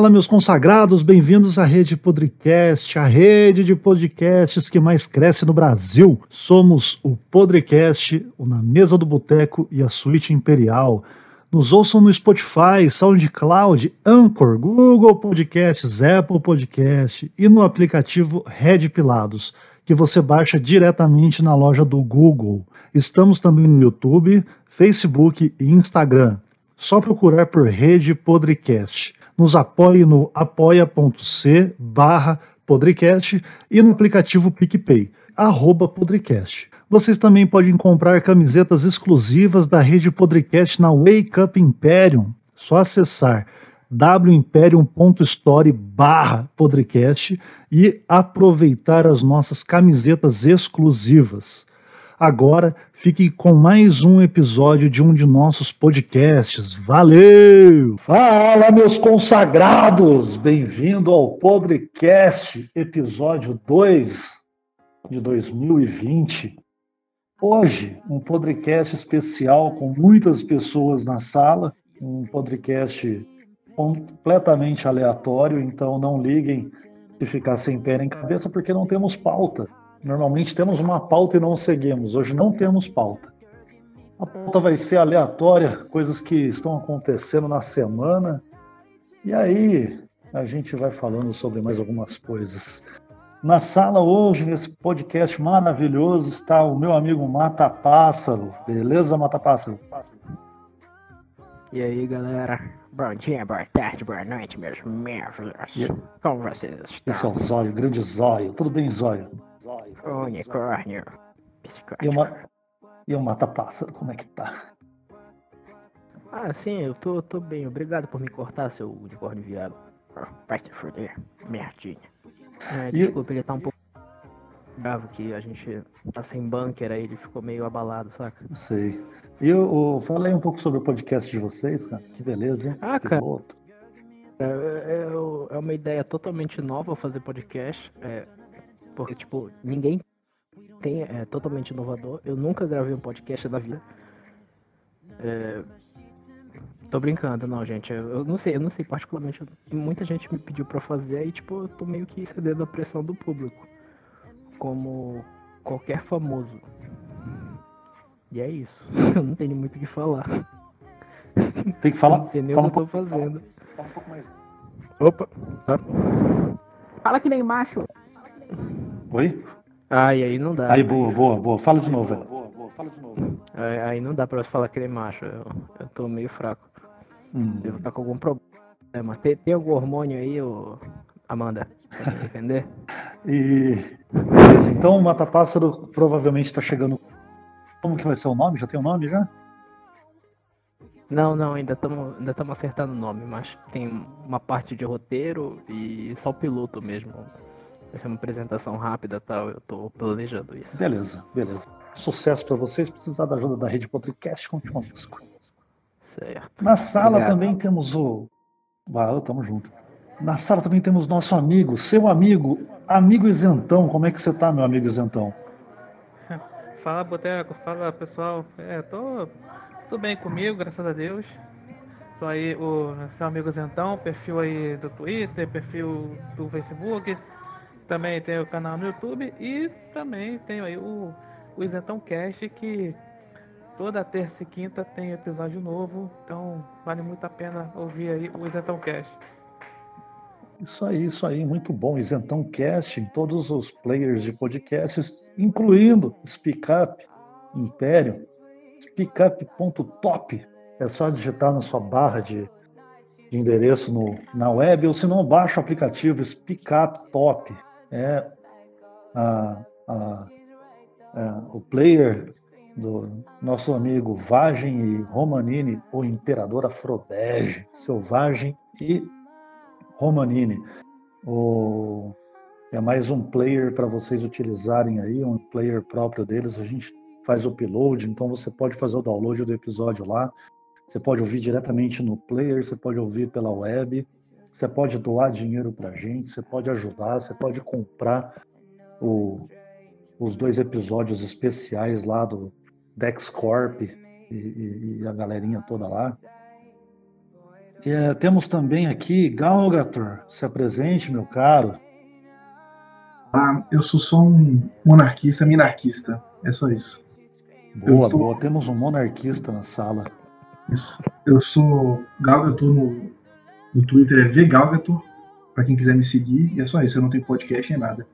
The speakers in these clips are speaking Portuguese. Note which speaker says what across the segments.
Speaker 1: Fala, meus consagrados, bem-vindos à Rede Podcast, a rede de podcasts que mais cresce no Brasil. Somos o Podcast, o Na Mesa do Boteco e a Suíte Imperial. Nos ouçam no Spotify, SoundCloud, Anchor, Google Podcasts, Apple Podcast e no aplicativo Rede Pilados, que você baixa diretamente na loja do Google. Estamos também no YouTube, Facebook e Instagram. Só procurar por Rede Podcast. Nos apoie no apoia.c barra Podrecast e no aplicativo PicPay, arroba Podrecast. Vocês também podem comprar camisetas exclusivas da rede Podrecast na Wake Up Imperium. Só acessar wimperium.store barra Podrecast e aproveitar as nossas camisetas exclusivas. Agora fique com mais um episódio de um de nossos podcasts. Valeu! Fala, meus consagrados! Bem-vindo ao Podcast, episódio 2 de 2020. Hoje, um podcast especial com muitas pessoas na sala, um podcast completamente aleatório, então não liguem de ficar sem pé em cabeça porque não temos pauta. Normalmente temos uma pauta e não seguimos. Hoje não temos pauta. A pauta vai ser aleatória, coisas que estão acontecendo na semana. E aí a gente vai falando sobre mais algumas coisas. Na sala hoje, nesse podcast maravilhoso, está o meu amigo Mata Pássaro. Beleza, Mata Pássaro?
Speaker 2: E aí, galera? Bom dia, boa tarde, boa noite, meus membros. Como vocês estão?
Speaker 1: Esse é o Zóio, grande Zóio. Tudo bem, Zóio?
Speaker 2: Unicórnio.
Speaker 1: E uma, e o mata-pássaro, como é que tá?
Speaker 2: Ah, sim, eu tô, tô bem. Obrigado por me cortar, seu unicórnio viado. Vai se foder, merdinha. É, desculpa, e... ele tá um pouco bravo que a gente tá sem bunker aí, ele ficou meio abalado, saca?
Speaker 1: Sei. E eu, eu falei um pouco sobre o podcast de vocês, cara. Que beleza, hein?
Speaker 2: Ah, que cara. É, é, é, uma ideia totalmente nova fazer podcast. É, porque, tipo, ninguém tem, é totalmente inovador. Eu nunca gravei um podcast na vida. É... Tô brincando, não, gente. Eu não sei, eu não sei particularmente. Muita gente me pediu pra fazer e, tipo, eu tô meio que cedendo a pressão do público. Como qualquer famoso. E é isso. Eu não tenho muito o que falar.
Speaker 1: Tem que falar.
Speaker 2: Não sei nem o que eu tô fazendo. Fala, fala um pouco mais. Opa, tá. Fala que nem macho.
Speaker 1: Oi?
Speaker 2: Ai, aí não dá.
Speaker 1: Aí, boa, boa, boa. Fala de novo. Boa, boa, Fala de novo.
Speaker 2: Aí, aí não dá pra falar que ele é macho. Eu, eu tô meio fraco. Hum. Devo estar tá com algum problema. Tem, tem algum hormônio aí, ô... Amanda? Pra defender?
Speaker 1: e... Beleza, então o Mata Pássaro provavelmente está chegando. Como que vai ser o nome? Já tem o um nome já?
Speaker 2: Não, não, ainda estamos ainda acertando o nome, mas tem uma parte de roteiro e só o piloto mesmo. Vai ser uma apresentação rápida tal, eu tô planejando isso.
Speaker 1: Beleza, beleza. Sucesso para vocês. Precisar da ajuda da Rede Podcast, conte conosco.
Speaker 2: Certo.
Speaker 1: Na sala Obrigado. também temos o. Ah, tamo junto. Na sala também temos nosso amigo, seu amigo, amigo isentão. Como é que você tá, meu amigo isentão?
Speaker 3: Fala, Boteco. Fala, pessoal. É, tô, tô bem comigo, graças a Deus. Tô aí o seu amigo isentão, perfil aí do Twitter, perfil do Facebook também tem o canal no YouTube e também tem aí o, o Isentão Cast que toda terça e quinta tem episódio novo, então vale muito a pena ouvir aí o Isentão Cast.
Speaker 1: Isso aí, isso aí, muito bom. Isentão Cast em todos os players de podcasts, incluindo SpeakUp, Império, speakup.top. É só digitar na sua barra de, de endereço no, na web, ou se não, baixa o aplicativo SpeakUp Top é a, a, a, é, o player do nosso amigo Vagem e Romanini, o Imperador Afrodege, Selvagem e Romanini. O, é mais um player para vocês utilizarem aí, um player próprio deles. A gente faz o upload, então você pode fazer o download do episódio lá. Você pode ouvir diretamente no player, você pode ouvir pela web. Você pode doar dinheiro para a gente, você pode ajudar, você pode comprar o, os dois episódios especiais lá do DexCorp e, e, e a galerinha toda lá. É, temos também aqui Galgator. Se apresente, meu caro.
Speaker 4: Ah, eu sou só um monarquista minarquista. É só isso.
Speaker 1: Boa, tô... boa. Temos um monarquista na sala.
Speaker 4: Isso. Eu sou Galgator no, no Twitter, é VGalgator, para quem quiser me seguir. E é só isso, eu não tenho podcast nem nada.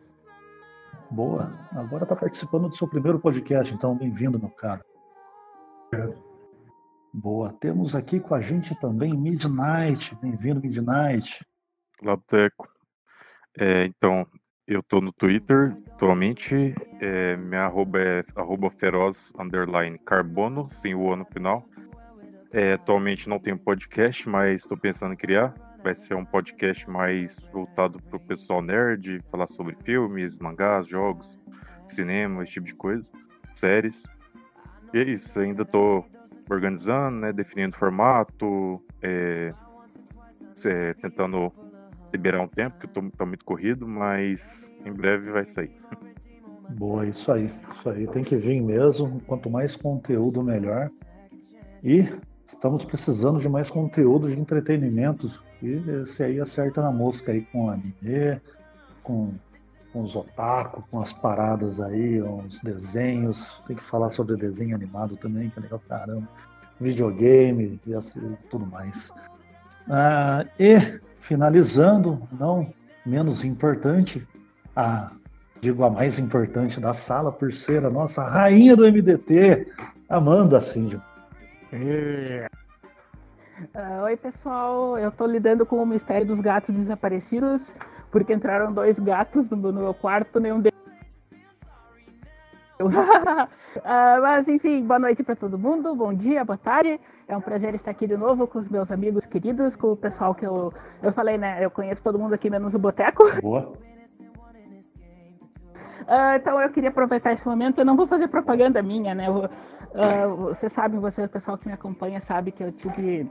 Speaker 1: Boa. Agora está participando do seu primeiro podcast, então bem-vindo, meu caro.
Speaker 4: Obrigado.
Speaker 1: Boa. Temos aqui com a gente também Midnight. Bem-vindo, Midnight.
Speaker 5: Olá, Boteco. É, então, eu tô no Twitter atualmente. É, minha arroba é arroba feroz underline carbono, sem o ano no final. É, atualmente não tenho podcast, mas estou pensando em criar. Vai ser um podcast mais voltado para o pessoal nerd, falar sobre filmes, mangás, jogos, cinema, esse tipo de coisa, séries. E é isso, ainda estou organizando, né, definindo formato, é, é, tentando liberar um tempo, que tô muito corrido, mas em breve vai sair.
Speaker 1: Boa, isso aí. Isso aí tem que vir mesmo. Quanto mais conteúdo, melhor. E estamos precisando de mais conteúdo de entretenimento. E esse aí acerta na mosca aí com anime, com, com os otaku, com as paradas aí, uns desenhos. Tem que falar sobre desenho animado também, que é legal caramba. Videogame e assim, tudo mais. Ah, e Finalizando, não menos importante, a digo a mais importante da sala por ser a nossa rainha do MDT, Amanda Cindy.
Speaker 6: Uh, oi pessoal, eu estou lidando com o mistério dos gatos desaparecidos, porque entraram dois gatos no, no meu quarto, nenhum deles. uh, mas enfim, boa noite para todo mundo, bom dia, boa tarde. É um prazer estar aqui de novo com os meus amigos queridos, com o pessoal que eu, eu falei, né? Eu conheço todo mundo aqui, menos o Boteco.
Speaker 1: Boa.
Speaker 6: Uh, então eu queria aproveitar esse momento. Eu não vou fazer propaganda minha, né? Eu, uh, vocês sabem, você, o pessoal que me acompanha, sabe que eu tive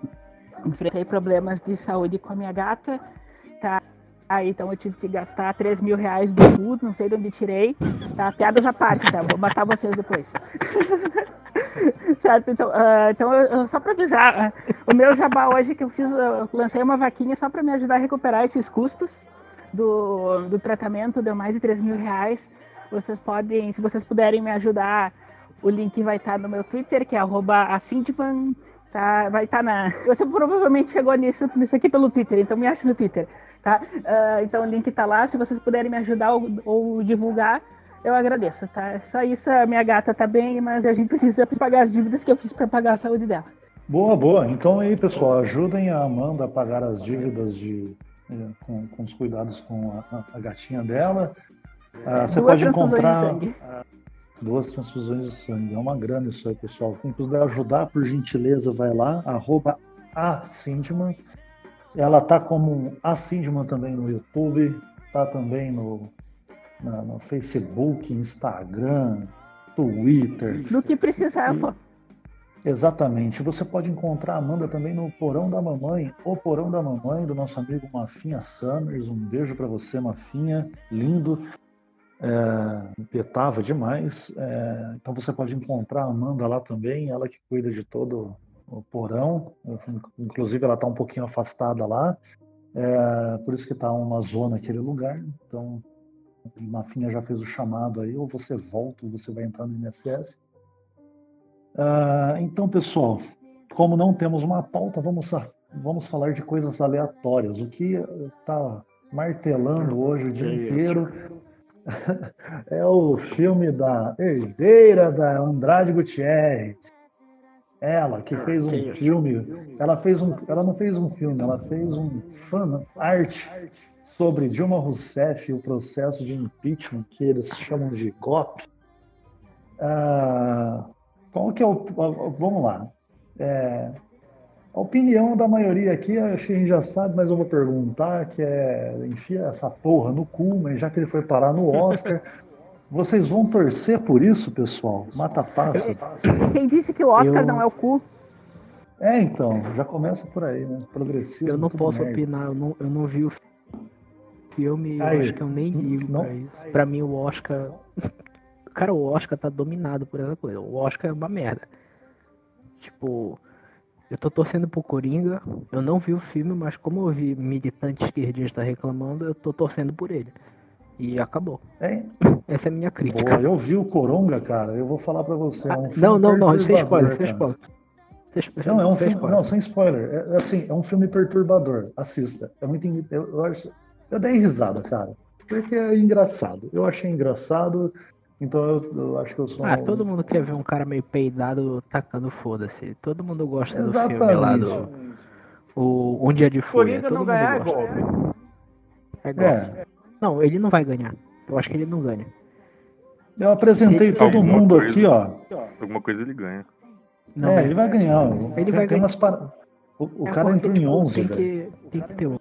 Speaker 6: enfrentei problemas de saúde com a minha gata, tá? Aí então eu tive que gastar 3 mil reais do cu, não sei de onde tirei. Tá? Piadas à parte, tá? Vou matar vocês depois. certo, então, uh, então só para avisar, uh, o meu jabá hoje que eu fiz, eu lancei uma vaquinha só para me ajudar a recuperar esses custos do, do tratamento, deu mais de 3 mil reais. Vocês podem, se vocês puderem me ajudar, o link vai estar no meu Twitter, que é arroba tá? Vai estar na. Você provavelmente chegou nisso, nisso aqui pelo Twitter, então me acha no Twitter. Tá? Uh, então o link está lá. Se vocês puderem me ajudar ou, ou, divulgar, eu agradeço. Tá? Só isso, a minha gata tá bem, mas a gente precisa pagar as dívidas que eu fiz para pagar a saúde dela.
Speaker 1: Boa, boa. Então aí, pessoal, ajudem a Amanda a pagar as dívidas de, eh, com, com os cuidados com a, a gatinha dela. Uh, você pode encontrar duas transfusões de sangue. É uma grana isso aí, pessoal. Quem puder ajudar, por gentileza, vai lá, arroba a Sindman. Ela tá como a Sindman também no YouTube, tá também no, na, no Facebook, Instagram, Twitter.
Speaker 6: Do que precisar, pô.
Speaker 1: Exatamente. Você pode encontrar a Amanda também no Porão da Mamãe, o Porão da Mamãe, do nosso amigo Mafinha Summers. Um beijo para você, Mafinha. Lindo. É, petava demais. É, então você pode encontrar a Amanda lá também, ela que cuida de todo o porão, inclusive ela está um pouquinho afastada lá, é, por isso que está uma zona aquele lugar. Então, Mafinha já fez o chamado aí, ou você volta, ou você vai entrar no INSS. É, então, pessoal, como não temos uma pauta, vamos, vamos falar de coisas aleatórias. O que está martelando hoje o dia inteiro é o filme da herdeira da Andrade Gutierrez. Ela que fez um filme, ela fez um, ela não fez um filme, ela fez um fan art sobre Dilma Rousseff e o processo de impeachment que eles chamam de golpe. Ah, qual que é o, vamos lá? É, a opinião da maioria aqui, acho que a gente já sabe, mas eu vou perguntar, que é enfia essa porra no cu, mas já que ele foi parar no Oscar, vocês vão torcer por isso, pessoal? Mata passa.
Speaker 6: Quem disse que o Oscar eu... não é o cu?
Speaker 1: É, então, já começa por aí, né? Progressivo.
Speaker 6: Eu não posso merda. opinar, eu não, eu não vi o filme, aí, eu acho que eu nem ligo não, pra isso. Aí. Pra mim, o Oscar. Cara, o Oscar tá dominado por essa coisa. O Oscar é uma merda. Tipo,
Speaker 2: Eu tô torcendo pro Coringa. Eu não vi o filme, mas como eu vi militante esquerdista reclamando, eu tô torcendo por ele. E acabou.
Speaker 1: É,
Speaker 2: Essa é a minha crítica.
Speaker 1: boa, eu vi o Coronga, cara. Eu vou falar pra você. É um filme
Speaker 2: não, não, não, sem spoiler, sem spoiler.
Speaker 1: Não, é um
Speaker 2: sem
Speaker 1: filme.
Speaker 2: spoiler.
Speaker 1: Não, sem spoiler. É, é assim, é um filme perturbador. Assista. É muito. Eu, eu, acho, eu dei risada, cara. Porque é engraçado. Eu achei engraçado. Então eu, eu acho que eu sou.
Speaker 2: Ah,
Speaker 1: um-
Speaker 2: todo mundo quer ver um cara meio peidado tacando foda-se. Todo mundo gosta do filme lá
Speaker 1: Exatamente.
Speaker 2: do. O Um Dia de Fúria.
Speaker 7: Coringa
Speaker 2: Todo
Speaker 7: não ganhar é golpe.
Speaker 2: É golpe.
Speaker 1: É.
Speaker 2: Não, ele não vai ganhar. Eu acho que ele não ganha.
Speaker 1: Eu apresentei
Speaker 2: Se-
Speaker 1: todo
Speaker 5: Alguma
Speaker 1: mundo
Speaker 5: coisa.
Speaker 1: aqui, ó.
Speaker 5: Alguma coisa ele ganha.
Speaker 2: Não,
Speaker 1: é, ele vai ganhar.
Speaker 2: Ele
Speaker 1: Tem-
Speaker 2: vai
Speaker 1: tem
Speaker 2: ganhar.
Speaker 1: umas para- O, o
Speaker 2: É
Speaker 1: cara entrou em
Speaker 2: tipo,
Speaker 1: 11,
Speaker 2: tem
Speaker 1: velho.
Speaker 2: que, tem que ter um.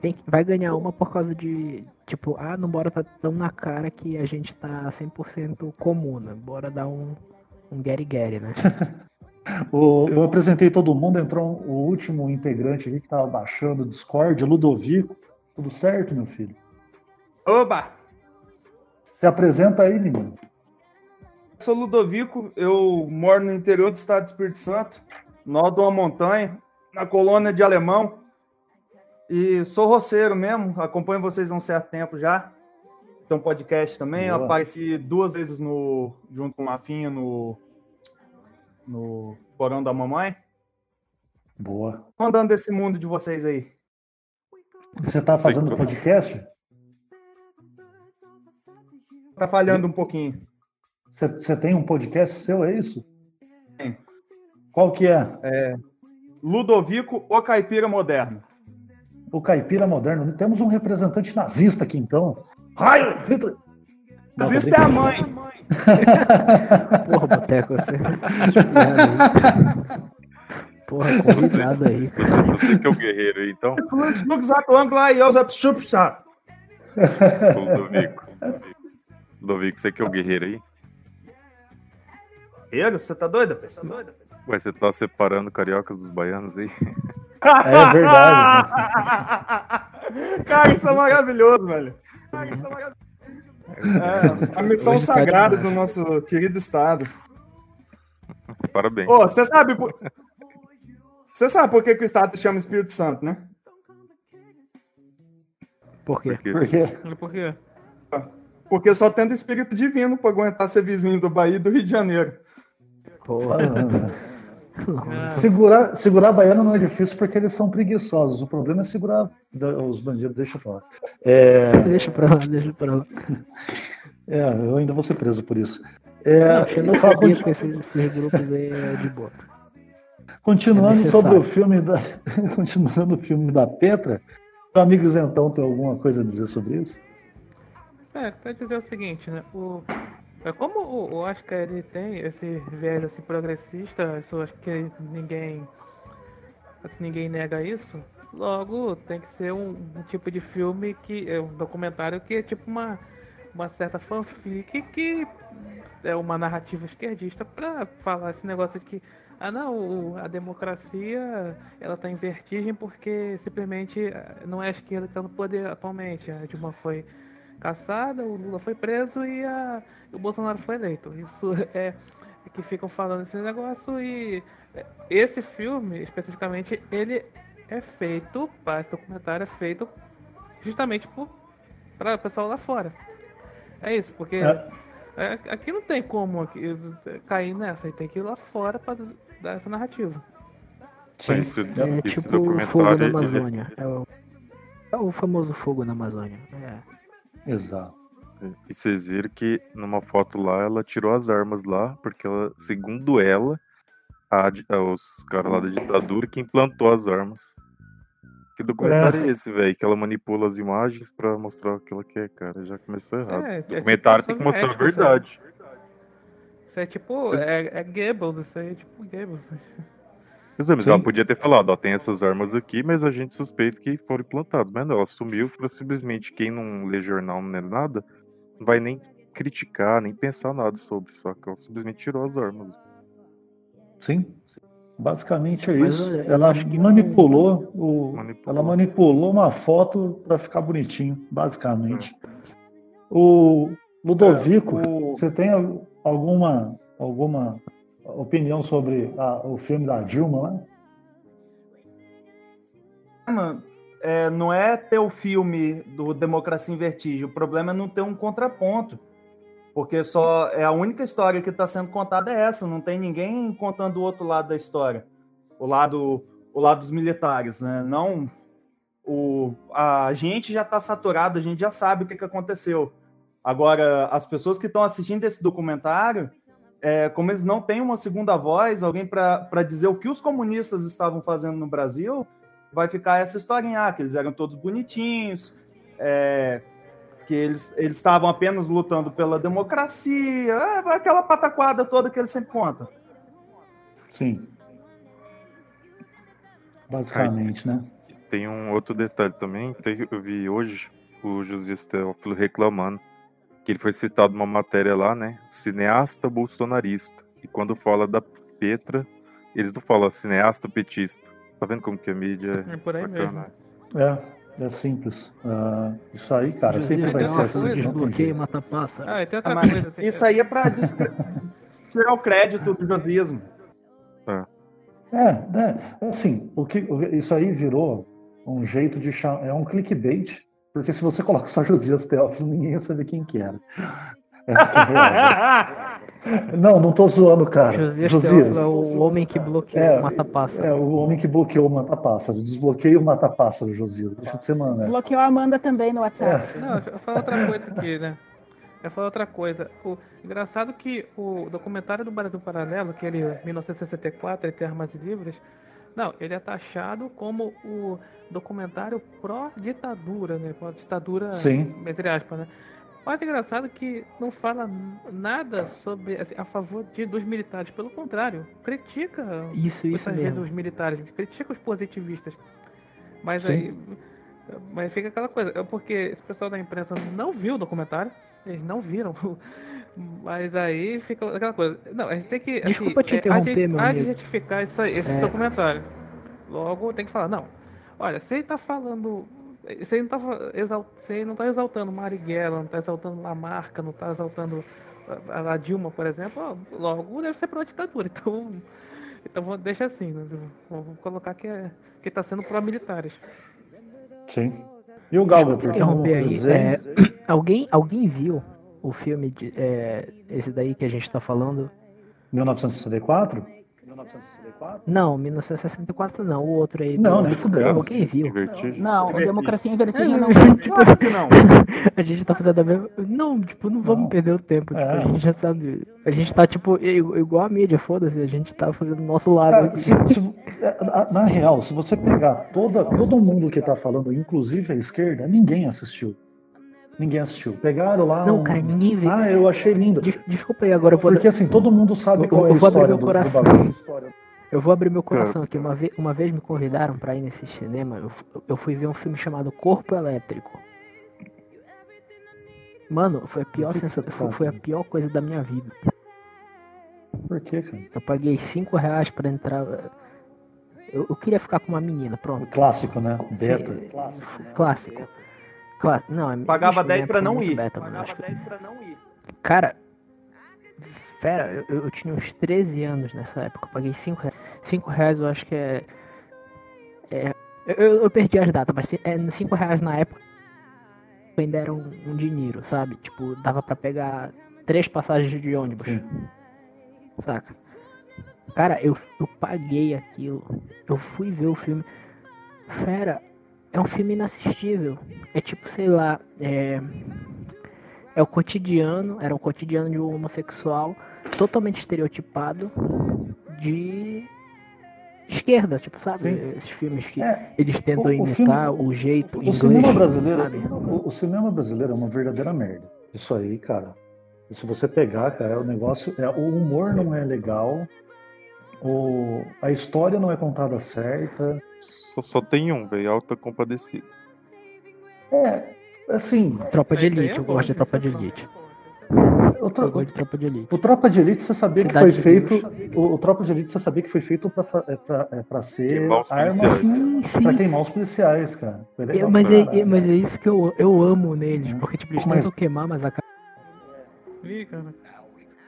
Speaker 2: Tem que, vai ganhar uma por causa de. Tipo, ah, não bora tá tão na cara que a gente tá 100% comuna. Bora dar um. Um Gary Gary, né?
Speaker 1: O- eu apresentei todo mundo, entrou um- o último integrante aqui que tava baixando o Discord, Ludovico. Tudo certo, meu filho?
Speaker 7: Oba!
Speaker 1: Se apresenta aí, menino.
Speaker 7: Eu sou Ludovico, eu moro no interior do estado do Espírito Santo, no alto de uma montanha, na colônia de Alemão. E sou roceiro mesmo, acompanho vocês há um certo tempo já. Tem um podcast também, eu
Speaker 1: Boa.
Speaker 7: apareci duas vezes no, junto com o Mafinha no, no Porão da Mamãe.
Speaker 1: Boa.
Speaker 7: Andando desse mundo de vocês aí.
Speaker 1: Você tá
Speaker 5: Sei
Speaker 1: fazendo podcast?
Speaker 7: Tá falhando um pouquinho.
Speaker 1: Você, você tem um podcast seu, é isso?
Speaker 7: Tenho.
Speaker 1: Qual que é?
Speaker 7: Ludovico, o caipira moderno.
Speaker 1: O Caipira Moderno. Temos um representante nazista aqui, então. Raio! Hitler!
Speaker 7: Isso é a mãe.
Speaker 2: Porra, Boteco, você. Porra, convidado aí, cara.
Speaker 5: Você, você que é o guerreiro aí, então,
Speaker 7: e
Speaker 5: Ludovico. Ludovico, você que é o guerreiro aí?
Speaker 7: Guerreiro, você tá doido? Você tá doido?
Speaker 5: Ué, você tá separando cariocas dos baianos aí?
Speaker 1: É verdade.
Speaker 7: Cara, isso é maravilhoso, velho. É, a missão sagrada do nosso querido estado.
Speaker 5: Parabéns.
Speaker 7: Ô, você sabe por... Você sabe por que, que o estado se chama Espírito Santo, né?
Speaker 2: Por quê?
Speaker 5: Porque
Speaker 1: Porque
Speaker 3: Por quê?
Speaker 7: Porque só tendo espírito divino pra aguentar ser vizinho do Bahia e do Rio de Janeiro.
Speaker 2: Porra.
Speaker 1: Segurar, segurar baiano não é difícil porque eles são preguiçosos. O problema é segurar os bandidos. Deixa eu falar. É,
Speaker 2: Deixa pra lá, deixa pra lá.
Speaker 1: é, eu ainda vou ser preso por isso. É,
Speaker 2: Não, xenofobia com esses, esses grupos aí é de boa.
Speaker 1: Continuando
Speaker 2: É
Speaker 1: sobre o filme da, continuando o filme da Petra, o amigo Zentão tem alguma coisa a dizer sobre isso?
Speaker 3: É, pra dizer o seguinte, né? O, é como o, Oscar ele tem esse viés assim, progressista, isso acho que ninguém. assim, ninguém nega isso. Logo, tem que ser um, um tipo de filme que. É um documentário que é tipo uma, uma certa fanfic que é uma narrativa esquerdista pra falar esse negócio de que. Ah não, a democracia ela tá em vertigem porque simplesmente eh, não é a esquerda que tá no poder atualmente. A Dilma foi caçada, o Lula foi preso e, a, e o Bolsonaro foi eleito. Isso é, é que ficam falando esse negócio e é, esse filme, especificamente, ele é feito, para esse documentário é feito justamente para o pessoal lá fora. É isso, porque
Speaker 1: É.
Speaker 3: é, aqui não tem como aqui, cair nessa, aí tem que ir lá fora para dar essa narrativa.
Speaker 5: esse,
Speaker 2: É
Speaker 5: esse
Speaker 2: tipo o fogo na
Speaker 5: ele-
Speaker 2: Amazônia. É o, é o famoso fogo na Amazônia. É.
Speaker 1: Exato.
Speaker 5: E vocês viram que numa foto lá, ela tirou as armas lá, porque ela, segundo ela, a os caras lá da ditadura que implantou as armas. Que documentário é, esse, velho? Que ela manipula as imagens pra mostrar o que ela quer, cara. Já começou errado.
Speaker 3: É, é
Speaker 5: o
Speaker 3: tipo
Speaker 5: documentário tem que mostrar a verdade.
Speaker 3: Isso é tipo, é, é Goebbels, isso aí é tipo Goebbels.
Speaker 5: É,
Speaker 1: Sim.
Speaker 5: ela podia ter falado, ó, tem essas armas aqui, mas a gente suspeita que foram implantadas. Mas não, ela assumiu pra simplesmente quem não lê jornal, não lê nada, não vai nem criticar, nem pensar nada sobre, só que ela simplesmente tirou as armas.
Speaker 1: Sim. Basicamente é
Speaker 2: Mas
Speaker 1: isso.
Speaker 2: olha,
Speaker 1: ela
Speaker 2: acho que
Speaker 1: manipulou o,
Speaker 5: Manipulou.
Speaker 1: ela manipulou uma foto para ficar bonitinho, basicamente. O Ludovico,
Speaker 7: O-
Speaker 1: você tem al- alguma alguma opinião sobre a- o filme da Dilma lá?
Speaker 7: é, não é ter o filme do Democracia em Vertigem, o problema é não ter um contraponto. Porque só é a única história que está sendo contada é essa, não tem ninguém contando o outro lado da história. O lado, o lado dos militares, né? Não o, a gente já está saturado, a gente já sabe o que, que aconteceu. Agora, as pessoas que estão assistindo esse documentário, é, como eles não têm uma segunda voz, alguém para dizer o que os comunistas estavam fazendo no Brasil, vai ficar essa historinha, ah, que eles eram todos bonitinhos, é, que eles eles estavam apenas lutando pela democracia, é, aquela pataquada toda que eles sempre contam.
Speaker 1: Sim. Basicamente, né?
Speaker 5: Tem um outro detalhe também, eu vi hoje o José Teófilo reclamando que ele foi citado numa matéria lá, né? Cineasta bolsonarista. E quando fala da Petra, eles não falam cineasta petista. Tá vendo como que a mídia
Speaker 3: é por aí
Speaker 5: sacana?
Speaker 3: mesmo.
Speaker 1: É, é simples. Uh, isso aí, cara, sempre vai ser assim.
Speaker 2: Coisa, desbloqueio, mata passa.
Speaker 3: Ah, tem outra
Speaker 7: Ah,
Speaker 3: coisa assim.
Speaker 7: Isso aí é para tirar o crédito do josismo.
Speaker 1: É, né? Assim, o que, isso aí virou um jeito de chamar. É um clickbait, porque se você coloca só Josias Teófilo, ninguém ia saber quem que era. É a real. Não, não tô zoando, cara.
Speaker 2: Josias,
Speaker 1: Josias.
Speaker 2: Teófilo é o homem que bloqueou
Speaker 1: É,
Speaker 2: o mata-pássaro.
Speaker 1: É, o homem que bloqueou o mata-pássaro. Desbloqueia o mata-pássaro, Josias. Deixa de ser mané.
Speaker 6: Bloqueou a Amanda também no WhatsApp.
Speaker 3: Não, eu falo outra coisa aqui, né? Eu falo outra coisa. O engraçado que o documentário do Brasil Paralelo, aquele 1964, Entre Armas e Livres, não, ele é taxado como o documentário pró-ditadura, né? Pró-ditadura,
Speaker 1: Sim.
Speaker 3: entre aspas, né? Mas é engraçado que não fala nada sobre assim, a favor de, dos militares, pelo contrário, critica
Speaker 2: Isso, isso
Speaker 3: muitas vezes os militares, critica os positivistas. Mas
Speaker 1: Sim.
Speaker 3: aí. Mas fica aquela coisa, é porque esse pessoal da imprensa não viu o documentário, eles não viram. Mas aí fica aquela coisa. Não, a gente tem que. assim,
Speaker 2: Desculpa te
Speaker 3: é,
Speaker 2: interromper,
Speaker 3: adje-
Speaker 2: meu amigo.
Speaker 3: adjetificar isso aí, esse
Speaker 2: É.
Speaker 3: documentário. Logo tem que falar, não. Olha, se ele tá falando. Se ele não tá, fa- exal, se ele não tá exaltando Marighella, não tá exaltando Lamarca, não tá exaltando a, a Dilma, por exemplo, logo deve ser pra uma ditadura. Então, então vou, deixa assim, né? Vou, colocar que, é, que tá sendo pró-militares.
Speaker 1: Sim. E o Galga, por
Speaker 2: interromper aí. É, alguém, alguém viu o filme, de, é, esse daí que a gente tá falando?
Speaker 1: 1964? 1964?
Speaker 2: Não, 1964 não, o outro aí.
Speaker 1: Não, nem fudeu.
Speaker 2: Alguém viu?
Speaker 5: Invertido.
Speaker 6: Não, o Democracia em Vertigem não.
Speaker 7: Claro que não.
Speaker 2: A gente tá fazendo a mesma. Não, tipo, não vamos
Speaker 1: Não.
Speaker 2: perder o tempo. Tipo,
Speaker 1: É.
Speaker 2: a gente já sabe. A gente tá, tipo, igual a mídia, foda-se, a gente tá fazendo o nosso lado.
Speaker 1: Cara,
Speaker 2: aqui.
Speaker 1: se- se- é, na- na real, se você pegar toda, todo mundo que tá falando, inclusive a esquerda, ninguém assistiu. Ninguém assistiu. Pegaram lá.
Speaker 2: Não,
Speaker 1: um-
Speaker 2: cara, ninguém vê.
Speaker 1: Ah, eu achei lindo.
Speaker 2: Des- Desculpa aí, agora eu vou,
Speaker 1: Porque assim, todo mundo sabe
Speaker 2: Eu-
Speaker 1: qual é a
Speaker 2: eu vou abrir
Speaker 1: história
Speaker 2: meu
Speaker 1: do, do
Speaker 2: coração.
Speaker 1: bagulho.
Speaker 2: eu vou abrir meu coração aqui. Uma, ve uma vez me convidaram pra ir nesse cinema. Eu, eu fui ver um filme chamado Corpo Elétrico. Mano, foi a pior
Speaker 1: que que
Speaker 2: sensação. Foi, foi a pior coisa da minha vida.
Speaker 1: Por quê, cara?
Speaker 2: Eu paguei 5 reais pra entrar. Eu, eu queria ficar com uma menina,
Speaker 1: O
Speaker 2: pronto.
Speaker 1: clássico, né? Beta.
Speaker 2: Sim, Clássico. Cla- Não, é
Speaker 7: Pagava
Speaker 2: ixi,
Speaker 7: 10
Speaker 2: na
Speaker 7: pra não ir.
Speaker 2: beta, mano.
Speaker 7: Pagava
Speaker 2: Acho que-
Speaker 7: 10 pra não ir.
Speaker 2: Cara, fera, eu, eu tinha uns 13 anos nessa época. Eu paguei 5 reais. 5 reais eu acho que é. é eu, eu- eu perdi as datas, mas 5 reais na época ainda era um, um dinheiro, sabe? Tipo, dava pra pegar três passagens de ônibus.
Speaker 1: Sim.
Speaker 2: Saca? Cara, eu, eu paguei aquilo. Eu fui ver o filme. Fera, é um filme inassistível. É tipo, sei lá, é. É o cotidiano, era o cotidiano de um homossexual totalmente estereotipado de esquerda, tipo, sabe?
Speaker 1: Sim.
Speaker 2: Esses filmes que
Speaker 1: É,
Speaker 2: eles tentam
Speaker 1: o- o
Speaker 2: imitar o jeito
Speaker 1: o
Speaker 2: inglês,
Speaker 1: cinema brasileiro,
Speaker 2: sabe?
Speaker 1: o, o cinema brasileiro é uma verdadeira merda. Isso aí, cara. E se você pegar, cara, o negócio é o humor não é legal, o, a história não é contada certa.
Speaker 5: Só, só tem um, velho. Alta compadecida.
Speaker 1: É, assim,
Speaker 2: Tropa de Elite,
Speaker 3: é
Speaker 2: eu gosto de Tropa
Speaker 3: é
Speaker 2: de
Speaker 3: bom.
Speaker 2: Elite.
Speaker 1: o,
Speaker 2: Eu
Speaker 1: tro-
Speaker 2: gosto de Tropa de Elite.
Speaker 1: o Tropa de Elite você sabia que
Speaker 2: Cidade
Speaker 1: foi
Speaker 2: de Deus.
Speaker 1: feito, o, o Tropa de Elite você sabia que foi feito pra, é pra, é pra ser
Speaker 5: Queimar os
Speaker 1: arma.
Speaker 2: Sim, sim.
Speaker 1: pra queimar os policiais, cara. Foi
Speaker 2: É, mas, é, é- mas é isso que eu, eu amo neles,
Speaker 1: É.
Speaker 2: porque tipo, eles
Speaker 1: Mas-
Speaker 2: tentam queimar, mas a
Speaker 3: Ih, cara.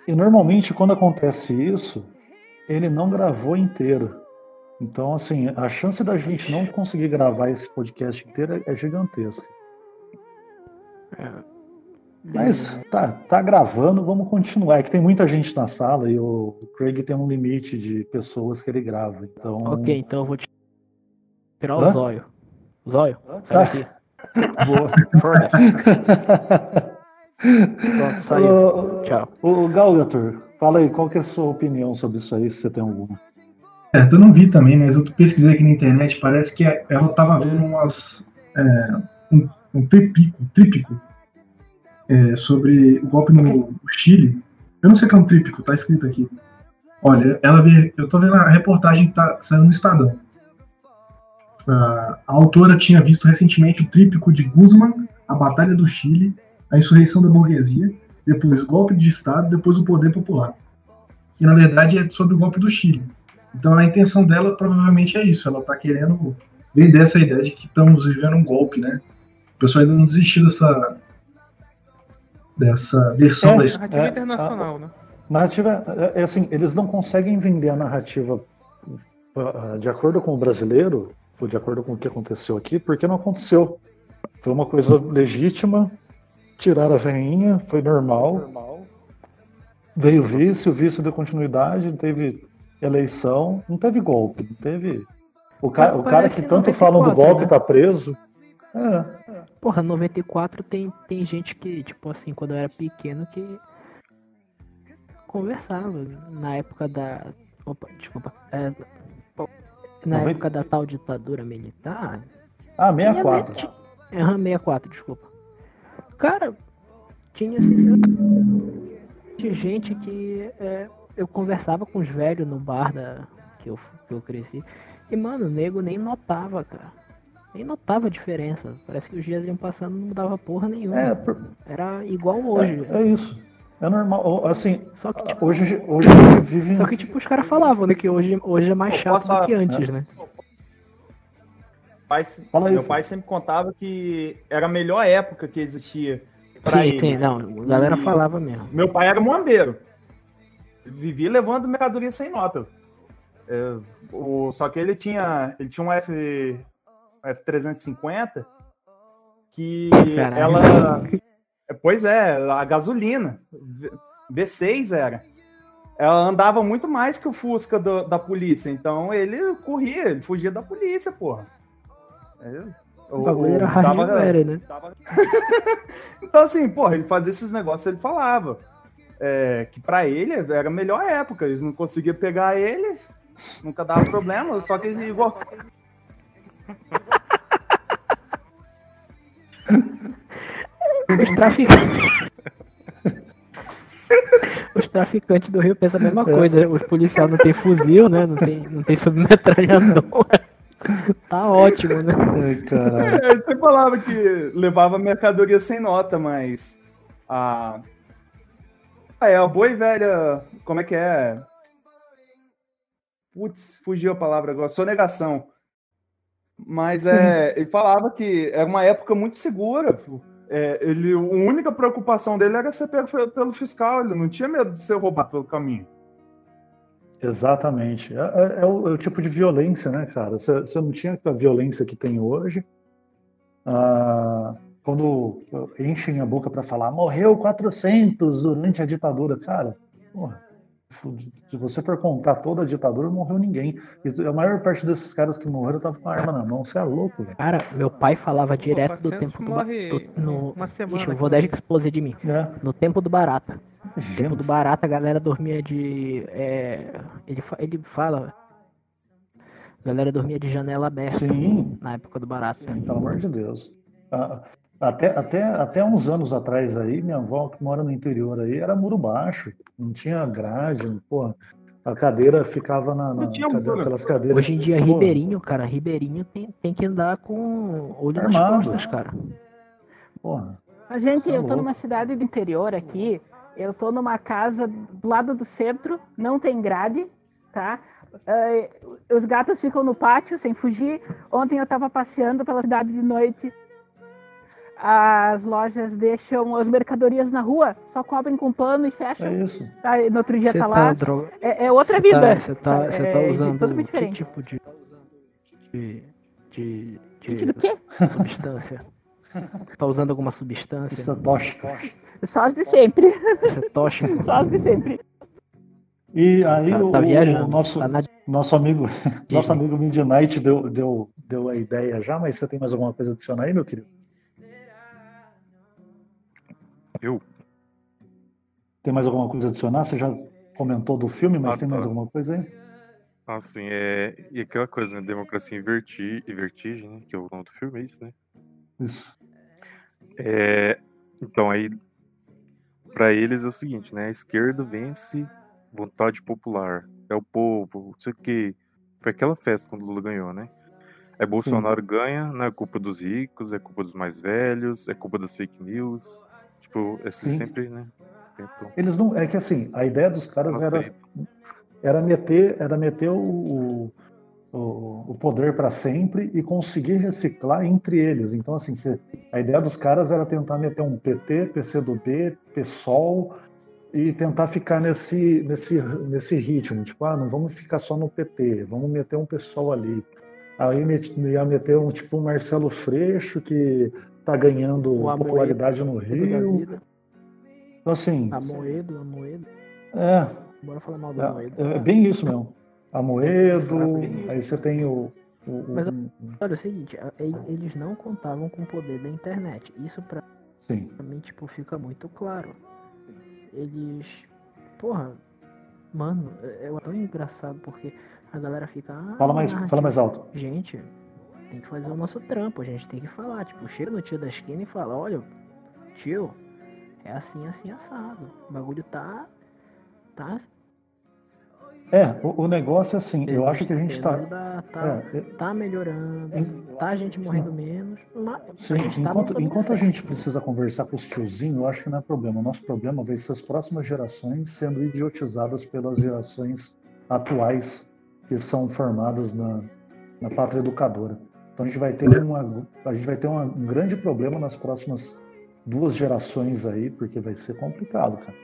Speaker 1: E normalmente quando acontece isso, ele não gravou inteiro. Então, assim, a chance da gente não conseguir gravar esse podcast inteiro é gigantesca.
Speaker 2: É,
Speaker 1: Mas tá, tá gravando, vamos continuar. É que tem muita gente na sala e o Craig tem um limite de pessoas que ele grava. Então.
Speaker 2: Ok, então eu vou te- tirar
Speaker 1: Hã?
Speaker 2: o zóio. Zóio, sai daqui.
Speaker 1: Boa.
Speaker 2: Pronto, saiu.
Speaker 1: Ô,
Speaker 2: Tchau.
Speaker 1: Ô, Galgator, fala aí, qual que é a sua opinião sobre isso aí, se você tem alguma?
Speaker 4: Certo, eu não vi também, mas eu pesquisei aqui na internet, parece que ela tava vendo umas. é, um, um trípico, trípico é, sobre o golpe no Chile. Eu não sei o que é um trípico, tá escrito aqui. Olha, ela vê, eu tô vendo a reportagem que tá saindo no Estadão. A, a autora tinha visto recentemente o trípico de Guzman, a Batalha do Chile, a insurreição da burguesia, depois o golpe de Estado, depois o poder popular. E na verdade é sobre o golpe do Chile. Então a intenção dela provavelmente é isso. Ela tá querendo vender essa ideia de que estamos vivendo um golpe, né? O pessoal ainda não desistiu dessa dessa versão
Speaker 1: É,
Speaker 4: da história.
Speaker 3: Narrativa
Speaker 1: É,
Speaker 3: internacional, né?
Speaker 1: Narrativa, é, é assim, eles não conseguem vender a narrativa ah, de acordo com o brasileiro, ou de acordo com o que aconteceu aqui, porque não aconteceu. Foi uma coisa legítima, tiraram a veinha, foi normal. Veio o vice, o vice deu continuidade, teve eleição, não teve golpe, não teve. O, ca- o cara que tanto falam do
Speaker 2: 94,
Speaker 1: golpe
Speaker 2: né?
Speaker 1: tá preso. É,
Speaker 2: Porra, 94 tem, tem gente que, tipo assim, quando eu era pequeno, que conversava na época da. Opa, desculpa. É, na
Speaker 1: 90
Speaker 2: época da tal ditadura militar.
Speaker 1: ah,
Speaker 2: tinha
Speaker 1: 64.
Speaker 2: ti- Aham, 64, desculpa. Cara, tinha sinceramente gente que é, eu conversava com os velhos no bar da, que, eu, que eu cresci. E, mano, o nego nem notava, cara. Nem notava a diferença. Parece que os dias iam passando e não mudava porra nenhuma.
Speaker 1: É, por-
Speaker 2: Era igual hoje.
Speaker 1: é, é isso. É normal. Assim,
Speaker 2: Só que, tipo,
Speaker 1: hoje, hoje a gente vive.
Speaker 2: só que, tipo, os caras falavam, né? Que hoje, hoje é mais chato do que antes, né?
Speaker 7: Pai-
Speaker 1: Fala aí,
Speaker 7: meu
Speaker 1: filho.
Speaker 7: pai sempre contava que era a melhor época que existia
Speaker 2: Sim,
Speaker 7: ele.
Speaker 2: sim, não. A galera
Speaker 7: E-
Speaker 2: falava mesmo.
Speaker 7: Meu pai era moambeiro. Vivia levando mercadoria sem nota. É, o, só que ele tinha, ele tinha um F, F350 que
Speaker 2: Caralho.
Speaker 7: ela. é, Pois é, a gasolina. V- V6 era. Ela andava muito mais que o Fusca do- da polícia. Então ele corria, ele fugia da polícia, porra. É,
Speaker 2: O bagulho era
Speaker 7: tava-
Speaker 2: hardware, né?
Speaker 7: então, assim, porra, ele fazia esses negócios, ele falava. É, que pra ele era a melhor época. Eles não conseguiam pegar ele, nunca dava problema, só que ele igual.
Speaker 2: Os traficantes. Os traficantes do Rio pensam a mesma coisa. Os policiais não tem fuzil, né? Não tem, não tem submetralhador. Tá ótimo, né?
Speaker 1: Ai.
Speaker 7: É, Você falava que levava mercadoria sem nota, mas. A. Ah, é a boa e velha. Como é que é? Putz, fugiu a palavra agora. Sonegação. Mas é, ele falava que era uma época muito segura. É, ele, a única preocupação dele era ser pego pelo fiscal. Ele não tinha medo de ser roubado pelo caminho.
Speaker 1: Exatamente. É, é- é o, é o tipo de violência, né, cara? Você você não tinha a violência que tem hoje. Ah, quando enchem a boca para falar, morreu 400 durante a ditadura. Cara, porra, se você for contar toda a ditadura, não morreu ninguém. E a maior parte desses caras que morreram tava com a arma na mão. Você é louco, velho.
Speaker 2: Cara, meu pai falava direto do
Speaker 3: 400
Speaker 2: tempo do, do no,
Speaker 3: uma semana
Speaker 2: Ixi, eu vou dar
Speaker 3: Rio.
Speaker 2: expose de mim.
Speaker 1: É,
Speaker 2: No tempo do Barata. No tempo do Barata, a galera dormia de. é, ele, fa- ele fala. A galera dormia de janela aberta
Speaker 1: Sim,
Speaker 2: na época do Barata.
Speaker 1: pelo amor de Deus. Ah, Até, até, até uns anos atrás aí, minha avó que mora no interior aí, era muro baixo, não tinha grade, porra, a cadeira ficava na, na cadeira, aquelas cadeiras.
Speaker 2: Hoje em dia,
Speaker 1: pô,
Speaker 2: Ribeirinho, cara, Ribeirinho tem, tem que andar com olho nas
Speaker 1: Armado.
Speaker 2: costas, cara.
Speaker 1: Porra,
Speaker 6: A gente,
Speaker 1: Tá
Speaker 6: eu tô
Speaker 1: louco.
Speaker 6: numa cidade do interior aqui, eu tô numa casa do lado do centro, não tem grade, tá? Eh, os gatos ficam no pátio sem fugir. Ontem eu tava passeando pela cidade de noite. As lojas deixam as mercadorias na rua, só cobrem com pano e fecham.
Speaker 1: É isso.
Speaker 6: Tá, e no outro dia
Speaker 2: Você
Speaker 6: tá lá.
Speaker 2: dro-
Speaker 6: É, é outra
Speaker 2: você
Speaker 6: vida.
Speaker 2: Tá, você tá, você tá
Speaker 6: É
Speaker 2: usando
Speaker 6: totalmente
Speaker 2: que tipo de. de. de, de
Speaker 6: Gente, do quê?
Speaker 2: substância? Tá usando alguma substância?
Speaker 1: Isso é tóxico.
Speaker 6: Só as de sempre.
Speaker 2: Isso é tóxico?
Speaker 6: Só as de sempre.
Speaker 1: E aí
Speaker 2: Tá,
Speaker 1: o,
Speaker 2: tá
Speaker 1: o
Speaker 2: viajando.
Speaker 1: nosso,
Speaker 2: Tá na
Speaker 1: nosso amigo, nosso amigo Midnight deu, deu, deu a ideia já, mas você tem mais alguma coisa a adicionar aí, meu querido?
Speaker 5: Eu?
Speaker 1: Tem mais alguma coisa a adicionar? Você já comentou do filme, mas
Speaker 5: Ah,
Speaker 1: tem mais
Speaker 5: tá.
Speaker 1: alguma coisa aí?
Speaker 5: Assim, é. E aquela coisa, né? Democracia em verti... e vertigem, né? Que é o nome do filme, é isso, né?
Speaker 1: Isso.
Speaker 5: É, então aí, para eles é o seguinte, né? A esquerda vence vontade popular, é o povo, não sei o que. Foi aquela festa quando o Lula ganhou, né? É Bolsonaro ganha, não é culpa dos ricos, é culpa dos mais velhos, é culpa das fake news. Tipo, é assim,
Speaker 1: Sim.
Speaker 5: sempre, né? Tentam-
Speaker 1: Eles não. É que assim, a ideia dos caras era, era meter, era meter o, o, o poder para sempre e conseguir reciclar entre eles. Então, assim, você- a ideia dos caras era tentar meter um PT, PCdoB, PSOL e tentar ficar nesse, nesse, nesse ritmo. Tipo, ah, não vamos ficar só no PT, vamos meter um PSOL ali. Aí met- ia meter um tipo um Marcelo Freixo que tá ganhando popularidade no
Speaker 2: da
Speaker 1: Rio. Então, assim,
Speaker 2: Amoedo, Amoedo.
Speaker 1: é,
Speaker 2: Bora falar mal do Amoedo.
Speaker 1: é, é bem isso mesmo. Amoedo, aí você tem o. o-
Speaker 2: Mas-
Speaker 1: um-
Speaker 2: Olha, é o seguinte, a- eles não contavam com o poder da internet. Isso pra
Speaker 1: sim.
Speaker 2: mim, tipo, fica muito claro. Eles. Porra, mano, é é tão engraçado porque a galera fica. Ah,
Speaker 1: Fala mais,
Speaker 2: narrativa-
Speaker 1: fala mais alto.
Speaker 2: Gente, tem que fazer o nosso trampo, a gente tem que falar. Tipo, chega no tio da esquina e fala, olha, tio, é assim, assim, assado. O bagulho tá. Tá.
Speaker 1: É, o, o negócio é assim, eu acho que a gente tá.
Speaker 2: tá, tá,
Speaker 1: é,
Speaker 2: tá melhorando,
Speaker 1: Em-
Speaker 2: tá a gente morrendo menos, mas
Speaker 1: sim,
Speaker 2: a gente tá
Speaker 1: enquanto,
Speaker 2: caminho
Speaker 1: enquanto a gente precisa conversar com os tiozinhos, eu acho que não é problema. O nosso problema vai ser as próximas gerações sendo idiotizadas pelas gerações atuais que são formadas na, na pátria educadora. Então a gente vai ter, uma, a gente vai ter uma- um grande problema nas próximas duas gerações aí, porque vai ser complicado, cara.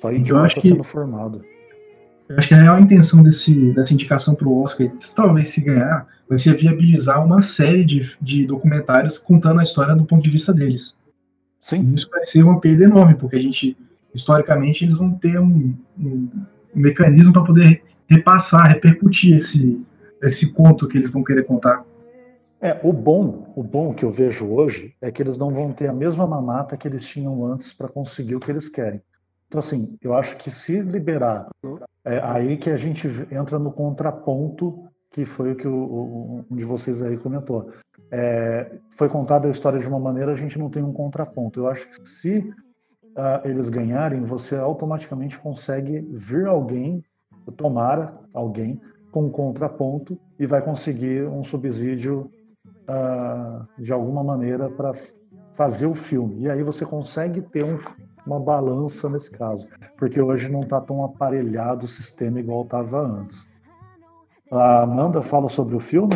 Speaker 1: Só idiota
Speaker 4: que-
Speaker 1: sendo formado.
Speaker 4: Eu acho que a real intenção desse, dessa indicação para o Oscar, talvez se ganhar, vai ser viabilizar uma série de, de documentários contando a história do ponto de vista deles.
Speaker 1: Sim,
Speaker 4: E isso vai ser uma perda enorme, porque a gente, historicamente, eles vão ter um, um mecanismo para poder repassar, repercutir esse, esse conto que eles vão querer contar.
Speaker 1: É, o bom, o bom que eu vejo hoje é que eles não vão ter a mesma mamata que eles tinham antes para conseguir o que eles querem. Então, assim, eu acho que se liberar, é aí que a gente entra no contraponto, que foi o que o, o- um de vocês aí comentou. É, foi contada a história de uma maneira, a gente não tem um contraponto. Eu acho que se ah, eles ganharem, você automaticamente consegue vir alguém, tomara alguém, com um contraponto e vai conseguir um subsídio ah, de alguma maneira para fazer o filme. E aí você consegue ter um- uma balança nesse caso, porque hoje não está tão aparelhado o sistema igual estava antes. A Amanda fala sobre o filme?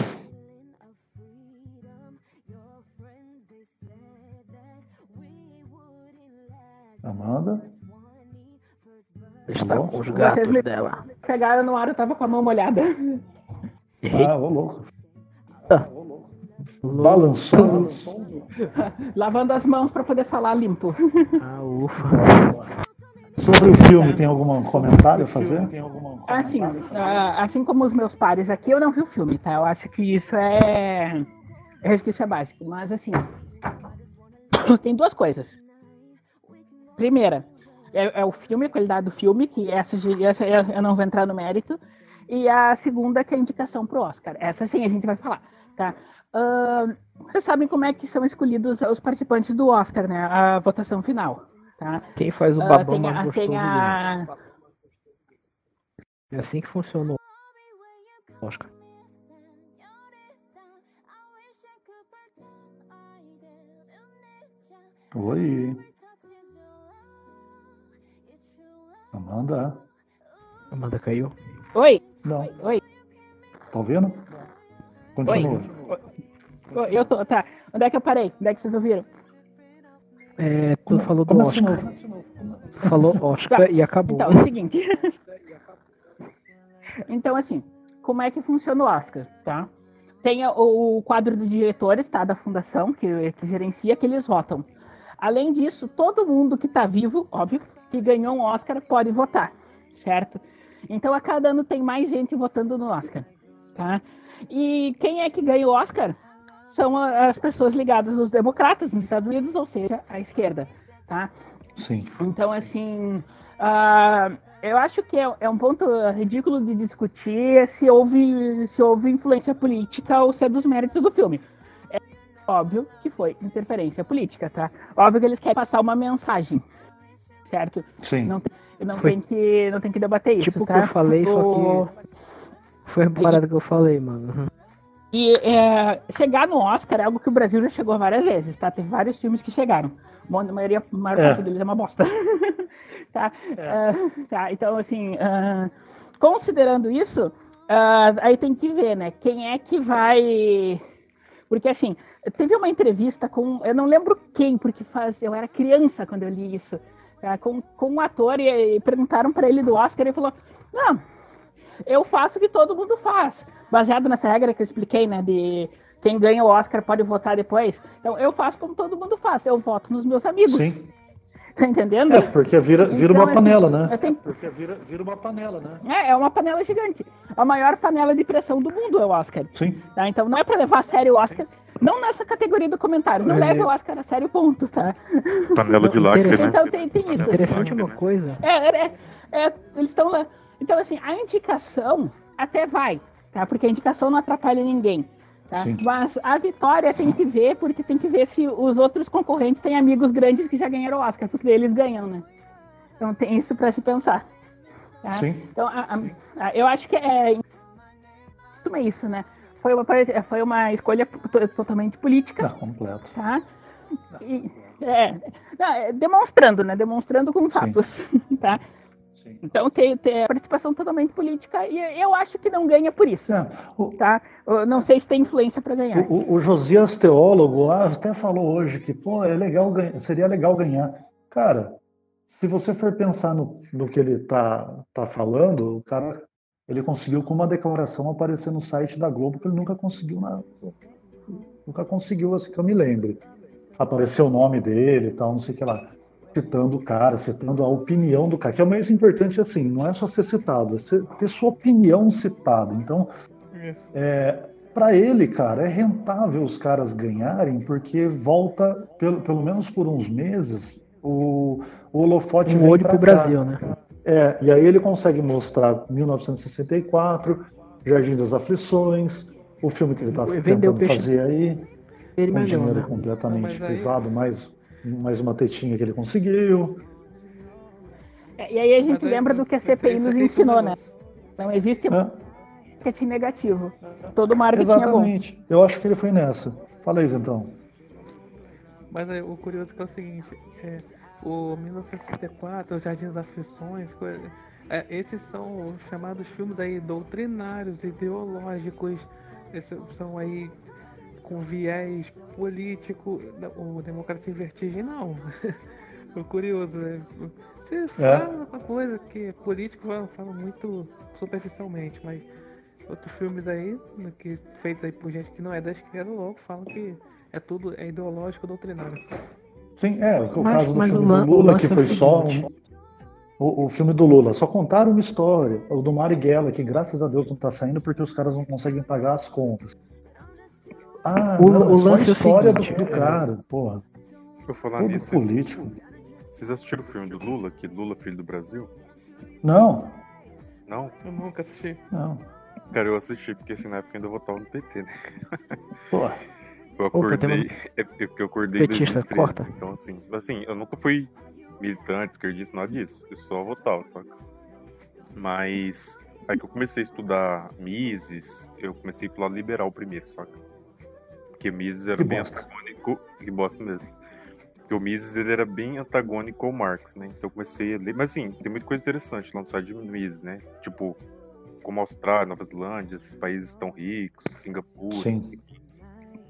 Speaker 1: Amanda?
Speaker 2: Está
Speaker 1: Bom.
Speaker 2: com os gatos dela.
Speaker 6: Pegaram no ar, eu tava com a mão molhada.
Speaker 1: Ah, ô louco.
Speaker 2: Louco.
Speaker 1: Balançou.
Speaker 6: Lavando as mãos pra poder falar limpo.
Speaker 2: Ah, ufa.
Speaker 1: Sobre o filme, tem algum comentário a fazer?
Speaker 6: Assim, ah, assim como os meus pares aqui, eu não vi o filme, tá? Eu acho que isso é, é resquício básico. Mas assim, tem duas coisas. Primeira, é, é o filme, a qualidade do filme, que essa, essa eu eu não vou entrar no mérito. E a segunda, que é a indicação pro Oscar. Essa sim a gente vai falar, tá? Vocês sabem como é que são escolhidos os participantes do Oscar, né? A votação final, tá?
Speaker 2: Quem faz o
Speaker 6: Ah,
Speaker 2: babão
Speaker 6: tem,
Speaker 2: mais
Speaker 6: a,
Speaker 2: gostoso
Speaker 6: tem a,
Speaker 2: É assim que funciona o Oscar.
Speaker 1: Oi, Amanda?
Speaker 2: Amanda caiu.
Speaker 6: Oi,
Speaker 1: Não,
Speaker 6: oi.
Speaker 1: tá ouvindo? Continua.
Speaker 6: Ô, Eu tô, tá. Onde é que eu parei? Onde é que vocês ouviram?
Speaker 2: É, tu
Speaker 1: Como-
Speaker 2: falou do
Speaker 1: de
Speaker 2: Oscar.
Speaker 1: novo.
Speaker 2: Tu falou Oscar e acabou.
Speaker 6: Então, é o seguinte. então, assim, como é que funciona o Oscar, tá? Tem o, o quadro de diretores, tá? Da fundação, que, que gerencia, que eles votam. Além disso, todo mundo que tá vivo, óbvio, que ganhou um Oscar pode votar, certo? Então, a cada ano tem mais gente votando no Oscar, tá? E quem é que ganha o Oscar? São as pessoas ligadas aos democratas nos Estados Unidos, ou seja, a esquerda, tá?
Speaker 1: Sim.
Speaker 6: Então, assim, ah, eu acho que é, é um ponto ridículo de discutir se houve, se houve influência política ou se é dos méritos do filme. É óbvio que foi interferência política, tá? Óbvio que eles querem passar uma mensagem, certo?
Speaker 1: Sim.
Speaker 6: Não, tem- não, tem, que, não tem que debater isso,
Speaker 2: Tipo o que
Speaker 6: tá?
Speaker 2: eu falei, só
Speaker 6: O-
Speaker 2: que. Foi a parada que eu falei, mano.
Speaker 6: E é, chegar no Oscar é algo que o Brasil já chegou várias vezes, tá? Tem vários filmes que chegaram. Bom, A maioria, a maior
Speaker 1: É.
Speaker 6: parte deles é uma bosta. tá? Ah, tá, então, assim, ah, considerando isso, ah, aí tem que ver, né? Quem é que vai. Porque, assim, teve uma entrevista com. Eu não lembro quem, porque faz, eu era criança quando eu li isso. tá? Com, com um ator e, e perguntaram para ele do Oscar e ele falou: Não, eu faço o que todo mundo faz. Baseado nessa regra que eu expliquei, né? De quem ganha o Oscar pode votar depois. Então, eu faço como todo mundo faz. Eu voto nos meus amigos.
Speaker 1: Sim.
Speaker 6: Tá entendendo?
Speaker 1: É, porque vira, vira
Speaker 6: Então,
Speaker 1: uma panela, né?
Speaker 6: Eu tenho-
Speaker 1: Porque vira, vira uma panela, né?
Speaker 6: É, é uma panela gigante. A maior panela de pressão do mundo é o Oscar.
Speaker 1: Sim.
Speaker 6: Tá? Então não é pra levar a sério o Oscar. Não nessa categoria do comentário. Não
Speaker 2: É.
Speaker 6: leve o Oscar a sério, ponto, tá?
Speaker 5: Panela de lacre, né?
Speaker 6: Então tem, tem isso.
Speaker 2: Interessante uma
Speaker 5: né?
Speaker 2: coisa.
Speaker 6: É, é, é, é, eles estão lá. Então, assim, a indicação até vai, tá? Porque a indicação não atrapalha ninguém. Tá?
Speaker 1: Sim.
Speaker 6: Mas a vitória tem que ver, porque tem que ver se os outros concorrentes têm amigos grandes que já ganharam o Oscar, porque eles ganham, né? Então tem isso pra se pensar. Tá?
Speaker 1: Sim.
Speaker 6: Então, a- a- a- eu acho que é é isso, né? Foi uma, foi uma escolha to- totalmente política
Speaker 1: Não, completo.
Speaker 6: tá? E, é, não, é, demonstrando, né? Demonstrando com fatos, tá?
Speaker 1: Sim.
Speaker 6: Então tem, tem participação totalmente política e eu acho que não ganha por isso,
Speaker 1: É, o,
Speaker 6: tá? Eu não sei se tem influência para ganhar.
Speaker 1: o, o Josias teólogo ah, até falou hoje que pô, é legal seria legal ganhar. Cara, se você for pensar no, no que ele tá, tá falando, o cara ele conseguiu com uma declaração aparecer no site da Globo que ele nunca conseguiu na, nunca conseguiu assim que eu me lembre. Apareceu o nome dele e tal, não sei o que lá. Citando o cara, citando a opinião do cara, que é o mais importante assim, não é só ser citado, é ser- ter sua opinião citada. Então,
Speaker 3: Isso.
Speaker 1: para ele, cara, é rentável os caras ganharem, porque volta, pelo, pelo menos por uns meses, o, o holofote
Speaker 2: Um olho pro
Speaker 1: cá.
Speaker 2: Brasil, né?
Speaker 1: É, e aí ele consegue mostrar 1964, Jardim das Aflições, o filme que ele está
Speaker 2: Vendeu
Speaker 1: tentando fazer aí,
Speaker 2: Ele
Speaker 1: com
Speaker 2: melhor,
Speaker 1: dinheiro
Speaker 2: né?
Speaker 1: completamente
Speaker 3: Não, mas aí-
Speaker 1: privado, mais, mais uma tetinha que ele conseguiu.
Speaker 6: É, E aí a gente
Speaker 3: Mas aí-
Speaker 6: lembra do que a CPI
Speaker 3: você
Speaker 6: nos
Speaker 3: tem
Speaker 6: ensinou, né? Não existe
Speaker 1: né?
Speaker 6: marketing negativo. Todo marketing é bom.
Speaker 1: Exatamente. Eu acho que ele foi nessa. Fala aí, então.
Speaker 3: Mas aí, o curioso é que é o seguinte, é, o 1964, o Jardim das Aflições, coisa- é, esses são os chamados filmes aí doutrinários, ideológicos, esses são aí com viés político, o Democracia em Vertigem não. curioso, né? Você fala uma coisa que político fala, muito superficialmente, mas outros filmes aí, né, que feitos aí por gente que não é da esquerda, logo falam que é tudo é ideológico doutrinário.
Speaker 1: Sim, é, o
Speaker 2: Mas-
Speaker 1: caso do filme do Lula, que
Speaker 2: é
Speaker 1: foi só um- o, o filme do Lula, só contaram uma história. O do Marighella, que graças a Deus não tá saindo porque os caras não conseguem pagar as contas. Ah,
Speaker 2: O-
Speaker 1: não,
Speaker 2: o
Speaker 1: é a
Speaker 2: lance é o
Speaker 1: história
Speaker 2: seguinte,
Speaker 1: do, do
Speaker 2: é-
Speaker 1: cara, porra.
Speaker 5: Eu falar
Speaker 1: Todo
Speaker 5: nisso, vocês,
Speaker 1: político.
Speaker 5: vocês assistiram o filme do Lula, que Lula é filho do Brasil?
Speaker 1: Não,
Speaker 5: Não?
Speaker 3: Eu nunca assisti.
Speaker 1: não.
Speaker 5: Cara, eu assisti, porque assim, na época eu ainda votava no PT, né?
Speaker 1: Porra.
Speaker 5: Eu
Speaker 2: Opa,
Speaker 5: acordei, é porque eu acordei em
Speaker 2: Petista,
Speaker 5: 2013,
Speaker 2: corta.
Speaker 5: Então, assim, assim, eu nunca fui militante, esquerdista, nada disso. Eu só votava, saca? Mas aí que eu comecei a estudar Mises, eu comecei pro lado liberal primeiro, saca? Porque Mises era
Speaker 1: Que
Speaker 5: bem
Speaker 1: bosta.
Speaker 5: antagônico, que bosta mesmo. Porque o Mises ele era bem antagônico ao Marx, né? Então eu comecei a ler, mas assim, tem muita coisa interessante site de Mises, né? Tipo, como a Austrália, Nova Zelândia, esses países tão ricos, Singapura,
Speaker 1: Sim.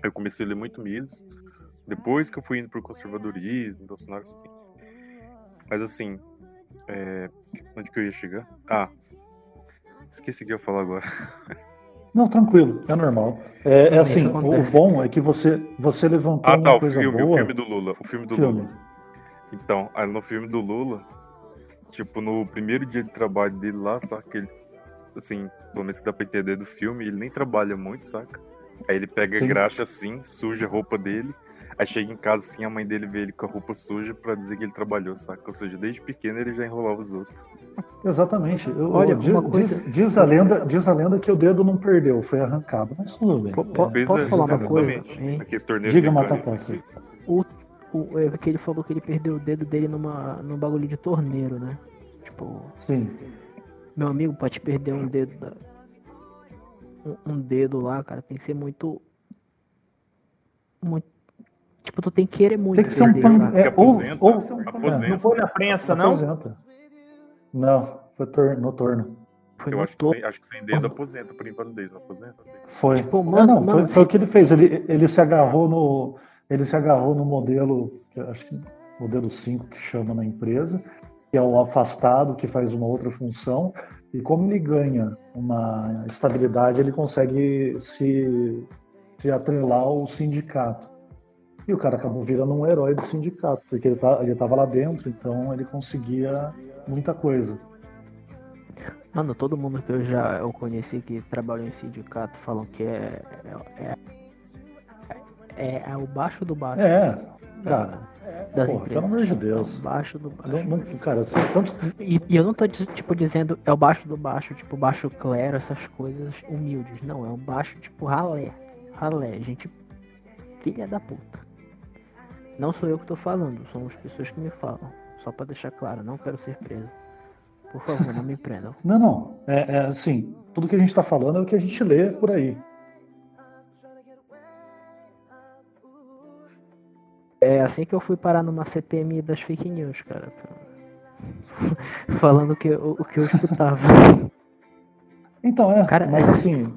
Speaker 5: Eu comecei a ler muito Mises. Depois que eu fui indo pro conservadorismo, Bolsonaro, assim. Mas assim, é, onde que eu ia chegar? Ah, esqueci o que eu ia falar agora.
Speaker 1: Não, tranquilo, é normal. É, é assim, o, o bom é que você, você levantou
Speaker 5: Ah,
Speaker 1: uma
Speaker 5: tá, o
Speaker 1: coisa
Speaker 5: filme,
Speaker 1: boa.
Speaker 5: o filme do Lula. O filme do
Speaker 1: Filme.
Speaker 5: Lula. Então, aí no filme do Lula, tipo, no primeiro dia de trabalho dele lá, saca? Ele, assim, pelo menos dá pra entender do filme, ele nem trabalha muito, saca? Aí ele pega
Speaker 1: Sim.
Speaker 5: graxa assim, suja a roupa dele. Aí chega em casa assim, a mãe dele vê ele com a roupa suja pra dizer que ele trabalhou, saca? Ou seja, desde pequeno ele já enrolava os outros.
Speaker 1: Exatamente. Eu-
Speaker 2: Olha,
Speaker 1: diz,
Speaker 2: uma coisa-
Speaker 1: diz- diz a lenda, diz a lenda que o dedo não perdeu, foi arrancado, mas tudo bem.
Speaker 2: Po-
Speaker 5: Fez,
Speaker 2: posso
Speaker 5: é,
Speaker 2: falar uma
Speaker 5: exatamente.
Speaker 2: coisa?
Speaker 1: Diga,
Speaker 5: de
Speaker 1: Mata
Speaker 5: Vitória.
Speaker 1: Passa.
Speaker 2: O, o, é que ele falou que ele perdeu o dedo dele numa, num bagulho de torneiro, né? Tipo,
Speaker 1: Sim.
Speaker 2: meu amigo, pra te perder um dedo da- um, um dedo lá, cara, tem que ser muito. Muito. Tipo, tu tem que querer muito
Speaker 1: Tem que ser um pano. É, ou, ou,
Speaker 5: aposenta.
Speaker 7: Não foi na prensa, não?
Speaker 1: aposenta. Não, foi tor no torno.
Speaker 2: Foi
Speaker 5: Eu acho que, acho que sem dedo aposenta por invalidez, não aposenta?
Speaker 1: Foi.
Speaker 2: Tipo, mano,
Speaker 1: não,
Speaker 2: mano,
Speaker 1: foi, foi o que ele fez. Ele, ele se agarrou no. Ele se agarrou no modelo, acho que modelo 5 que chama na empresa, que é o afastado, que faz uma outra função. E como ele ganha uma estabilidade, ele consegue se, se atrelar ao sindicato. E o cara acabou virando um herói do sindicato, porque ele tá, estava lá dentro, então ele conseguia muita coisa.
Speaker 2: Mano, todo mundo que eu já eu conheci que trabalha em sindicato falam que é. É, é, é o baixo do baixo.
Speaker 1: É, cara,
Speaker 2: das
Speaker 1: porra,
Speaker 2: empresas.
Speaker 1: pelo amor de Deus.
Speaker 2: É o baixo do baixo.
Speaker 1: não- não- cara, assim, tanto
Speaker 2: E, e eu não tô tipo dizendo é o baixo do baixo, tipo baixo clero, essas coisas humildes. Não, é um baixo tipo ralé. Ralé, gente filha da puta. Não sou eu que tô falando, são as pessoas que me falam. Só pra deixar claro, não quero ser preso. Por favor, não me prendam.
Speaker 1: Não, não. É, é assim, tudo que a gente está falando é o que a gente lê por aí.
Speaker 2: É assim que eu fui parar numa CPMI das fake news, cara. Falando o que, eu- o que eu escutava.
Speaker 1: Então, é,
Speaker 2: Cara,
Speaker 1: mas
Speaker 2: é-
Speaker 1: assim,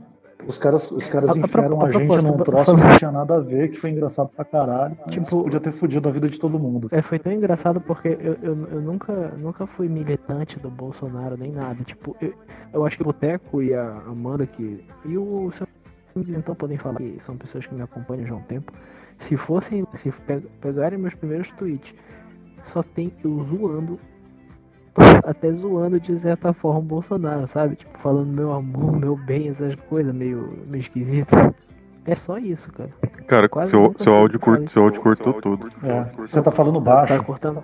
Speaker 1: os caras, os caras
Speaker 2: A- a
Speaker 1: enfiaram
Speaker 2: pro- a
Speaker 1: a gente num troço que não tinha nada a ver, que foi engraçado pra caralho.
Speaker 2: Tipo-
Speaker 1: podia ter fudido a vida de todo mundo.
Speaker 2: É, foi tão engraçado porque eu, eu, eu nunca, nunca fui militante do Bolsonaro nem nada. Tipo, eu, eu acho que o Boteco e a Amanda que. E o seu então podem falar que são pessoas que me acompanham já há um tempo. Se fossem. Se pe- pegarem meus primeiros tweets, só tem eu zoando. Até zoando de certa forma o Bolsonaro, sabe? Tipo, falando meu amor, meu bem, essas coisas meio, meio esquisitas. É só isso, cara.
Speaker 5: Cara,
Speaker 2: Quase
Speaker 5: seu, seu áudio, cur, seu áudio cortou tudo.
Speaker 1: É, você tá falando baixo.
Speaker 2: Tá cortando?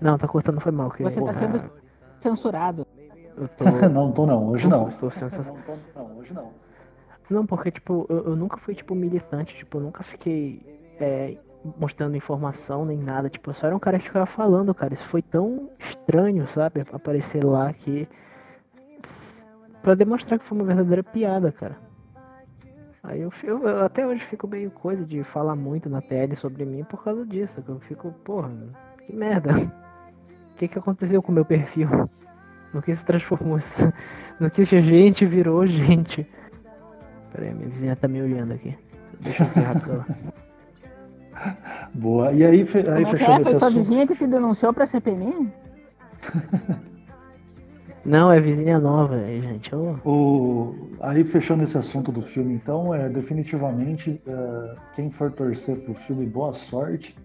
Speaker 2: Não, tá cortando foi mal. que
Speaker 6: Você tá sendo censurado.
Speaker 2: Eu tô.
Speaker 1: não, tô não, hoje não.
Speaker 2: Estou sendo-
Speaker 1: Não, tô- não, hoje não.
Speaker 2: Não, porque, tipo, eu, eu nunca fui, tipo, militante, tipo, eu nunca fiquei é, mostrando informação nem nada, tipo, só era um cara que ficava falando, cara. Isso foi tão estranho, sabe? Aparecer lá que. Pra demonstrar que foi uma verdadeira piada, cara. Aí eu, eu, eu até hoje fico meio coisa de falar muito na tele sobre mim por causa disso. Que eu fico, porra, que merda. O que, que aconteceu com o meu perfil? No que se transformou? No que a gente virou gente? Pera aí, minha vizinha tá me olhando aqui. Deixa eu ver rápido ela.
Speaker 1: Boa. E aí, fe- aí
Speaker 6: Como é que
Speaker 1: fechando
Speaker 6: é?
Speaker 1: esse
Speaker 6: Foi tua
Speaker 1: assunto.
Speaker 6: vizinha que te denunciou pra CPMI?
Speaker 2: Não, é vizinha nova aí, gente.
Speaker 1: O, aí fechando esse assunto do filme, então, é definitivamente é, quem for torcer pro filme, boa sorte.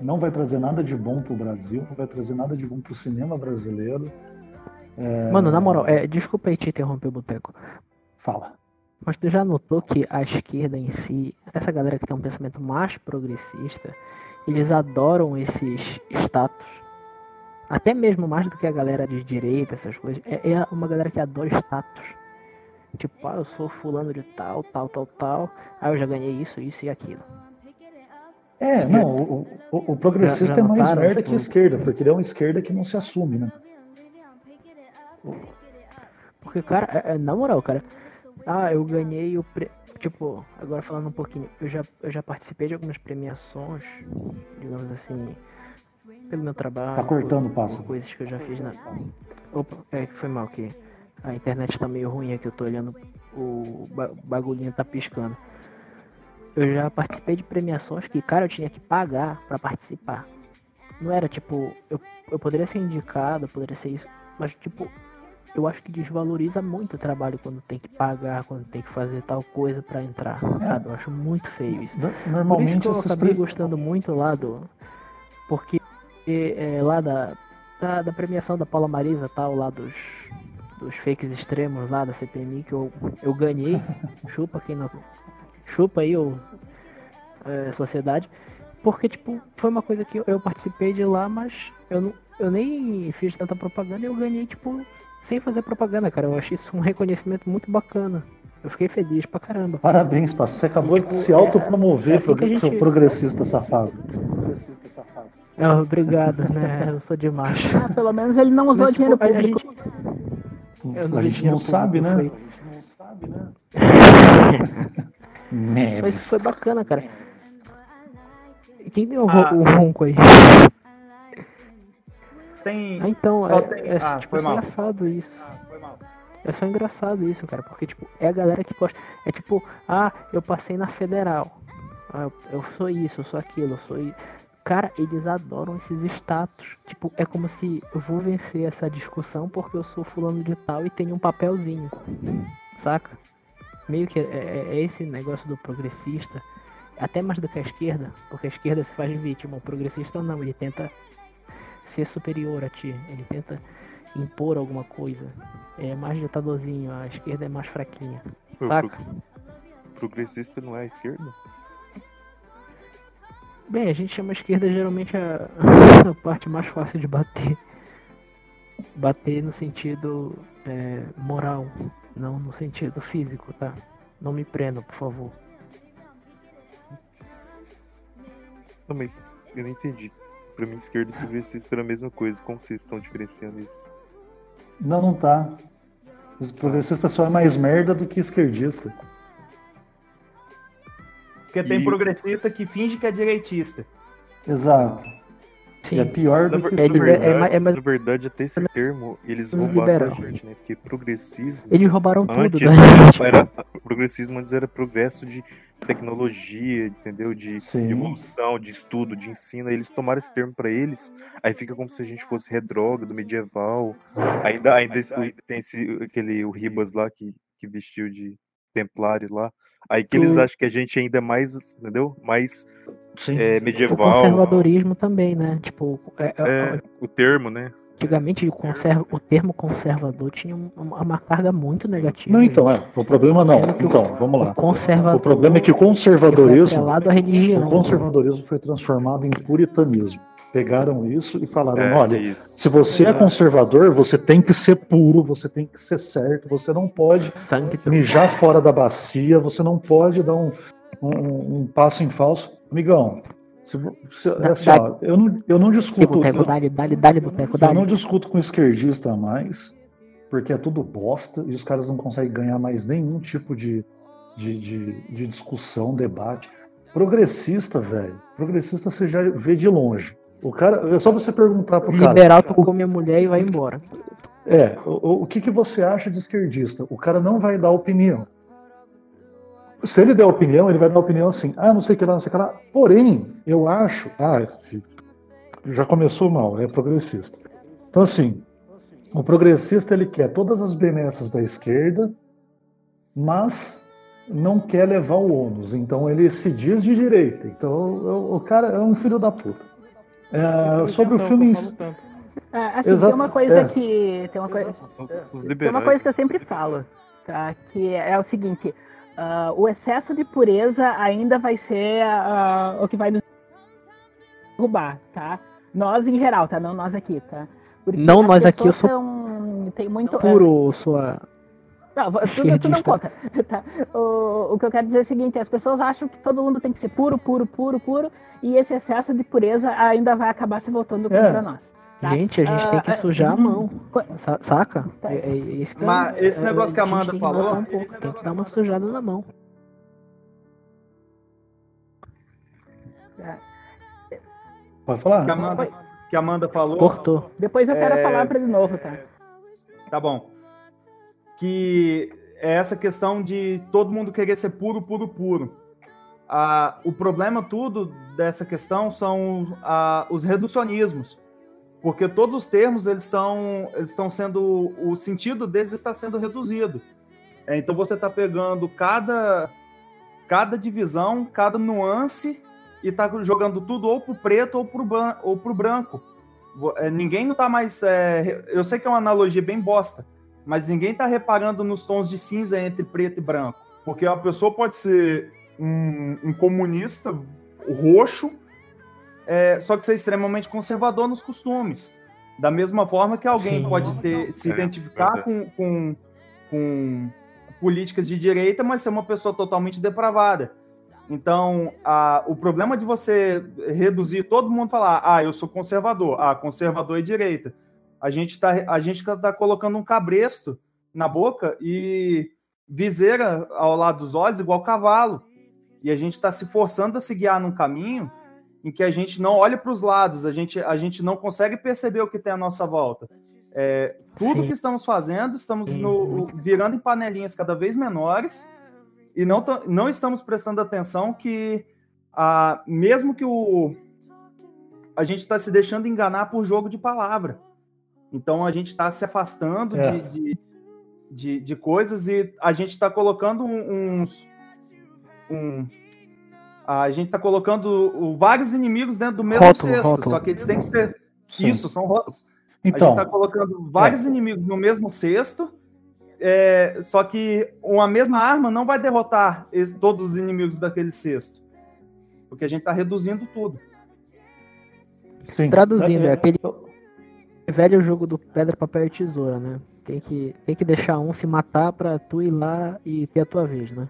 Speaker 1: Não vai trazer nada de bom pro Brasil, não vai trazer nada de bom pro cinema brasileiro.
Speaker 2: Mano, na moral, é, desculpa aí te interromper, Boteco.
Speaker 1: Fala.
Speaker 2: Mas tu já notou que a esquerda em si, essa galera que tem um pensamento mais progressista, eles adoram esses status. Até mesmo mais do que a galera de direita, essas coisas. É, é uma galera que adora status. Tipo, ah, eu sou fulano de tal, tal, tal, tal. Ah, eu já ganhei isso, isso e aquilo.
Speaker 1: É, não, o, o- o progressista
Speaker 2: Já- já
Speaker 1: é mais merda
Speaker 2: tipo-
Speaker 1: que a esquerda, porque ele é uma esquerda que não se assume, né?
Speaker 2: Porque, cara, é- é, na moral, cara. Ah, eu ganhei o. Pre... Tipo, agora falando um pouquinho, eu já, eu já participei de algumas premiações, digamos assim, pelo meu trabalho.
Speaker 1: Tá cortando,
Speaker 2: por,
Speaker 1: passa.
Speaker 2: por coisas que eu já fiz na. Opa, é que foi mal que a internet tá meio ruim aqui, eu tô olhando, o ba- bagulhinho tá piscando. eu já participei de premiações que, cara, eu tinha que pagar pra participar. Não era tipo, eu, eu poderia ser indicado, poderia ser isso, mas tipo, eu acho que desvaloriza muito o trabalho quando tem que pagar, quando tem que fazer tal coisa pra entrar,
Speaker 1: É.
Speaker 2: sabe? Eu acho muito feio isso.
Speaker 1: No-
Speaker 2: Por isso
Speaker 1: Normalmente
Speaker 2: que eu acabei gostando muito lá do. Porque é, lá da, da, da premiação da Paula Marisa tal, lá dos, dos fakes extremos lá da CPMI, que eu, eu ganhei. chupa quem não. Chupa aí, o é, sociedade. Porque, tipo, foi uma coisa que eu, eu participei de lá, mas eu, não, eu nem fiz tanta propaganda e eu ganhei, tipo, sem fazer propaganda, cara. Eu achei isso um reconhecimento muito bacana. Eu fiquei feliz pra caramba.
Speaker 1: Parabéns, Passo. Você acabou
Speaker 2: Tipo,
Speaker 1: de se autopromover,
Speaker 2: é assim que a
Speaker 1: progre- seu
Speaker 2: gente-
Speaker 1: progressista safado. Progressista safado.
Speaker 2: É, obrigado, né? Eu sou demais.
Speaker 6: Ah, pelo menos ele não usou
Speaker 2: Mas, tipo,
Speaker 6: dinheiro
Speaker 2: a, a
Speaker 6: público.
Speaker 2: gente, Eu não
Speaker 1: A
Speaker 2: sei
Speaker 1: gente não sabe, né? A gente não sabe, né?
Speaker 2: mas foi bacana, cara. E Quem deu
Speaker 7: Ah.
Speaker 2: o ronco aí?
Speaker 7: Tem.
Speaker 2: Ah, então,
Speaker 7: Só
Speaker 2: é,
Speaker 7: tem-
Speaker 2: é,
Speaker 7: ah,
Speaker 2: tipo, é
Speaker 7: mal.
Speaker 2: engraçado isso.
Speaker 7: Ah, foi mal.
Speaker 2: É só engraçado isso, cara, porque, tipo, é a galera que gosta. É tipo, ah, eu passei na federal. Ah, eu, eu sou isso, eu sou aquilo, eu sou isso. Cara, eles adoram esses status. Tipo, é como se eu vou vencer essa discussão porque eu sou fulano de tal e tenho um papelzinho. Saca? Meio que é, é- é esse negócio do progressista. Até mais do que a esquerda, porque a esquerda se faz vítima. O progressista não, ele tenta ser superior a ti. Ele tenta impor alguma coisa. É mais ditadorzinho, a esquerda é mais fraquinha. Saca?
Speaker 5: pro- progressista não é a esquerda?
Speaker 2: Bem, a gente chama a esquerda geralmente a, a parte mais fácil de bater. Bater no sentido é, moral, não no sentido físico, tá? Não me prendam, por favor.
Speaker 5: Não, mas eu não entendi. Pra mim, esquerda e progressista era a mesma coisa. Como vocês estão diferenciando isso?
Speaker 1: Não, não tá. Os progressistas só é mais merda do que esquerdista.
Speaker 7: Porque tem
Speaker 5: E-
Speaker 7: progressista que finge que é direitista.
Speaker 1: Exato.
Speaker 2: Sim,
Speaker 1: E é pior
Speaker 5: Na,
Speaker 1: do que
Speaker 5: na
Speaker 2: É
Speaker 5: verdade,
Speaker 2: é ma- é mais-
Speaker 5: na verdade, até esse termo eles roubaram da gente, né? Porque progressismo
Speaker 2: eles roubaram tudo
Speaker 5: antes
Speaker 2: da gente.
Speaker 5: era, o progressismo antes era progresso de tecnologia, entendeu? De,
Speaker 1: Sim.
Speaker 5: de evolução, de estudo, de ensino. Aí eles tomaram esse termo pra eles, aí fica como se a gente fosse retrógrado, medieval. Ainda, ainda esse- tem esse, aquele o Ribas lá que, que vestiu de templário lá. Aí que eles acham que a gente ainda é mais, entendeu? Mais
Speaker 1: Sim.
Speaker 5: é,
Speaker 2: O
Speaker 5: medieval.
Speaker 2: conservadorismo também, né? Tipo, é- é-
Speaker 5: É, o termo, né?
Speaker 2: antigamente o, conserva, o termo conservador tinha um- uma, uma carga muito negativa.
Speaker 1: Não, então, é. O problema não.
Speaker 2: Que o-
Speaker 1: Então, vamos
Speaker 2: O
Speaker 1: lá.
Speaker 2: conservador
Speaker 1: O problema é que o
Speaker 2: foi
Speaker 1: conservadorismo.
Speaker 2: à religião.
Speaker 1: O conservadorismo foi transformado em puritanismo. Pegaram isso e falaram:
Speaker 5: É,
Speaker 1: olha,
Speaker 5: isso.
Speaker 1: se você é conservador, você tem que ser puro, você tem que ser certo, você não pode mijar fora da bacia, você não pode dar um, um- um passo em falso. Amigão, se, se- é assim, ó, eu, não, eu não
Speaker 2: Dali,
Speaker 1: discuto.
Speaker 2: boteco,
Speaker 1: Eu,
Speaker 2: dali, dali, dali, boteco,
Speaker 1: eu não discuto com esquerdista mais, porque é tudo bosta e os caras não conseguem ganhar mais nenhum tipo de, de, de, de discussão, debate. Progressista, velho. Progressista você já vê de longe. O cara, é só você perguntar pro cara.
Speaker 2: Liberal, tu come a mulher e vai embora.
Speaker 1: É, o, o- que, que você acha de esquerdista? O cara não vai dar opinião. Se ele der opinião, ele vai dar opinião assim, ah, não sei o que lá, não sei o que lá. Porém, eu acho, ah, já começou mal, é progressista. Então, assim, o progressista ele quer todas as benesses da esquerda, mas não quer levar o ônus. Então, ele se diz de direita. Então, o, o cara é um filho da puta. É, sobre o filme.
Speaker 6: É, assim,
Speaker 1: Exato,
Speaker 6: tem uma coisa
Speaker 1: é.
Speaker 6: que. Tem uma coisa,
Speaker 5: São os
Speaker 6: tem uma coisa que eu sempre falo, tá? Que é o seguinte: ah, o excesso de pureza ainda vai ser ah, o que vai nos derrubar, tá? Nós em geral, tá? Não nós aqui, tá? Porque
Speaker 2: Não nós aqui, eu sou
Speaker 6: são- tem muito
Speaker 2: Puro, sua.
Speaker 6: Não, tu, tu não conta. Tá? O, o que eu quero dizer é o seguinte: as pessoas acham que todo mundo tem que ser puro, puro, puro, puro, e esse excesso de pureza ainda vai acabar se voltando
Speaker 1: É.
Speaker 6: contra nós. Tá?
Speaker 2: Gente, a gente tem que
Speaker 6: Ah,
Speaker 2: sujar a mão.
Speaker 6: Co-
Speaker 2: Sa- Saca?
Speaker 6: Tá.
Speaker 2: É, é isso que
Speaker 7: Mas
Speaker 2: é-
Speaker 7: esse
Speaker 2: é-
Speaker 7: negócio que a Amanda falou,
Speaker 2: um pouco, tem que dar uma sujada na mão.
Speaker 1: Pode falar?
Speaker 7: Que a Amanda, que a Amanda falou.
Speaker 2: Cortou.
Speaker 6: Depois eu quero
Speaker 7: É.
Speaker 6: a palavra de novo, tá?
Speaker 7: Tá bom. Que é essa questão de todo mundo querer ser puro, puro, puro. a, o problema tudo dessa questão são a, os reducionismos, porque todos os termos eles estão eles estão sendo o sentido deles está sendo reduzido. É, então você está pegando cada cada divisão, cada nuance e está jogando tudo ou pro preto ou pro, ou pro branco. É, ninguém não está mais. É, eu sei que é uma analogia bem bosta, mas ninguém está reparando nos tons de cinza entre preto e branco.
Speaker 8: Porque a pessoa pode ser um, um comunista roxo,
Speaker 7: é, só que ser extremamente conservador nos costumes. Da mesma forma que alguém Sim. pode ter, se é, identificar com, com, com políticas de direita, mas ser uma pessoa totalmente depravada. Então, a, o problema de você reduzir todo mundo falar, ah, eu sou conservador, ah, conservador e direita. A gente está a gente tá colocando um cabresto na boca e viseira ao lado dos olhos igual cavalo. E a gente está se forçando a se guiar num caminho em que a gente não olha para os lados, a gente, a gente não consegue perceber o que tem à nossa volta. É, tudo Sim. que estamos fazendo, estamos no, virando em panelinhas cada vez menores e não, não estamos prestando atenção que, a, mesmo que o, a gente está se deixando enganar por jogo de palavra. Então a gente está se afastando é. de, de, de, de, coisas e a gente está colocando uns. Um, a gente está colocando vários inimigos dentro do mesmo rótulo, cesto, rótulo. só que eles têm que ser. Sim. Isso, são rótulos. Então, a gente está colocando vários é. inimigos no mesmo cesto é, só que uma mesma arma não vai derrotar todos os inimigos daquele cesto. Porque a gente está reduzindo tudo.
Speaker 2: Sim. Traduzindo, é, é aquele velho jogo do pedra, papel e tesoura, né? Tem que, tem que deixar um se matar para tu ir lá e ter a tua vez, né?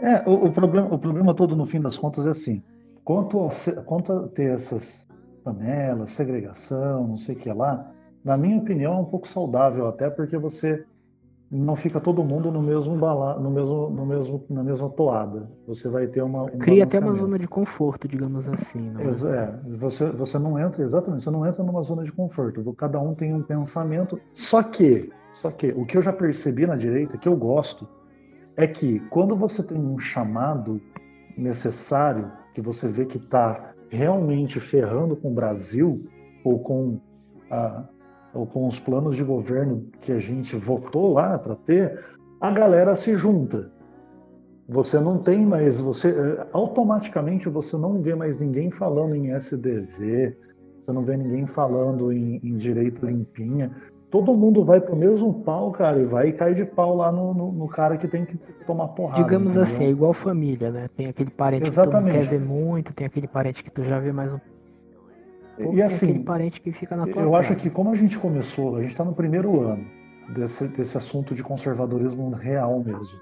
Speaker 1: É, o, o, problema, o problema todo, no fim das contas, é assim. Quanto a, quanto a ter essas panelas, segregação, não sei o que lá, na minha opinião, é um pouco saudável, até porque você não fica todo mundo no mesmo bala, no mesmo, no mesmo, na mesma toada. Você vai ter uma um
Speaker 2: cria até uma zona de conforto, digamos assim.
Speaker 1: É? é, você você não entra exatamente, você não entra numa zona de conforto. Cada um tem um pensamento. Só que, só que o que eu já percebi na direita que eu gosto é que quando você tem um chamado necessário que você vê que está realmente ferrando com o Brasil ou com a, ou com os planos de governo que a gente votou lá para ter, a galera se junta. Você não tem mais, você eh, automaticamente você não vê mais ninguém falando em SDV, você não vê ninguém falando em, em direito limpinha. Todo mundo vai pro mesmo pau, cara, e vai cair de pau lá no, no, no cara que tem que tomar porrada.
Speaker 2: Digamos entendeu? assim, é igual família, né? Tem aquele parente Exatamente. que tu não quer ver muito, tem aquele parente que tu já vê mais um
Speaker 1: e assim,
Speaker 2: parente que fica na tua
Speaker 1: eu acho que como a gente começou, a gente está no primeiro ano desse, desse assunto de conservadorismo real mesmo.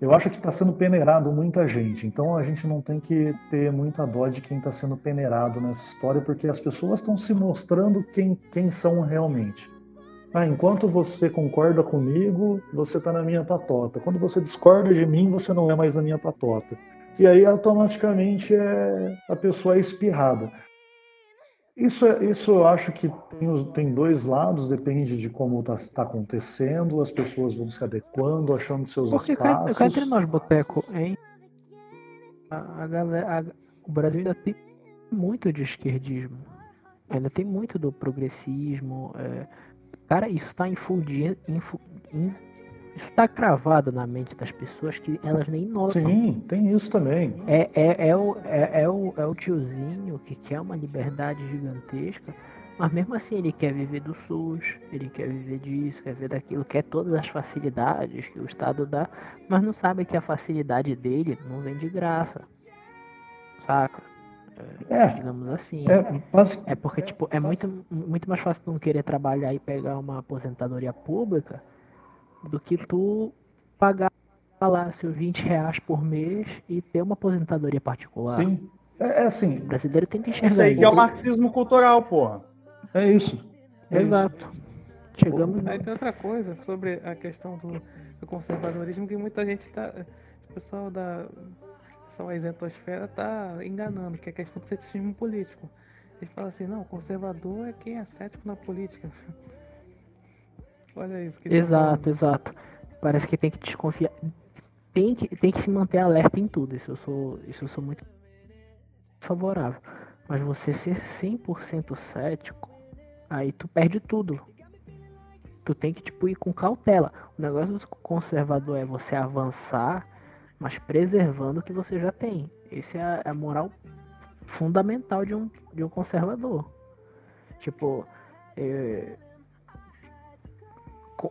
Speaker 1: Eu acho que está sendo peneirado muita gente, então a gente não tem que ter muita dó de quem está sendo peneirado nessa história, porque as pessoas estão se mostrando quem, quem são realmente. Ah, enquanto você concorda comigo, você está na minha patota. Quando você discorda de mim, você não é mais na minha patota. E aí automaticamente é, a pessoa é espirrada. Isso, é, isso eu acho que tem, tem dois lados, depende de como está tá acontecendo, as pessoas vão se adequando, achando seus Porque espaços. Porque
Speaker 2: cá entre nós, Boteco, hein? A, a galera, a, o Brasil ainda tem muito de esquerdismo, ainda tem muito do progressismo. É, cara, isso está infundindo, infu, in, está cravado na mente das pessoas que elas nem notam.
Speaker 1: Sim, tem isso também.
Speaker 2: É, é, é, o, é, é, o, é o tiozinho que quer uma liberdade gigantesca, mas mesmo assim ele quer viver do SUS, ele quer viver disso, quer viver daquilo, quer todas as facilidades que o Estado dá, mas não sabe que a facilidade dele não vem de graça. Saca? É, é digamos assim. É, mas... é porque, tipo, é muito, muito mais fácil não querer trabalhar e pegar uma aposentadoria pública do que tu pagar lá seus 20 reais por mês e ter uma aposentadoria particular.
Speaker 1: Sim. É, é assim.
Speaker 2: O brasileiro tem que enxergar.
Speaker 7: Isso aí que é o marxismo cultural, porra.
Speaker 1: É isso.
Speaker 2: É Exato. Isso. Chegamos.
Speaker 3: Aí tem outra coisa sobre a questão do, do conservadorismo que muita gente está. O pessoal da. Só a isentosfera tá enganando, que é a questão do ceticismo político. Eles falam assim, não, conservador é quem é cético na política.
Speaker 2: Olha isso. exato, exato. Parece que tem que desconfiar. tem que, tem que se manter alerta em tudo. Isso eu sou, isso eu sou muito favorável. Mas você ser 100% cético, aí tu perde tudo. Tu tem que tipo ir com cautela. O negócio do conservador é você avançar, mas preservando o que você já tem. Essa é a, é a moral fundamental de um, de um conservador. Tipo, é, co-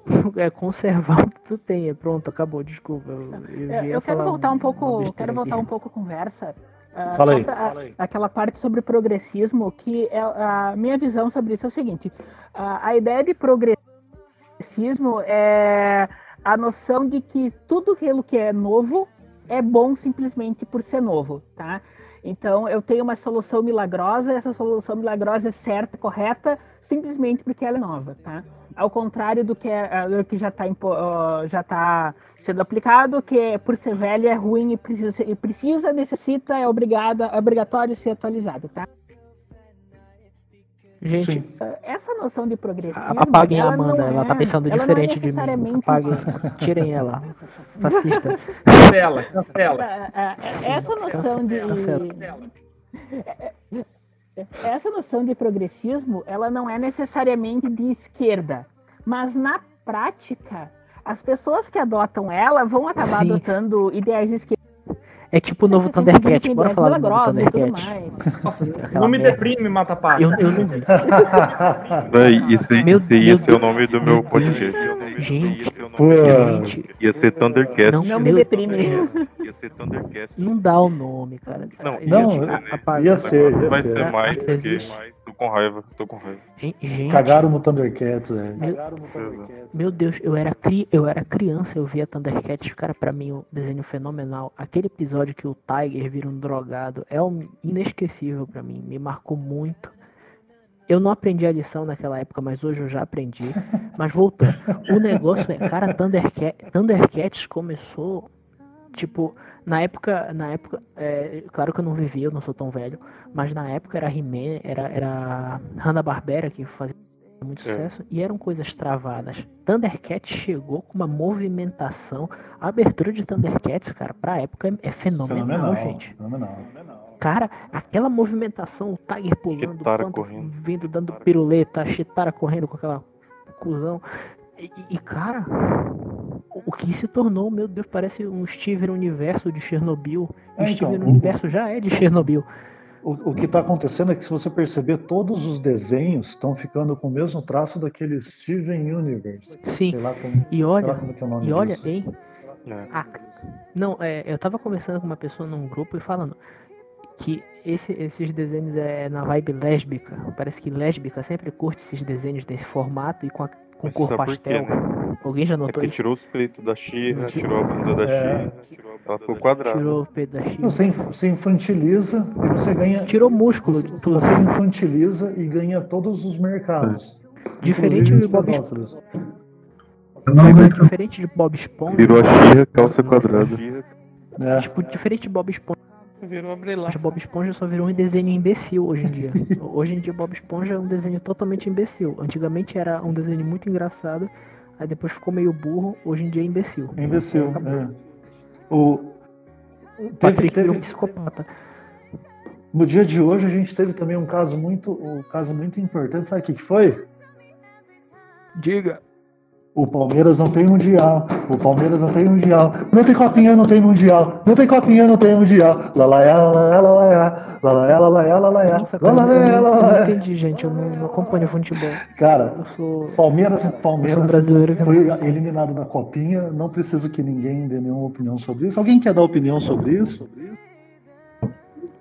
Speaker 2: é conservar o que tu tem. É Pronto, acabou, desculpa. Eu, eu
Speaker 6: Eu,
Speaker 2: ia
Speaker 6: eu quero voltar um pouco, quero voltar
Speaker 2: aqui.
Speaker 6: um pouco a conversa. ah,
Speaker 1: Fala aí,
Speaker 6: pra-
Speaker 1: fala aí.
Speaker 6: Aquela parte sobre progressismo, que é, a minha visão sobre isso é o seguinte: a, a ideia de progressismo é a noção de que tudo aquilo que é novo é bom simplesmente por ser novo, tá? Então eu tenho uma solução milagrosa, essa solução milagrosa é certa, correta, simplesmente porque ela é nova, tá? Ao contrário do que, é, ah, do que já está já tá sendo aplicado, que é, por ser velho é ruim e precisa, e precisa necessita, é obrigada, é obrigatório ser atualizado, tá?
Speaker 2: Gente,
Speaker 1: Sim.
Speaker 6: Essa noção de progressismo,
Speaker 2: apaguem a Amanda, ela
Speaker 6: é-
Speaker 2: tá pensando
Speaker 6: ela não é
Speaker 2: diferente de mim.
Speaker 6: necessariamente
Speaker 2: Apaguem, tirem ela. Fascista.
Speaker 7: Cancela, cancela.
Speaker 6: Ah, ah, Essa noção de
Speaker 2: Cancela.
Speaker 6: essa noção de progressismo, ela não é necessariamente de esquerda, mas na prática, as pessoas que adotam ela vão acabar
Speaker 2: Sim.
Speaker 6: adotando ideais de esquerda.
Speaker 2: É tipo o novo Thundercat. Bora falar do novo Thundercat.
Speaker 7: Nossa, não me deprime, Mata Passa.
Speaker 2: Eu, eu não vi. Meu
Speaker 5: esse ia
Speaker 2: Deus.
Speaker 5: ser o nome do meu
Speaker 2: Meu
Speaker 5: podcast.
Speaker 2: Gente.
Speaker 1: Pô,
Speaker 2: Gente,
Speaker 5: Ia ser Thundercast.
Speaker 2: Não,
Speaker 6: Não me deprime.
Speaker 5: Ia ser Thundercast.
Speaker 2: não dá o nome, cara.
Speaker 5: Não,
Speaker 2: Gente,
Speaker 1: não,
Speaker 2: a- apaga.
Speaker 1: ia ser, ia
Speaker 5: Vai
Speaker 1: ser.
Speaker 5: ser mais, porque
Speaker 2: existe.
Speaker 5: tô com raiva, tô com raiva.
Speaker 2: Gen- Gente,
Speaker 1: Cagaram no Thundercats, velho.
Speaker 2: Meu-
Speaker 1: Cagaram no Thundercats.
Speaker 2: Meu Deus, eu era, cri... eu era criança, eu via Thundercats, cara, pra mim um desenho fenomenal. Aquele episódio que o Tiger vira um drogado é um inesquecível pra mim, me marcou muito. Eu não aprendi a lição naquela época, mas hoje eu já aprendi. Mas voltando, o negócio é, cara, Thundercat... Thundercats começou, tipo, na época, na época, é, claro que eu não vivi, eu não sou tão velho, mas na época era He-Man, era, era Hanna-Barbera que fazia muito
Speaker 5: É.
Speaker 2: sucesso e eram coisas travadas. Thundercats chegou com uma movimentação. A abertura de Thundercats, cara, pra época é, é fenomenal,
Speaker 1: Fenomenal,
Speaker 2: gente.
Speaker 1: fenomenal.
Speaker 2: Cara, aquela movimentação, o Tiger pulando,
Speaker 5: Chitara
Speaker 2: o Panther
Speaker 5: correndo.
Speaker 2: vindo dando piruleta, a Chitara correndo com aquela cuzão. E, e, cara, o que se tornou, meu Deus, parece um Steven Universo de Chernobyl.
Speaker 1: É,
Speaker 2: o Steven
Speaker 1: então, o-
Speaker 2: Universo já é de Chernobyl.
Speaker 1: O, o que está acontecendo é que, se você perceber, todos os desenhos estão ficando com o mesmo traço daquele Steven Universe.
Speaker 2: Sim.
Speaker 1: Sei lá como,
Speaker 2: E
Speaker 1: sei lá
Speaker 2: olha,
Speaker 1: como que é o nome
Speaker 2: e olha,
Speaker 1: disso.
Speaker 2: hein?
Speaker 5: É.
Speaker 2: Ah, não, é, eu tava conversando com uma pessoa num grupo e falando que esse- esses desenhos é na vibe lésbica. Parece que lésbica sempre curte esses desenhos desse formato e com, a, com
Speaker 5: Mas
Speaker 2: cor
Speaker 5: por quê,
Speaker 2: pastel.
Speaker 5: né?
Speaker 2: Alguém já
Speaker 5: É
Speaker 2: notou
Speaker 5: porque
Speaker 2: isso?
Speaker 5: tirou os peitos da Xirra, tirou a bunda da
Speaker 1: É.
Speaker 5: Xirra, ela ficou quadrada.
Speaker 2: Tirou o peito da China.
Speaker 1: Você, você infantiliza e você ganha.
Speaker 2: Tirou músculo de tudo.
Speaker 1: Você infantiliza e ganha todos os mercados.
Speaker 2: Diferente
Speaker 1: inclusive
Speaker 2: de
Speaker 1: os
Speaker 2: Bob
Speaker 4: aguento.
Speaker 2: Diferente de Bob Esponja.
Speaker 5: Virou a Xirra, calça quadrada.
Speaker 1: É.
Speaker 2: Tipo, diferente de Bob Esponja.
Speaker 3: Virou abrilhar.
Speaker 2: Bob Esponja só virou um desenho imbecil hoje em dia. Hoje em dia Bob Esponja é um desenho totalmente imbecil. Antigamente era um desenho muito engraçado, aí depois ficou meio burro, hoje em dia é imbecil.
Speaker 1: É imbecil. é. O, teve,
Speaker 2: Patrick virou um
Speaker 1: teve,
Speaker 2: psicopata.
Speaker 1: no dia de hoje a gente teve também um caso muito, um caso muito importante. Sabe o que foi?
Speaker 2: Diga.
Speaker 1: O Palmeiras não tem mundial. O Palmeiras não tem mundial. Não tem copinha, não tem mundial. Não tem copinha, não tem mundial. Lalaiá, lalaiá, lalaiá. Lalaiá, lalaiá, lalaiá.
Speaker 2: Nossa, cara, eu
Speaker 1: Lalaiá,
Speaker 2: não, não entendi, gente. Eu não, não acompanho futebol.
Speaker 1: Cara,
Speaker 2: Eu sou.
Speaker 1: Palmeiras,
Speaker 2: Eu sou um
Speaker 1: Palmeiras
Speaker 2: brasileiro
Speaker 1: foi eliminado da copinha. Não preciso que ninguém dê nenhuma opinião sobre isso. Alguém quer dar opinião sobre isso?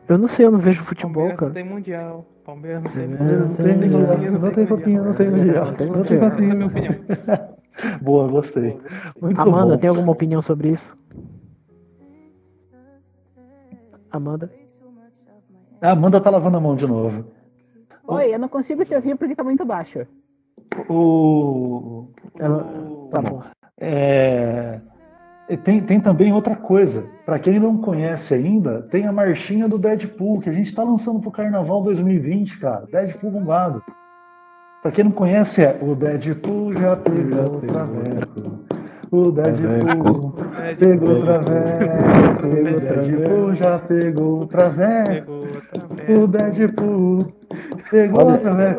Speaker 2: Eu não sei, eu não vejo futebol,
Speaker 3: Palmeiras não
Speaker 2: cara.
Speaker 3: tem mundial. Palmeiras não tem
Speaker 2: Palmeiras
Speaker 1: Não
Speaker 2: não
Speaker 1: tem
Speaker 2: tem
Speaker 1: mundial. Não tem copinha, não tem mundial.
Speaker 2: Não tem
Speaker 1: Não tem
Speaker 2: mundial.
Speaker 3: Essa é a minha
Speaker 1: copinha.
Speaker 3: opinião.
Speaker 1: Boa, gostei. Muito
Speaker 2: Amanda,
Speaker 1: bom.
Speaker 2: tem alguma opinião sobre isso? Amanda?
Speaker 1: A Amanda tá lavando a mão de novo.
Speaker 6: Oi, eu não consigo te ouvir porque tá muito baixo.
Speaker 1: O.
Speaker 2: Ela- Tá bom.
Speaker 1: É, Tem, tem também outra coisa. Para quem não conhece ainda, tem a marchinha do Deadpool, que a gente está lançando pro Carnaval 2020, cara. Deadpool bombado. Para quem não conhece, é o Deadpool já pegou o traveco. O Deadpool pegou outra vez. O Deadpool já pegou.
Speaker 3: Pegou outra
Speaker 1: O. Deadpool pegou outra vez.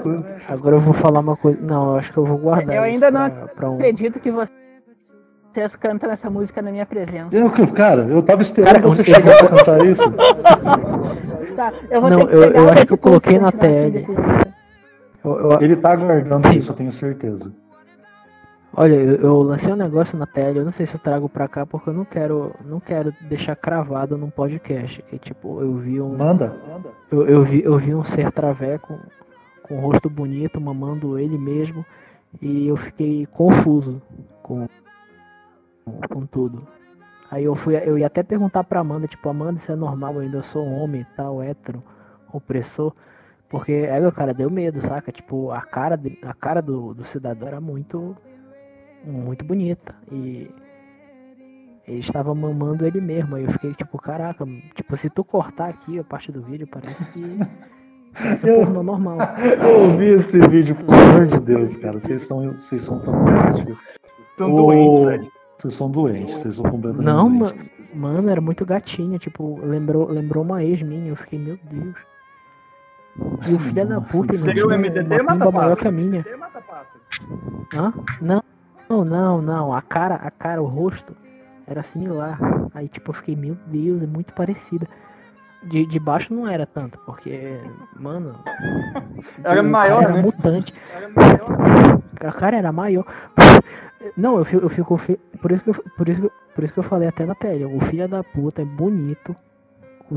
Speaker 2: Agora eu vou falar uma coisa. Não, eu acho que eu vou guardar.
Speaker 6: Eu ainda não
Speaker 2: pra, pra um.
Speaker 6: Acredito que vocês cantam essa música na minha presença.
Speaker 1: Eu, cara, eu tava esperando
Speaker 2: Cara,
Speaker 1: você chegar pra cantar isso.
Speaker 6: Tá, eu vou
Speaker 2: Não,
Speaker 6: ter que
Speaker 2: eu-
Speaker 6: pegar
Speaker 2: eu
Speaker 6: o
Speaker 2: acho que eu coloquei na
Speaker 6: assim
Speaker 2: tag. Eu- eu-
Speaker 1: Ele tá aguardando isso, eu tenho certeza.
Speaker 2: olha, eu, eu lancei um negócio na tela, eu não sei se eu trago pra cá porque eu não quero, não quero deixar cravado num podcast. Que tipo, eu vi um.
Speaker 1: Manda.
Speaker 2: Eu, eu vi, eu vi um ser traveco com um rosto bonito, mamando ele mesmo, e eu fiquei confuso com, com tudo. Aí eu fui, eu ia até perguntar pra Amanda, tipo, Amanda, isso é normal, eu ainda sou um homem e tal, hétero, opressor. Porque, é, cara, deu medo, saca? Tipo, a cara, de- a cara do, do cidadão era muito, muito bonita. E ele estava mamando ele mesmo. Aí eu fiquei tipo, caraca, tipo, se tu cortar aqui a parte do vídeo, parece que. Parece
Speaker 1: Eu-
Speaker 2: um pornô normal.
Speaker 1: Eu ouvi esse vídeo, pelo amor de Deus, cara. Vocês são, vocês são fantásticos.
Speaker 7: Tão
Speaker 1: Ô,
Speaker 7: doente, velho.
Speaker 1: Vocês são doentes, vocês são completamente
Speaker 2: Não, ma-
Speaker 1: doentes.
Speaker 2: mano, era muito gatinha, tipo, lembrou, lembrou uma ex minha, eu fiquei, meu Deus. E o filho da puta,
Speaker 7: Seria o MDT,
Speaker 2: uma
Speaker 7: mata
Speaker 2: maior que a minha. Hã? Não, não, não, não. A cara, a cara, o rosto era similar. Aí tipo, eu fiquei, meu Deus, é muito parecida. De, de baixo não era tanto, porque, mano.
Speaker 7: Era maior,
Speaker 2: era
Speaker 7: né?
Speaker 2: mutante.
Speaker 7: Era maior.
Speaker 2: A cara era maior. Não, eu fico, eu fico por isso que eu, por isso que, eu- por isso que eu falei até na tele. O filho da puta é bonito,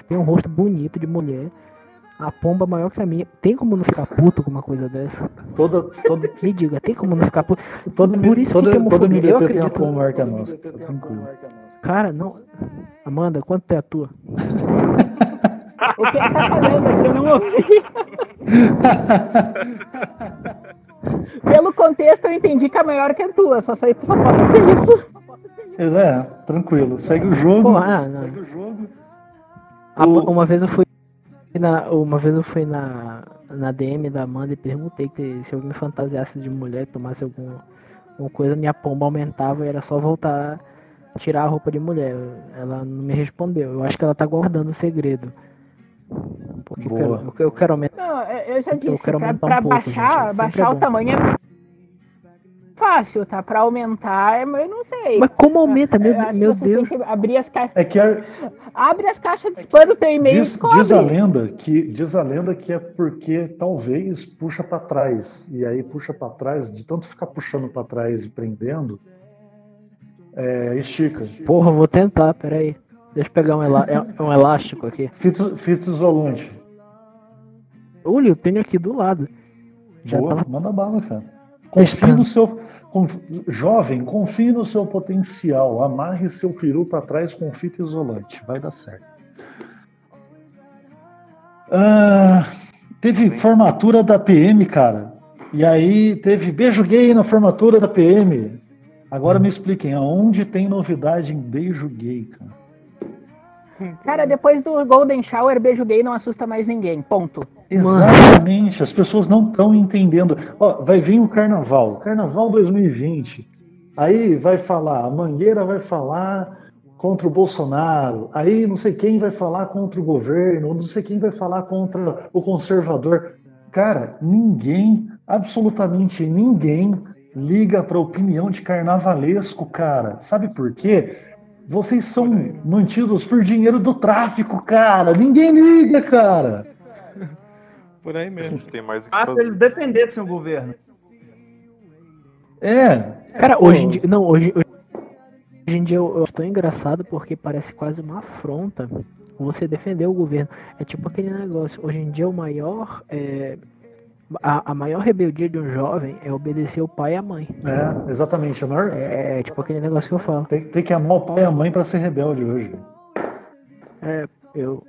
Speaker 2: tem um rosto bonito de mulher. A pomba maior que a minha. Tem como não ficar puto com uma coisa dessa?
Speaker 1: Toda, toda,
Speaker 2: Me diga, tem como não ficar puto?
Speaker 1: toda,
Speaker 2: Por isso que
Speaker 1: toda,
Speaker 2: que é
Speaker 1: toda
Speaker 2: homofobia. Eu
Speaker 1: MDT tem a pão maior que a nossa. Tranquilo.
Speaker 2: Cara, não. Amanda, quanto é a tua?
Speaker 6: O que ele tá falando aqui? Eu não ouvi. Pelo contexto, eu entendi que é maior que a tua. Só, só, só posso dizer isso.
Speaker 1: Mas é, tranquilo. Segue o jogo.
Speaker 2: Pô, ah.
Speaker 1: Segue o jogo.
Speaker 2: A-
Speaker 1: O-
Speaker 2: Uma vez eu fui na, uma vez eu fui na, na DM da Amanda e perguntei que se eu me fantasiasse de mulher e tomasse algum, alguma coisa, minha pomba aumentava e era só voltar a tirar a roupa de mulher. Ela não me respondeu. Eu acho que ela tá guardando o segredo. Porque eu
Speaker 1: Boa.
Speaker 2: quero, eu, eu quero aumentar.
Speaker 6: Não, eu eu já
Speaker 2: Eu
Speaker 6: disse,
Speaker 2: quero
Speaker 6: pra,
Speaker 2: aumentar um
Speaker 6: pra
Speaker 2: pouco,
Speaker 6: baixar,
Speaker 2: gente, sempre
Speaker 6: baixar
Speaker 2: é
Speaker 6: o tamanho é fácil, tá? Pra aumentar, é- eu não sei.
Speaker 2: Mas como aumenta? Meu, meu Deus.
Speaker 6: abrir as caixas.
Speaker 1: É que a-
Speaker 6: Abre as caixas de spam do teu e-mail
Speaker 1: diz, diz a lenda que diz a lenda que é porque talvez puxa pra trás e aí puxa pra trás de tanto ficar puxando pra trás e prendendo, é, estica.
Speaker 2: Porra, vou tentar, peraí. Deixa eu pegar um, elá- é um elástico aqui.
Speaker 1: Fita, fita isolante.
Speaker 2: Olha, eu tenho aqui do lado. Já
Speaker 1: Boa,
Speaker 2: tava
Speaker 1: manda bala, cara.
Speaker 2: Testando.
Speaker 1: no seu. Conf- jovem, confie no seu potencial. Amarre seu peru pra trás com fita isolante. Vai dar certo. Ah, teve formatura da PM, cara. E aí teve beijo gay na formatura da PM. Agora me expliquem, aonde tem novidade em beijo gay, cara?
Speaker 6: Cara, depois do Golden Shower, beijo gay não assusta mais ninguém. Ponto.
Speaker 1: Exatamente, as pessoas não estão entendendo. Ó, vai vir o carnaval, carnaval 2020. Aí vai falar, a Mangueira vai falar contra o Bolsonaro, aí não sei quem vai falar contra o governo, não sei quem vai falar contra o conservador. Cara, ninguém, absolutamente ninguém, liga para a opinião de carnavalesco, cara. Sabe por quê? Vocês são mantidos por dinheiro do tráfico, cara. Ninguém liga, cara.
Speaker 3: Por aí mesmo.
Speaker 5: tem mais o que
Speaker 7: Ah, se
Speaker 5: fazer.
Speaker 7: eles defendessem o governo.
Speaker 1: É,
Speaker 2: Cara, hoje em dia. Não, hoje, hoje em dia eu, eu estou engraçado porque parece quase uma afronta você defender o governo. É tipo aquele negócio. Hoje em dia o maior. é, a, a maior rebeldia de um jovem é obedecer o pai e a mãe.
Speaker 1: é, exatamente. A maior,
Speaker 2: É, tipo aquele negócio que eu falo.
Speaker 1: tem, tem que amar o pai e a mãe para ser rebelde hoje.
Speaker 2: É, eu.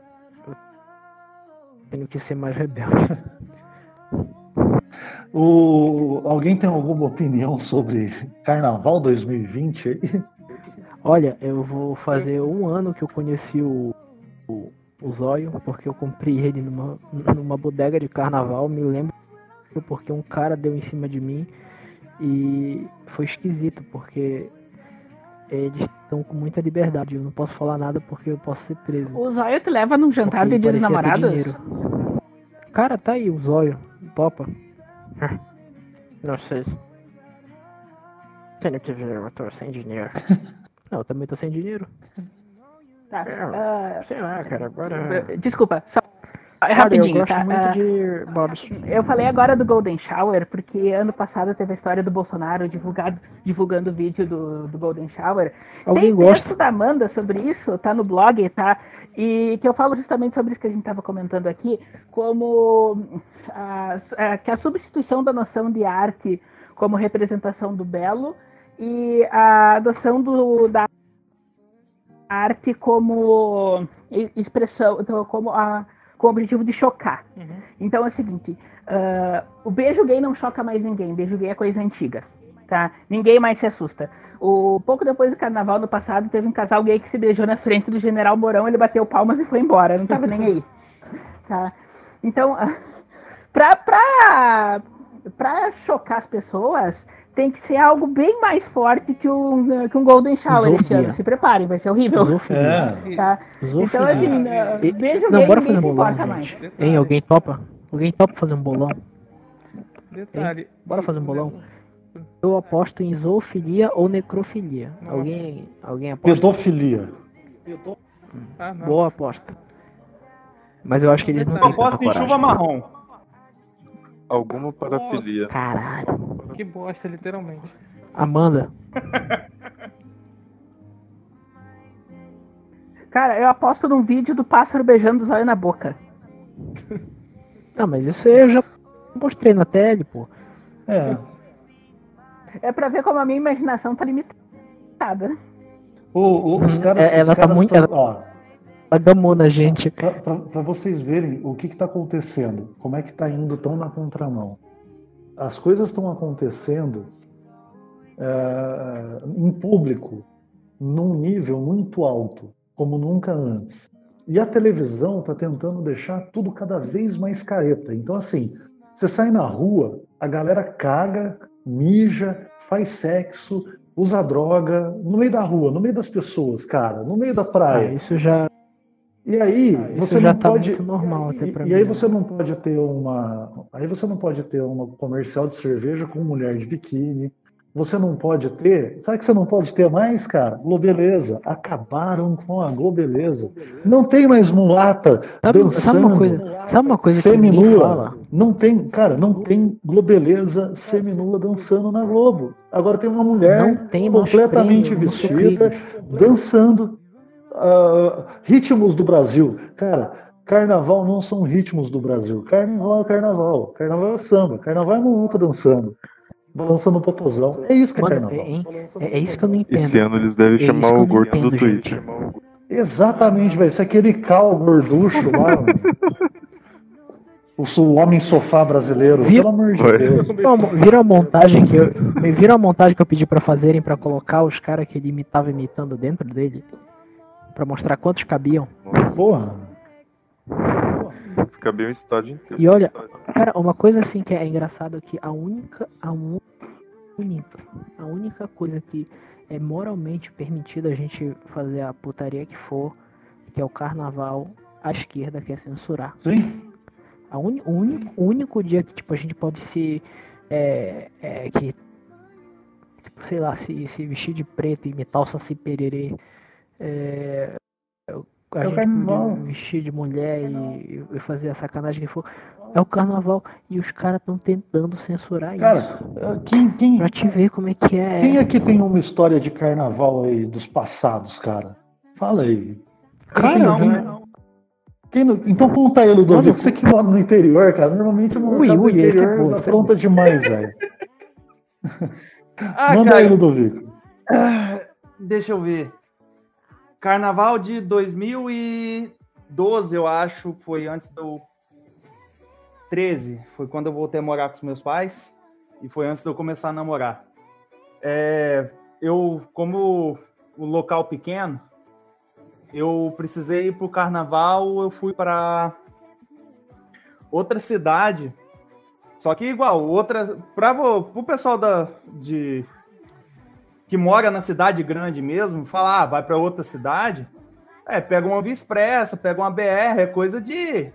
Speaker 2: Tenho que ser mais rebelde.
Speaker 1: O, alguém tem alguma opinião sobre Carnaval 2020? aí?
Speaker 2: Olha, eu vou fazer um ano que eu conheci o, o, o Zóio, porque eu comprei ele numa, numa bodega de carnaval, me lembro porque um cara deu em cima de mim e foi esquisito, porque eles estão com muita liberdade. Eu não posso falar nada porque eu posso ser preso.
Speaker 6: O Zóio te leva num jantar
Speaker 2: Porque
Speaker 6: de dia dos
Speaker 2: parecia ter
Speaker 6: namorados?
Speaker 2: Cara, tá aí o zóio. Topa. Não sei. Tenho que ver, eu tô sem dinheiro. Não, eu também tô sem dinheiro.
Speaker 6: Tá.
Speaker 2: É,
Speaker 6: ah,
Speaker 2: Sei lá, cara, agora.
Speaker 6: desculpa, só
Speaker 2: Olha,
Speaker 6: rapidinho,
Speaker 2: eu gosto
Speaker 6: tá?
Speaker 2: muito
Speaker 6: Ah,
Speaker 2: de Bob's.
Speaker 6: Eu falei agora do Golden Shower, porque ano passado teve a história do Bolsonaro divulgado, divulgando o vídeo do, do Golden Shower.
Speaker 2: Alguém
Speaker 6: Tem
Speaker 2: gosta?
Speaker 6: texto da Amanda sobre isso, tá no blog, tá? E que eu falo justamente sobre isso que a gente estava comentando aqui, como as- a- que a substituição da noção de arte como representação do belo e a adoção do, da arte como expressão, então, como a, com o objetivo de chocar. Então é o seguinte, ah, o beijo gay não choca mais ninguém, beijo gay é coisa antiga, tá? Ninguém mais se assusta. O, pouco depois do carnaval do passado, teve um casal gay que se beijou na frente do General Mourão, ele bateu palmas e foi embora, não tava nem aí. Tá? Então, pra, pra, pra chocar as pessoas, tem que ser algo bem mais forte que um, que um Golden Shower esse
Speaker 2: Zoofilia.
Speaker 6: ano. Se preparem, vai ser horrível.
Speaker 2: Zoofilia.
Speaker 1: É.
Speaker 6: Tá? Então,
Speaker 2: Zoofilia.
Speaker 6: assim, ah,
Speaker 2: E-
Speaker 6: beijo
Speaker 2: Não,
Speaker 6: gay,
Speaker 2: bora fazer
Speaker 6: se
Speaker 2: um bolão,
Speaker 6: importa
Speaker 2: gente.
Speaker 6: mais.
Speaker 2: Hein, alguém topa? Alguém topa fazer um bolão?
Speaker 3: Detalhe.
Speaker 2: Bora fazer um bolão? Eu aposto em zoofilia ou necrofilia.
Speaker 3: Nossa.
Speaker 2: Alguém, alguém aposta?
Speaker 1: Pedofilia.
Speaker 3: Ah, não.
Speaker 2: Boa aposta. Mas eu acho que eles não têm
Speaker 7: aposto
Speaker 2: tanta
Speaker 7: em chuva marrom.
Speaker 5: Alguma parafilia.
Speaker 2: Caralho.
Speaker 3: Que bosta, literalmente.
Speaker 2: Amanda,
Speaker 6: Cara, eu aposto num vídeo do pássaro beijando o zóio na boca.
Speaker 2: não, mas isso eu já mostrei na tele, pô.
Speaker 1: É.
Speaker 6: É pra ver como a minha imaginação tá limitada.
Speaker 1: O- o- os
Speaker 2: Hum,
Speaker 1: caras,
Speaker 2: é- ela tá
Speaker 1: caras
Speaker 2: muito-
Speaker 1: tão-
Speaker 2: ela-
Speaker 1: ó,
Speaker 2: Ela gamou na gente.
Speaker 1: Para vocês verem o que está acontecendo, como é que está indo tão na contramão. As coisas estão acontecendo é, em público, num nível muito alto, como nunca antes. E a televisão está tentando deixar tudo cada vez mais careta. Então, assim, você sai na rua, a galera caga, mija, faz sexo, usa droga, no meio da rua, no meio das pessoas, cara, no meio da
Speaker 2: Ah,
Speaker 1: praia.
Speaker 2: isso já,
Speaker 1: E aí,
Speaker 2: isso
Speaker 1: você
Speaker 2: já
Speaker 1: não
Speaker 2: tá
Speaker 1: pode.
Speaker 2: muito normal até
Speaker 1: E,
Speaker 2: pra
Speaker 1: e
Speaker 2: mim.
Speaker 1: aí
Speaker 2: né?
Speaker 1: você não pode ter uma. Aí você não pode ter uma comercial de cerveja com mulher de biquíni. Você não pode ter. Sabe que você não pode ter mais, cara? Globeleza. Acabaram com a Globeleza. Não tem mais mulata
Speaker 2: Sabe,
Speaker 1: dançando.
Speaker 2: sabe uma coisa? Sabe uma coisa que
Speaker 1: Seminua.
Speaker 2: fala?
Speaker 1: Não tem, cara, não tem Globeleza seminua dançando na Globo. Agora tem uma mulher
Speaker 2: tem
Speaker 1: completamente
Speaker 2: prêmio
Speaker 1: vestida, dançando ah, ritmos do Brasil. Cara, carnaval não são ritmos do Brasil. Carnaval é carnaval. Carnaval é samba. Carnaval é mulata dançando. Balançando o popozão. É isso que é
Speaker 2: Mano,
Speaker 1: carnaval.
Speaker 2: é, hein? é, é isso que eu não entendo.
Speaker 5: Esse ano eles devem
Speaker 2: É
Speaker 5: chamar o gordo do
Speaker 2: entendo, gente.
Speaker 5: Twitter.
Speaker 1: Exatamente, velho. Isso é aquele cal gorducho lá. mano. o homem sofá brasileiro.
Speaker 2: Viu?
Speaker 1: Pelo amor de
Speaker 5: Vai.
Speaker 1: Deus.
Speaker 2: Vira uma- Vira a montagem que eu. Vira a montagem que eu pedi pra fazerem pra colocar os caras que ele imitava imitando dentro dele. Pra mostrar quantos cabiam.
Speaker 5: Nossa,
Speaker 1: Porra.
Speaker 5: fica bem o estádio inteiro.
Speaker 2: E olha, cara, uma coisa assim que é engraçado é que a única. A un- única. A única coisa que é moralmente permitida a gente fazer a putaria que for, que é o carnaval, a esquerda quer censurar.
Speaker 1: Sim.
Speaker 2: A uni- o, único, o único dia que tipo, a gente pode se. É, é, que, tipo, sei lá, se, se vestir de preto e imitar o Saci Pererê. É, a
Speaker 1: É o
Speaker 2: gente
Speaker 1: carnaval.
Speaker 2: podia vestir de mulher e, e fazer a sacanagem que for. É o carnaval. E os caras estão tentando censurar
Speaker 1: Cara,
Speaker 2: isso.
Speaker 1: quem, quem,
Speaker 2: Pra te ver como é que é.
Speaker 1: quem aqui tem uma história de carnaval aí dos passados, cara? Fala aí.
Speaker 2: Cara,
Speaker 7: não,
Speaker 2: quem-?
Speaker 1: Quem não- Então conta aí, Ludovico. Você que mora no interior, cara. Normalmente no
Speaker 2: Ui, ui, esse é
Speaker 1: interior
Speaker 2: bom, é
Speaker 1: apronta demais, velho.
Speaker 7: Ah,
Speaker 1: Manda
Speaker 7: cara,
Speaker 1: aí, Ludovico.
Speaker 7: deixa eu ver. Carnaval de 2012, eu acho, foi antes do 13, foi quando eu voltei a morar com os meus pais e foi antes de eu começar a namorar. É, eu, como o local pequeno, eu precisei ir para o carnaval, eu fui para outra cidade. Só que igual, outra para o pessoal da de que mora na cidade grande mesmo, fala, ah, vai para outra cidade, é, pega uma Via Expressa, pega uma BR, é coisa de.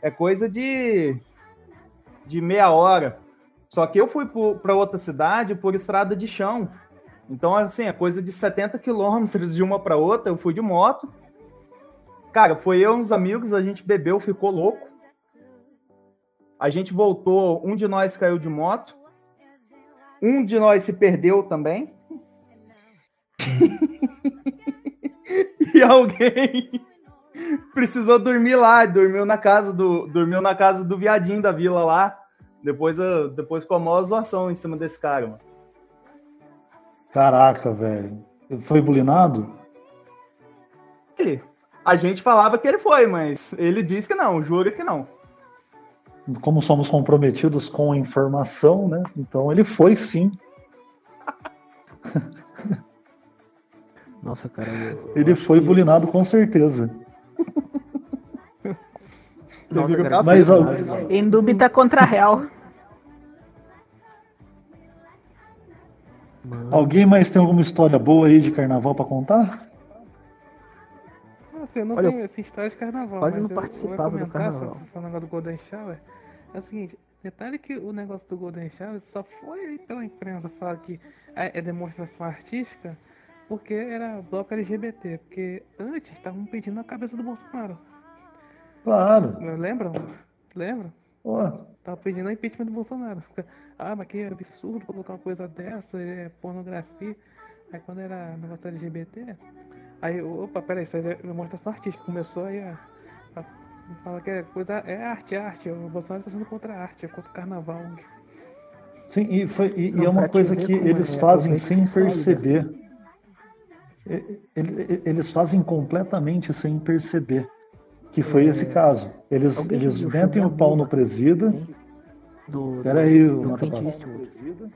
Speaker 7: É coisa de. de meia hora. Só que eu fui para outra cidade por estrada de chão. Então, assim, é coisa de 70 quilômetros de uma para outra. Eu fui de moto. Cara, foi eu e uns amigos, a gente bebeu, ficou louco. A gente voltou, um de nós caiu de moto. Um de nós se perdeu também. e alguém precisou dormir lá, dormiu na casa do, dormiu na casa do viadinho da vila lá. Depois, depois com a maior zoação em cima desse cara, mano.
Speaker 1: Caraca, velho. Foi bulinado?
Speaker 7: Ele. A gente falava que ele foi, mas ele disse que não, jura que não.
Speaker 1: Como somos comprometidos com a informação, né? Então ele foi sim.
Speaker 2: Nossa, cara. Eu,
Speaker 1: ele foi que... bulinado com certeza.
Speaker 6: Nossa, cara, mas, mas, em dúvida contra a real.
Speaker 1: Mano. Alguém mais tem alguma história boa aí de carnaval para contar?
Speaker 3: Nossa, eu não Olha, tenho essa história de carnaval.
Speaker 2: Quase não participava do carnaval.
Speaker 3: Falando negócio do Golden Shower. É o seguinte, detalhe que o negócio do Golden Shower só foi pela imprensa falar que é, é demonstração artística porque era bloco LGBT. Porque antes estavam pedindo a cabeça do Bolsonaro.
Speaker 1: Claro.
Speaker 3: Lembram? Lembram?
Speaker 1: Ué.
Speaker 3: Tava pedindo a impeachment do Bolsonaro. Ah, mas que absurdo colocar uma coisa dessa, é pornografia. Aí quando era negócio LGBT, aí, opa, peraí, isso aí é demonstração artística. Começou aí a, a falar que é coisa é arte, é arte. O Bolsonaro está sendo contra a arte, é contra o carnaval.
Speaker 1: Sim, e, foi, e, e é uma coisa que eles é, fazem sem perceber. Eles fazem completamente sem perceber que foi esse é. caso. Eles, eles metem o pau no presida. Do, Peraí, do, do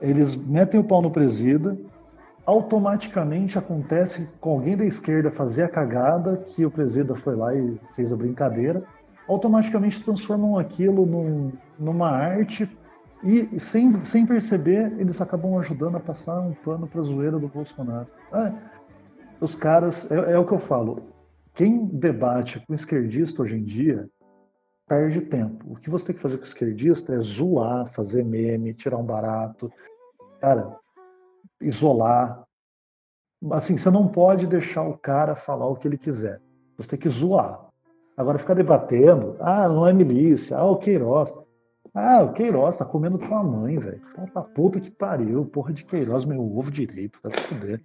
Speaker 1: Eles metem o pau no presida. Automaticamente acontece com alguém da esquerda fazer a cagada que o presida foi lá e fez a brincadeira. Automaticamente transformam aquilo num, numa arte e sem, sem perceber, eles acabam ajudando a passar um pano para a zoeira do Bolsonaro. Ah, os caras, é, é, o que eu falo, quem debate com esquerdista hoje em dia perde tempo. O que você tem que fazer com esquerdista é zoar, fazer meme, tirar um barato, cara, isolar. Assim, você não pode deixar o cara falar o que ele quiser. Você tem que zoar. Agora ficar debatendo, ah, não é milícia, ah, o Queiroz. Ah, o Queiroz tá comendo tua mãe, velho. Tá puta que pariu, porra de Queiroz, meu ovo direito, vai se fuder.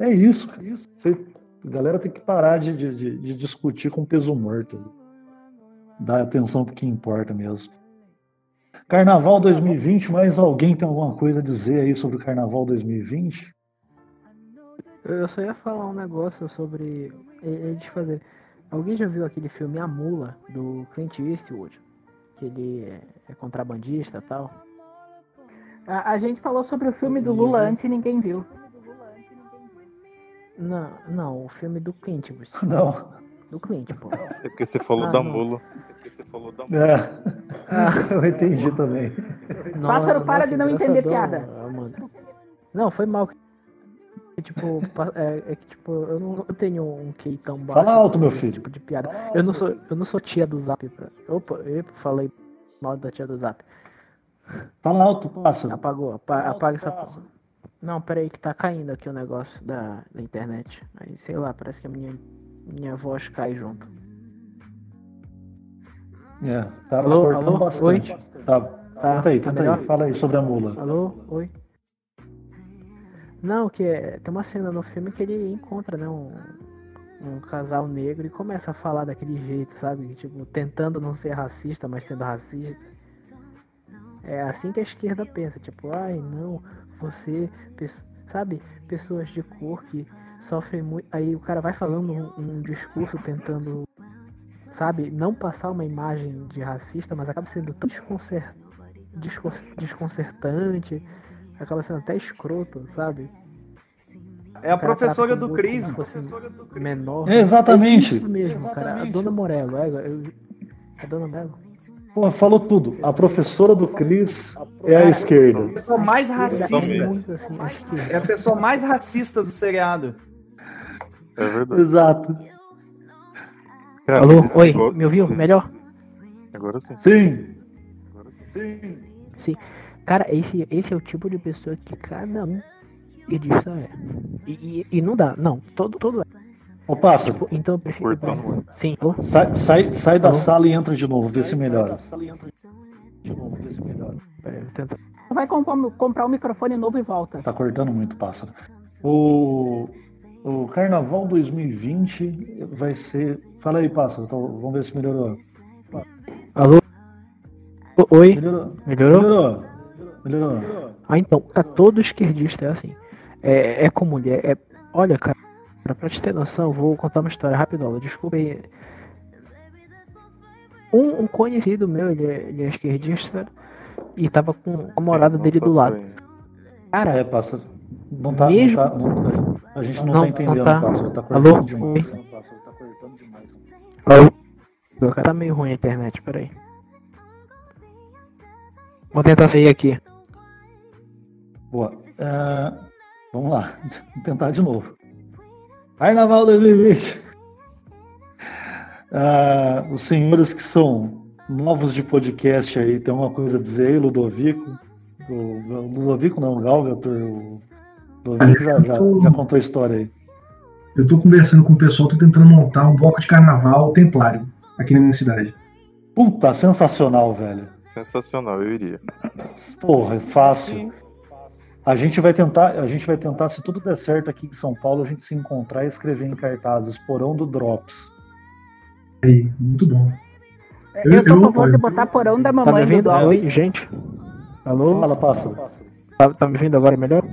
Speaker 1: É isso, é isso. Você a galera tem que parar de, de, de discutir com peso morto. Dar atenção pro que importa mesmo. Carnaval 2020, mais alguém tem alguma coisa a dizer aí sobre o Carnaval 2020?
Speaker 2: Eu só ia falar um negócio sobre eles fazer. Alguém já viu aquele filme A Mula do Clint Eastwood? Que ele é, é contrabandista e tal.
Speaker 6: A, a, gente falou sobre o filme do Lula antes e ninguém viu.
Speaker 2: Não, não, o filme do Clint,
Speaker 1: Bruce. Não.
Speaker 2: Do Clint, pô.
Speaker 5: É porque você falou ah, da mula. É porque você falou da
Speaker 1: mula. É. Ah. Eu entendi também.
Speaker 6: Não, Pássaro, para de não entender piada.
Speaker 2: Mano. Não, foi mal. Tipo, é, é, que tipo, eu não tenho um QI tão baixo.
Speaker 1: Fala alto, meu filho.
Speaker 2: Tipo de piada. Eu não sou, eu não sou tia do Zap. Pra... Opa, eu falei mal da tia do Zap.
Speaker 1: Fala alto, pássaro.
Speaker 2: Apagou, apa, apaga essa pássaro. Não, peraí que tá caindo aqui o negócio da, da internet. Aí, sei lá, parece que a minha, minha voz cai junto.
Speaker 1: É, tá alô, alô? bastante. Oi? Tá, tá, tenta aí, tá tenta aí. Fala aí sobre a mula.
Speaker 2: Alô, oi. Não, que é, tem uma cena no filme que ele encontra, né, um, um casal negro e começa a falar daquele jeito, sabe? Tipo, tentando não ser racista, mas sendo racista. É assim que a esquerda pensa, tipo, ai não, você, sabe, pessoas de cor que sofrem muito. Aí o cara vai falando um, um discurso tentando, sabe, não passar uma imagem de racista, mas acaba sendo tão desconcert, desconcertante, acaba sendo até escroto, sabe?
Speaker 7: É a professora do Cris.
Speaker 2: Menor.
Speaker 1: exatamente. É
Speaker 2: isso mesmo, Exatamente. cara. A dona Morello. É, eu, a dona Morello.
Speaker 1: Pô, falou tudo. A professora do Cris é a
Speaker 7: A
Speaker 1: esquerda.
Speaker 7: pessoa mais racista.
Speaker 2: Muito assim,
Speaker 7: É a pessoa mais racista do seriado.
Speaker 5: É verdade.
Speaker 1: Exato.
Speaker 5: Cara,
Speaker 2: Alô, oi,
Speaker 5: negócio-
Speaker 2: me ouviu? Melhor?
Speaker 5: Agora sim.
Speaker 1: Sim. Sim.
Speaker 2: Cara, esse, esse é o tipo de pessoa que cada um esquerdista é. E, e, e não dá, não, todo, todo é.
Speaker 1: Ô, Pássaro,
Speaker 2: Tipo, então eu prefiro.
Speaker 5: Muito.
Speaker 2: Sim, alô?
Speaker 1: sai, sai, sai da sala e entra de novo, vê se melhora.
Speaker 2: Pera aí, vou tentar.
Speaker 6: Vai comprar, comprar um microfone novo e volta.
Speaker 1: Tá cortando muito, Pássaro. O, o Carnaval 2020 vai ser. Fala aí, Pássaro, então, vamos ver se melhorou.
Speaker 2: Alô? Oi,
Speaker 1: Melhorou.
Speaker 2: melhorou?
Speaker 1: Melhorou. Melhorou.
Speaker 2: Ah, então, tá todo esquerdista é assim. É, é com mulher, é. Olha, cara, pra te ter noção, eu vou contar uma história rapidola, desculpa aí. Um, um conhecido meu, ele é, ele é esquerdista e tava com a morada
Speaker 5: Não
Speaker 2: dele do lado. Cara,
Speaker 1: É, Pássaro. Não tá,
Speaker 2: Mesmo-
Speaker 1: não tá- não tá- a gente não,
Speaker 2: Não,
Speaker 1: tá entendendo,
Speaker 2: tá.
Speaker 1: Pássaro. Tá
Speaker 2: Alô?
Speaker 1: cortando demais.
Speaker 2: Oi?
Speaker 1: Pássaro, tá cortando demais.
Speaker 2: Meu cara tá meio ruim a internet, peraí. Vou tentar sair aqui.
Speaker 1: Boa. É, vamos lá. Vamos tentar de novo. Carnaval 2020. Ah, os senhores que são novos de podcast aí, tem alguma coisa a dizer aí, Ludovico? O, Ludovico não, o Galgator. O Ludovico já, já, já contou a história aí.
Speaker 4: Eu tô conversando com o pessoal, tô tentando montar um bloco de carnaval templário aqui na minha cidade.
Speaker 1: Puta, sensacional, velho.
Speaker 5: Sensacional, eu iria.
Speaker 1: Porra, é fácil. A gente vai tentar, a gente vai tentar, se tudo der certo aqui em São Paulo, a gente se encontrar e escrever em cartazes Porão do Drops.
Speaker 4: Aí, muito bom. Eu-
Speaker 6: Eu sou a
Speaker 4: eu
Speaker 6: favor de botar porão da
Speaker 2: Tá me
Speaker 6: mamãe do
Speaker 2: ouvindo?
Speaker 6: Dog.
Speaker 2: Oi, gente? Alô?
Speaker 1: Fala, pássaro.
Speaker 2: Tá, tá me ouvindo agora melhor?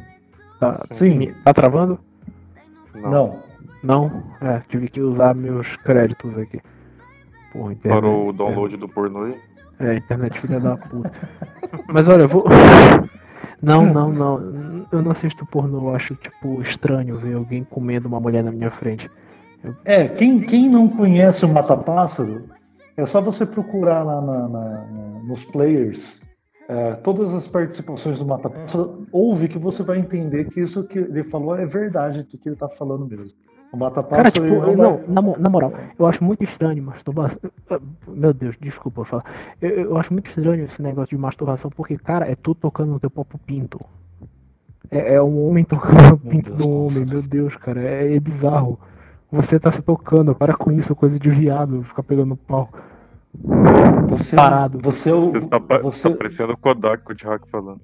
Speaker 2: Tá,
Speaker 1: Sim.
Speaker 2: me- tá travando?
Speaker 5: Não.
Speaker 1: Não.
Speaker 2: Não? É, tive que usar meus créditos aqui. Porra, internet.
Speaker 5: Parou o download do pornô aí?
Speaker 2: É, internet filha da puta. Mas olha, eu vou. Não, não, não. Eu não assisto pornô, eu acho, tipo, estranho ver alguém comendo uma mulher na minha frente.
Speaker 1: É, quem, quem não conhece o Mata Pássaro, é só você procurar lá na- na- na- nos players. É, todas as participações do Mata Pássaro, ouve que você vai entender que isso que ele falou é verdade do que ele tá falando mesmo. O Mata
Speaker 2: Cara, tipo,
Speaker 1: ele
Speaker 2: não,
Speaker 1: vai-
Speaker 2: na, na moral, eu acho muito estranho masturbação. Meu Deus, desculpa eu falar. Eu, eu acho muito estranho esse negócio de masturbação, porque, cara, é tu tocando no teu próprio pinto. É, é um homem tocando no pinto do homem, meu Deus, cara, é, é bizarro. Você tá se tocando, para com isso, coisa de viado, ficar pegando pau.
Speaker 1: Você,
Speaker 2: parado.
Speaker 1: Você é o.
Speaker 5: Você tá,
Speaker 1: você-
Speaker 5: tá parecendo o Kodak, o Hack falando.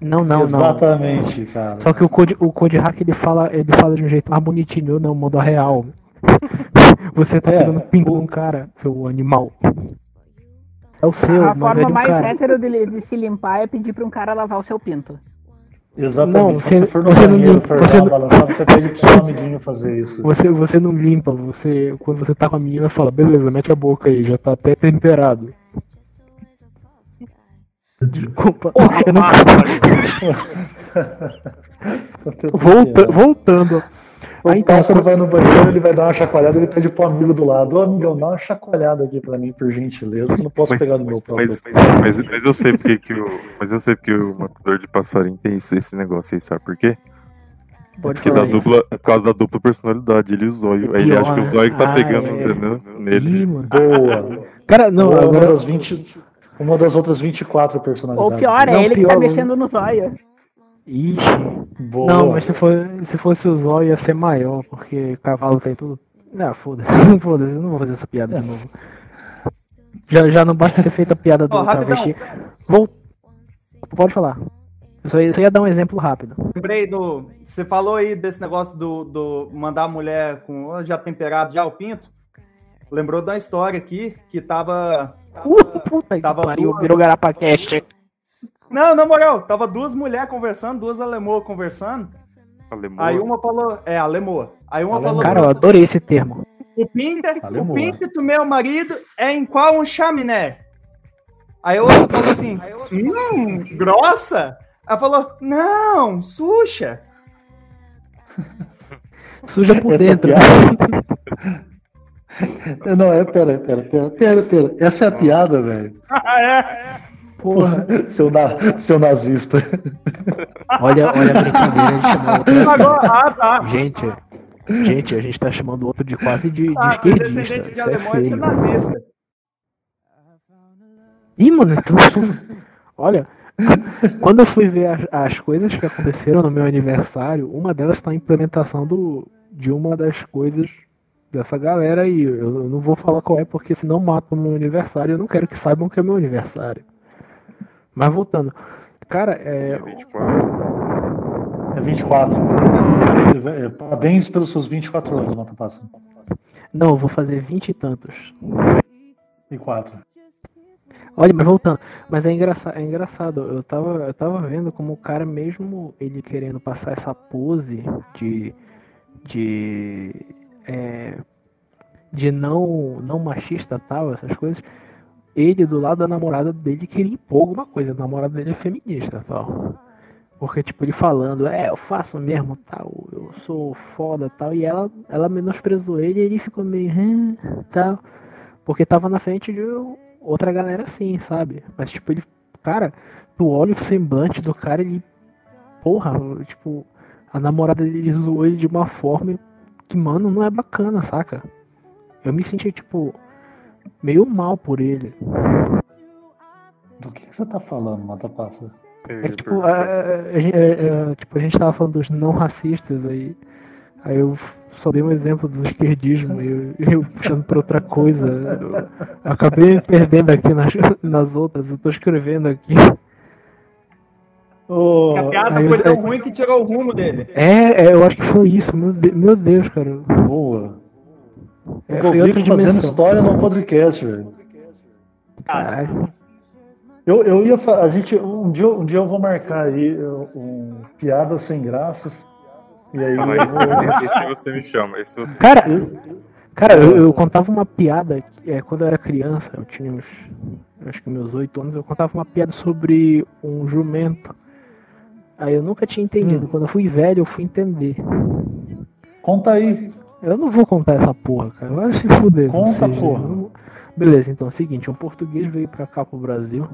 Speaker 2: Não, não, não.
Speaker 1: Exatamente, cara.
Speaker 2: Só que o Code, o Code Hack ele fala, ele fala de um jeito mais bonitinho, eu não, mundo real. Você tá
Speaker 1: É,
Speaker 2: pegando pinto
Speaker 1: o-
Speaker 2: um cara, seu animal. É o seu,
Speaker 6: A
Speaker 2: mas é
Speaker 6: forma
Speaker 2: de um
Speaker 6: mais
Speaker 2: cara.
Speaker 6: hétero de, de se limpar é pedir pra um cara lavar o seu pinto.
Speaker 1: Exatamente.
Speaker 2: Não,
Speaker 1: Quando
Speaker 2: você-
Speaker 1: você for no
Speaker 2: você não
Speaker 1: banheiro,
Speaker 2: limpa,
Speaker 1: for
Speaker 2: você não-
Speaker 1: balançada, você pede pro seu amiguinho fazer isso.
Speaker 2: Você, você não limpa, você. Quando você tá com a menina, fala, beleza, mete a boca aí, já tá até temperado. Desculpa. eu não Volta, voltando.
Speaker 1: O
Speaker 2: Ah, então,
Speaker 1: pássaro vai no banheiro, ele vai dar uma chacoalhada, ele pede pro amigo do lado, ô amigão, dá uma chacoalhada aqui pra mim, por gentileza, que eu não posso
Speaker 5: Mas,
Speaker 1: pegar no meu próprio.
Speaker 5: mas, mas, mas eu sei porque que o. Mas eu sei porque o matador de passarinho tem esse, esse negócio aí, sabe por quê?
Speaker 2: Pode
Speaker 5: Porque da
Speaker 2: aí.
Speaker 5: dupla, por causa da dupla personalidade, ele e o zóio. Aí ele acha que
Speaker 2: né?
Speaker 5: o zóio que tá
Speaker 2: Ah,
Speaker 5: pegando,
Speaker 2: é.
Speaker 5: entendeu? Nele.
Speaker 2: Ih, mano.
Speaker 1: Boa.
Speaker 2: Cara, não,
Speaker 1: Boa,
Speaker 2: agora.
Speaker 1: uma das 20. Uma das outras 24 personalidades.
Speaker 6: Ou pior, é
Speaker 2: Não,
Speaker 6: ele que
Speaker 2: pior,
Speaker 6: tá
Speaker 2: não.
Speaker 6: mexendo no zóio.
Speaker 2: Ixi.
Speaker 1: Boa.
Speaker 2: Não, mas se, for, se fosse o zóio ia ser maior, porque cavalo tem tudo. Não, foda-se, foda-se, eu não vou fazer essa piada de novo. Já, já não basta ter feito a piada do
Speaker 7: rapidão.
Speaker 2: travesti. Vou. Pode falar. Eu só ia, só ia dar um exemplo rápido.
Speaker 7: Lembrei do. Você falou aí desse negócio do, do mandar a mulher com já temperado já o pinto. Lembrou uma história aqui que tava.
Speaker 2: Uh, puta que
Speaker 7: Tava
Speaker 2: pariu,
Speaker 7: duas-
Speaker 2: virou Garapacast.
Speaker 7: Não, na moral, tava duas mulheres conversando, duas alemãs conversando.
Speaker 5: Alemão.
Speaker 7: Aí uma falou. É, alemoa. Aí uma
Speaker 1: Alemoa.
Speaker 7: falou.
Speaker 2: Cara, eu adorei esse termo.
Speaker 7: O pinto, o
Speaker 1: Alemoa.
Speaker 7: pinto do meu marido é em qual um chaminé? Aí outra falou assim, hum, grossa? Ela falou, não, suxa.
Speaker 2: Suja por
Speaker 1: Essa
Speaker 2: dentro.
Speaker 1: piada- Não, é, pera, pera, pera, pera, pera. Essa é a piada, velho.
Speaker 7: Ah, é?
Speaker 2: Porra,
Speaker 1: Seu, na, seu nazista.
Speaker 2: olha, olha a brincadeira de chamar outro assim.
Speaker 7: Agora, ah, tá.
Speaker 2: Gente, gente, a gente tá chamando o outro de quase de, de
Speaker 7: Ah, ser
Speaker 2: esquerdista.
Speaker 7: descendente de
Speaker 2: Isso é
Speaker 7: alemão é ser nazista.
Speaker 2: Ih, mano, então, olha, quando eu fui ver as, as coisas que aconteceram no meu aniversário, uma delas tá a implementação do, de uma das coisas dessa galera aí. Eu, eu não vou falar qual é, porque senão matam o meu aniversário. Eu não quero que saibam que é meu aniversário. Mas voltando, cara, é,
Speaker 5: 24.
Speaker 1: É 24. É, Parabéns pelos seus 24 anos, Mata Passa.
Speaker 2: não, eu vou fazer vinte e tantos.
Speaker 1: E 4.
Speaker 2: Olha, mas voltando, mas é engraçado, é engraçado. Eu tava, eu tava vendo como o cara mesmo ele querendo passar essa pose de de é, de não não machista tal, essas coisas. Ele do lado da namorada dele queria impor alguma coisa. A namorada dele é feminista tal. Porque tipo ele falando, é, eu faço mesmo tal, eu sou foda tal, e ela ela menosprezou ele e ele ficou meio "Hã?", tal, porque tava na frente de outra galera assim, sabe? Mas tipo, ele. Cara, tu olha o semblante do cara, ele. Porra, tipo, a namorada dele zoou ele de uma forma que, mano, não é bacana, saca? Eu me senti, tipo, meio mal por ele.
Speaker 1: Do que, que você tá falando, Mata Passa?
Speaker 5: Eu
Speaker 2: É que, tipo, a, a- a gente, é, é, tipo, a gente tava falando dos não racistas aí. Aí eu só dei um exemplo do esquerdismo e eu, eu puxando pra outra coisa. Eu acabei me perdendo aqui nas, nas outras, eu tô escrevendo aqui.
Speaker 1: Ô,
Speaker 7: A piada foi
Speaker 2: eu-
Speaker 7: tão ruim que tirou o rumo dele.
Speaker 2: É, é, eu acho que foi isso, meu Deus, meu Deus cara.
Speaker 1: boa.
Speaker 2: É,
Speaker 1: Eu
Speaker 2: foi
Speaker 1: vi
Speaker 2: outra
Speaker 1: fazendo
Speaker 2: dimensão.
Speaker 1: história no podcast, velho.
Speaker 2: Caralho.
Speaker 1: Eu, eu ia a gente um dia, um dia eu vou marcar aí um piadas sem graças. E aí
Speaker 5: Fala
Speaker 1: eu
Speaker 5: aí,
Speaker 1: vou,
Speaker 5: esse você me chama. Esse você...
Speaker 2: Cara,
Speaker 1: eu-
Speaker 2: cara, eu, eu contava uma piada é, quando eu era criança, eu tinha uns. Acho que meus oito anos, eu contava uma piada sobre um jumento. Aí eu nunca tinha entendido.
Speaker 1: Hum.
Speaker 2: Quando eu fui velho, eu fui entender.
Speaker 1: conta aí.
Speaker 2: Eu não vou contar essa porra, cara. Vai se fuder.
Speaker 1: Conta, porra.
Speaker 2: Não- Beleza, então é o seguinte, um português veio pra cá pro Brasil.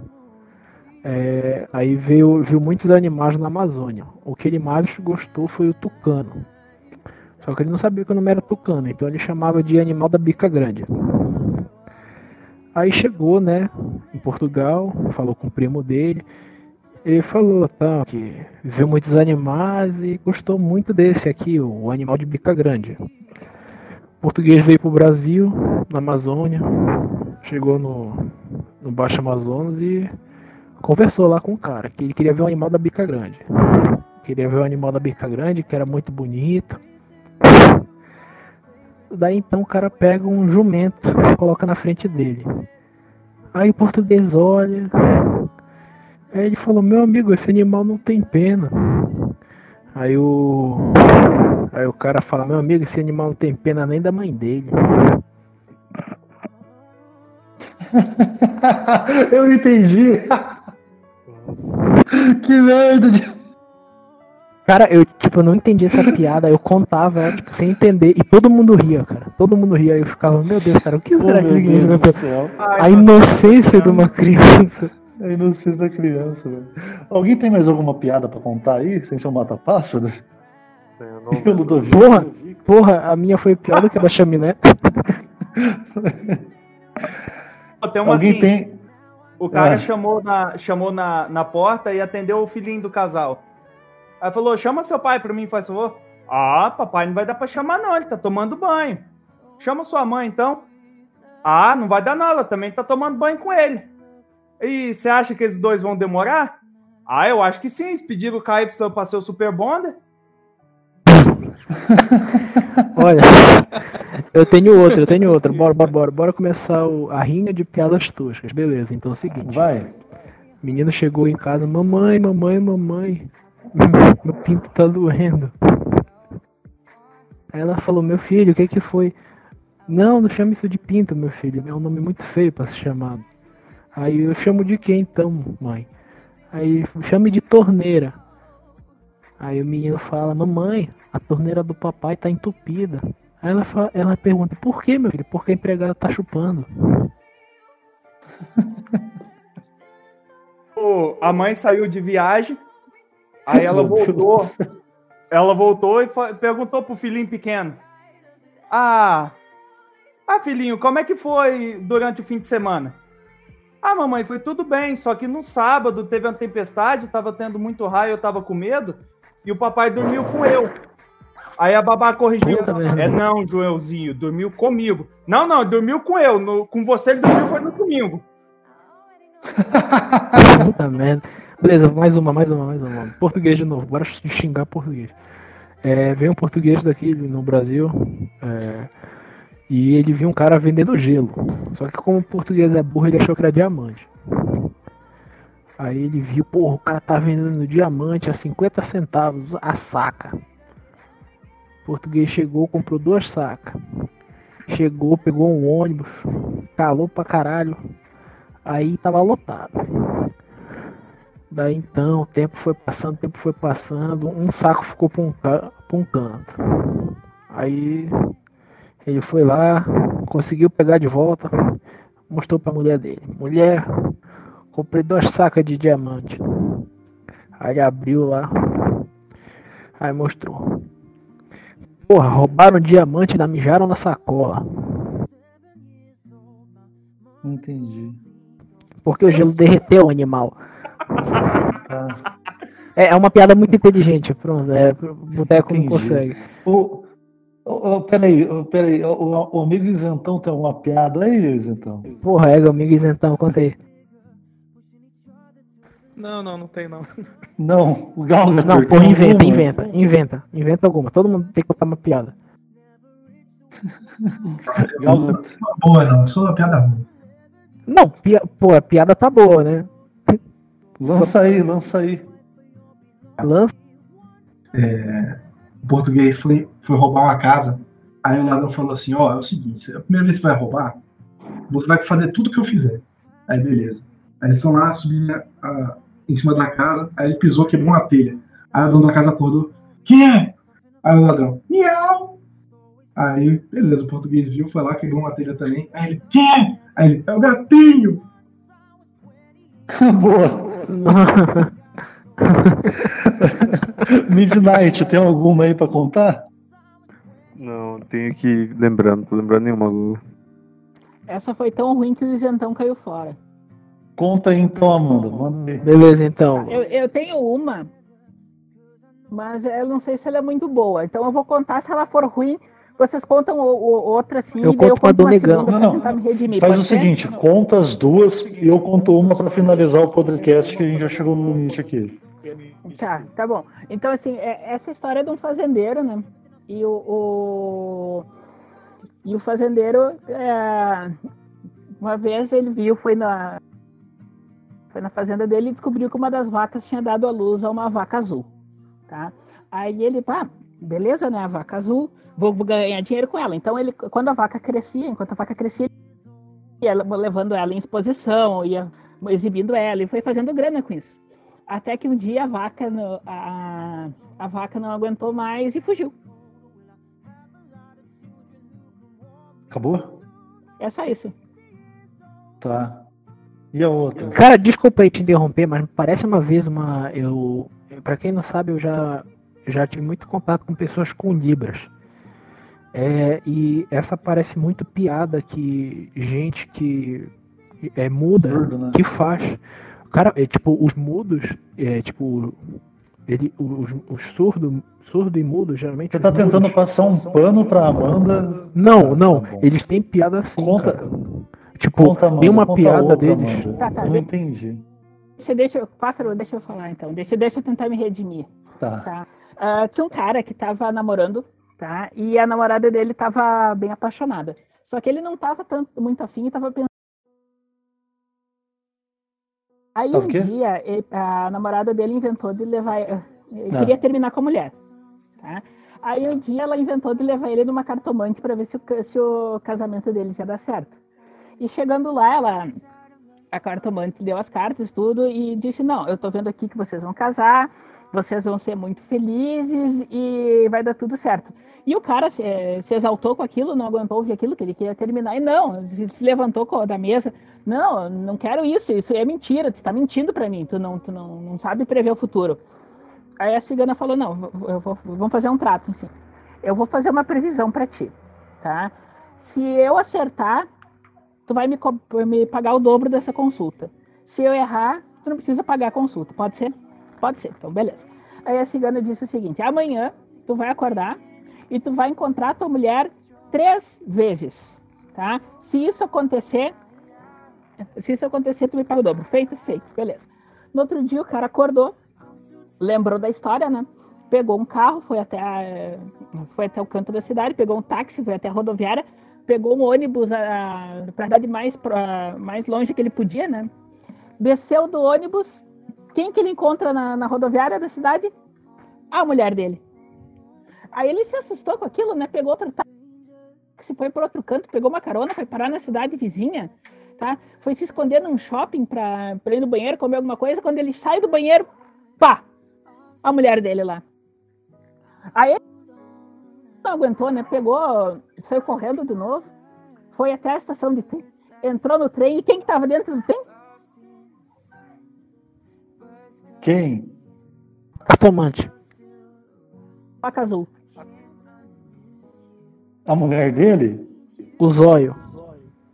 Speaker 2: é, aí veio, viu muitos animais na Amazônia. O que ele mais gostou foi o tucano. Só que ele não sabia que o nome era tucano, então ele chamava de animal da bica grande. Aí chegou, né, em Portugal, falou com o primo dele. Ele falou, tá, que viu muitos animais e gostou muito desse aqui, o animal de bica grande. O português veio pro Brasil, na Amazônia, chegou no, no Baixo Amazonas e conversou lá com o cara, que ele queria ver o animal da bica grande. Queria ver o animal da bica grande, que era muito bonito. Daí então o cara pega um jumento, coloca na frente dele. Aí o português olha. Aí ele falou, meu amigo, esse animal não tem pena. Aí o. Aí o cara fala, meu amigo, esse animal não tem pena nem da mãe dele.
Speaker 1: eu entendi. que merda de.
Speaker 2: Cara, eu, tipo, eu não entendi essa piada, eu contava ela, tipo, sem entender, e todo mundo ria, cara. Todo mundo ria, eu ficava, meu Deus, cara, o que
Speaker 1: Oh,
Speaker 2: será que significa?
Speaker 1: do céu.
Speaker 2: A inocência de uma criança.
Speaker 1: A inocência da criança, velho. Alguém tem mais alguma piada pra contar aí, sem ser um mata-pássaro?
Speaker 5: Eu não
Speaker 1: Eu não duvido.
Speaker 2: Porra, porra, a minha foi pior do que a da chaminé.
Speaker 7: Tem uma
Speaker 1: Alguém
Speaker 7: assim,
Speaker 1: tem.
Speaker 7: o cara
Speaker 1: Ah.
Speaker 7: chamou, na, chamou na, na porta e atendeu o filhinho do casal. Aí falou, chama seu pai pra mim, faz favor. Ah, papai, não vai dar pra chamar não, ele tá tomando banho. Chama sua mãe, então. Ah, não vai dar não, ela também tá tomando banho com ele. E você acha que esses dois vão demorar? Ah, eu acho que sim, eles pediram o KY pra ser o Super Bonder.
Speaker 2: Olha, eu tenho outra, eu tenho outra. Bora, bora, bora. Bora começar o- a rinha de piadas toscas. Beleza, então é o seguinte.
Speaker 1: Vai.
Speaker 2: Menino chegou em casa, mamãe, mamãe, mamãe. Meu pinto tá doendo. Aí ela falou, meu filho, o que que foi? Não, não chame isso de pinto, meu filho. É um nome muito feio pra ser chamado. Aí eu chamo de quê então, mãe? Aí chame de torneira. Aí o menino fala, mamãe, a torneira do papai tá entupida. Aí ela, fala, ela pergunta, por que, meu filho? Porque a empregada tá chupando.
Speaker 7: O- A mãe saiu de viagem, aí ela voltou. Ela voltou e perguntou pro filhinho pequeno: Ah, ah, filhinho, como é que foi durante o fim de semana? Ah, mamãe, foi tudo bem, só que no sábado teve uma tempestade, tava tendo muito raio, eu tava com medo, e o papai dormiu com eu. Aí a babá corrigiu. É não, Joelzinho, dormiu comigo. Não, não, dormiu com eu. no- com você ele dormiu foi no domingo.
Speaker 2: Puta merda. Beleza, mais uma, mais uma, mais uma. Português de novo, bora xingar português. É, veio um português daqui no Brasil é, e ele viu um cara vendendo gelo. Só que como o português é burro, ele achou que era diamante. Aí ele viu, porra, o cara tá vendendo diamante a 50 centavos a saca. O português chegou, comprou duas sacas. Chegou, pegou um ônibus, calou pra caralho. Aí tava lotado. Daí então, o tempo foi passando, o tempo foi passando, um saco ficou pra um, pra um canto. Aí ele foi lá, conseguiu pegar de volta, mostrou pra mulher dele. Mulher, comprei duas sacas de diamante. Aí ele abriu lá, aí mostrou. Porra, roubaram diamante e ainda mijaram na sacola.
Speaker 1: Entendi.
Speaker 2: Porque o gelo derreteu o animal.
Speaker 1: Tá.
Speaker 2: É, é uma piada muito inteligente, pronto. É, o Boteco não consegue.
Speaker 1: Ô, ô, ô, peraí, ô, peraí. O, amigo isentão tem alguma piada aí, isentão?
Speaker 2: Porra, é, amigo isentão, conta aí.
Speaker 3: Não, não, não tem não.
Speaker 1: Não, o Gal
Speaker 2: Não, porra, inventa, inventa, inventa. Inventa alguma. Todo mundo tem que contar uma piada.
Speaker 1: Gal,
Speaker 4: Boa, não. Só uma piada ruim.
Speaker 2: Não, pia, pô, a piada tá boa, né?
Speaker 1: lança aí, lança aí.
Speaker 2: Lança.
Speaker 4: O português foi, foi roubar uma casa. Aí o ladrão falou assim: Ó, é o seguinte, a primeira vez que você vai roubar, você vai fazer tudo que eu fizer. Aí beleza. Aí eles estão lá subindo a- a- em cima da casa. Aí ele pisou, quebrou uma telha. Aí o dono da casa acordou: Quem é? Aí o ladrão: Miau! Aí, beleza, o português viu, foi lá, quebrou uma telha também. Aí ele: Quem é? Aí ele: É o gatinho!
Speaker 1: Boa. Midnight, tem alguma aí pra contar?
Speaker 5: Não, tenho que lembrando, não tô lembrando nenhuma.
Speaker 6: Essa foi tão ruim que o isentão caiu fora.
Speaker 1: Conta aí então, Amanda. Manda aí.
Speaker 2: Beleza, então.
Speaker 6: Eu, eu tenho uma, mas eu não sei se ela é muito boa. Então eu vou contar. Se ela for ruim, vocês contam o, o- outra assim.
Speaker 2: Eu
Speaker 6: e
Speaker 2: conto com a do
Speaker 6: uma
Speaker 2: Negão.
Speaker 1: Não, não.
Speaker 6: tentar me redimir.
Speaker 1: Faz o
Speaker 6: ser?
Speaker 1: seguinte, conta as duas e eu conto uma pra finalizar o podcast que a gente já chegou no limite aqui.
Speaker 6: Tá, tá bom. Então, assim, é- essa história é de um fazendeiro, né? E o. o- E o fazendeiro, é, uma vez ele viu, foi na. Foi na fazenda dele e descobriu que uma das vacas tinha dado à luz a uma vaca azul. Tá? Aí ele, pá, beleza, né? A vaca azul, vou ganhar dinheiro com ela. Então, ele, quando a vaca crescia, enquanto a vaca crescia, ele ia levando ela em exposição, ia exibindo ela e foi fazendo grana com isso. Até que um dia a vaca, no- a, a vaca não aguentou mais e fugiu.
Speaker 1: Acabou?
Speaker 6: É só isso.
Speaker 1: Tá. E a outra?
Speaker 2: Cara, desculpa aí te interromper, mas parece uma vez uma. Eu. Pra quem não sabe, eu já, já tive muito contato com pessoas com Libras. É, e essa parece muito piada que gente que é muda
Speaker 1: Surdo, né?
Speaker 2: que faz. Cara, é tipo, os mudos, é tipo. Ele, os, os surdos surdo e mudo, geralmente.
Speaker 1: Você tá tentando
Speaker 2: mudos-
Speaker 1: passar um pano pra Amanda.
Speaker 2: Não,
Speaker 1: Tá,
Speaker 2: não.
Speaker 1: tá
Speaker 2: eles têm piada assim.
Speaker 1: Conta-
Speaker 2: cara. Tipo,
Speaker 1: Conta, Amanda,
Speaker 2: tem uma piada
Speaker 1: outra,
Speaker 2: deles.
Speaker 6: Tá, tá,
Speaker 1: Não entendi.
Speaker 6: Deixa, deixa, eu- pássaro, deixa eu falar então. Deixa, deixa eu tentar me redimir.
Speaker 1: Tá.
Speaker 6: Tá. Ah, tinha um cara que tava namorando, tá? E a namorada dele tava bem apaixonada. Só que ele não tava tanto, muito afim e tava pensando. Aí um dia ele- a namorada dele inventou de levar. Ele
Speaker 1: Ah.
Speaker 6: queria terminar com a mulher. Tá? Aí um dia ela inventou de levar ele numa cartomante para ver se o, se o casamento deles ia dar certo. E chegando lá, ela, a cartomante deu as cartas, tudo, e disse: Não, eu tô vendo aqui que vocês vão casar, vocês vão ser muito felizes e vai dar tudo certo. E o cara se, se exaltou com aquilo, não aguentou ouvir aquilo, que ele queria terminar, e não, se, levantou da mesa: Não, não quero isso, isso é mentira, tu tá mentindo pra mim, tu não, tu não, não sabe prever o futuro. Aí a cigana falou: Não, vou, vamos fazer um trato, assim. Eu vou fazer uma previsão pra ti, tá? Se eu acertar, tu vai me, me pagar o dobro dessa consulta. Se eu errar, tu não precisa pagar a consulta. Pode ser? Pode ser. Então, beleza. Aí a cigana disse o seguinte: amanhã tu vai acordar e tu vai encontrar tua mulher três vezes, tá? Se isso acontecer, se isso acontecer, tu me paga o dobro. Feito? Feito. Beleza. No outro dia o cara acordou, lembrou da história, né? Pegou um carro, foi até, a- foi até o canto da cidade, pegou um táxi, foi até a rodoviária, pegou um ônibus para a cidade mais, mais longe que ele podia, né? Desceu do ônibus. Quem que ele encontra na, na rodoviária da cidade? A mulher dele. Aí ele se assustou com aquilo, né? Pegou outro táxi, foi para outro canto, pegou uma carona, foi parar na cidade vizinha, tá? Foi se esconder num shopping para ir no banheiro, comer alguma coisa. Quando ele sai do banheiro, pá! A mulher dele lá. Aí ele não aguentou, né? Pegou, saiu correndo de novo, foi até a estação de trem, entrou no trem e quem que tava dentro do trem?
Speaker 1: Quem?
Speaker 2: Cartomante.
Speaker 6: Vaca azul.
Speaker 1: A mulher dele?
Speaker 2: O zóio.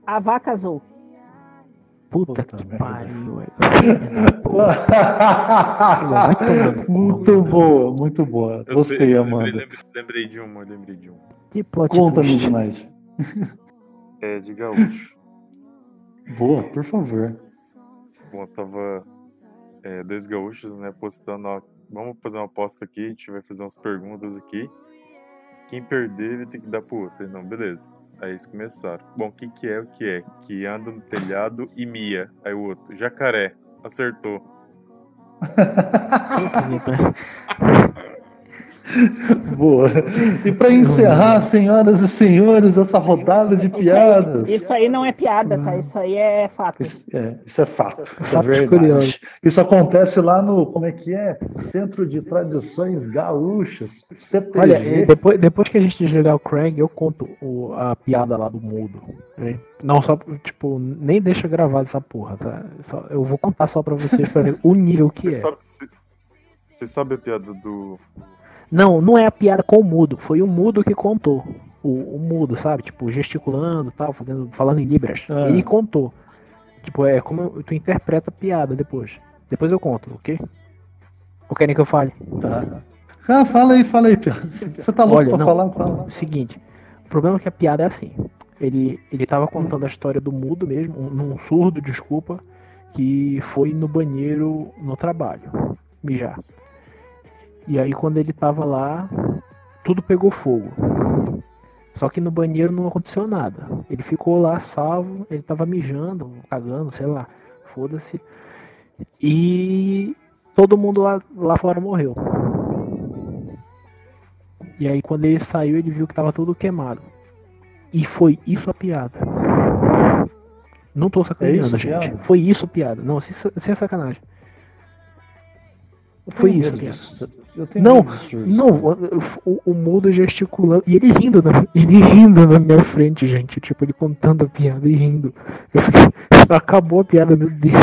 Speaker 6: A vaca azul.
Speaker 2: Puta,
Speaker 1: Puta
Speaker 2: que
Speaker 1: merda.
Speaker 2: pariu. velho.
Speaker 1: Muito boa, muito boa.
Speaker 5: Eu
Speaker 1: Gostei,
Speaker 5: sei,
Speaker 1: Amanda.
Speaker 5: Lembrei, lembrei, de uma, lembrei de uma.
Speaker 2: Que plot
Speaker 1: Conta. Midnight.
Speaker 5: É de gaúcho.
Speaker 1: Boa, por favor.
Speaker 5: Bom, tava é, dois gaúchos, né, postando, ó, vamos fazer uma aposta aqui, a gente vai fazer umas perguntas aqui. Quem perder, ele tem que dar pro outro. Não, beleza. Aí eles começaram. Bom, o que que é o que é? Que anda no telhado e mia. Aí o outro, jacaré. Acertou.
Speaker 1: Boa. E para encerrar, senhoras e senhores, essa rodada de
Speaker 6: Isso aí,
Speaker 1: piadas.
Speaker 6: isso aí não é piada, tá? Isso aí é fato.
Speaker 1: Isso é, isso é fato, isso é verdade.
Speaker 2: curiosos.
Speaker 1: Isso acontece lá no, como é que é? Centro de Tradições Gaúchas, CTG.
Speaker 2: Olha, e depois, depois que a gente desligar o Craig, eu conto o- a piada lá do mudo. né? Não, só, tipo, nem deixa gravado essa porra, tá? Só- eu vou contar só pra vocês pra ver o nível que
Speaker 5: Você
Speaker 2: é.
Speaker 5: sabe, você- você sabe a piada do.
Speaker 2: Não, não é a piada com o mudo, foi o mudo que contou. O, o mudo, sabe? Tipo, gesticulando tal, fazendo, falando em libras.
Speaker 1: Ah.
Speaker 2: Ele contou. Tipo, é como tu interpreta a piada depois. Depois eu conto, ok? Ou querem que eu fale?
Speaker 1: Tá. Ah, fala aí, fala aí, Pia. Você tá louco
Speaker 2: Olha,
Speaker 1: pra
Speaker 2: não.
Speaker 1: falar? Fala.
Speaker 2: Seguinte, o problema é que a piada é assim. Ele, ele tava contando a história do mudo mesmo, um, num surdo, desculpa, que foi no banheiro no trabalho, mijar. E aí quando ele tava lá, tudo pegou fogo. Só que no banheiro não aconteceu nada. Ele ficou lá salvo, ele tava mijando, cagando, sei lá, foda-se. E todo mundo lá, lá fora morreu. E aí quando ele saiu, ele viu que tava tudo queimado. E foi isso a piada. Não tô sacaneando,
Speaker 1: É isso
Speaker 2: gente.
Speaker 1: piada?
Speaker 2: Foi isso a piada. Não, sem, sem sacanagem. Foi isso,
Speaker 1: disso. Eu tenho
Speaker 2: Não. Não, o, o, mudo gesticulando. E ele rindo, na, ele rindo na minha frente, gente. Tipo, ele contando a piada e rindo. Eu fiquei, acabou a piada, meu Deus.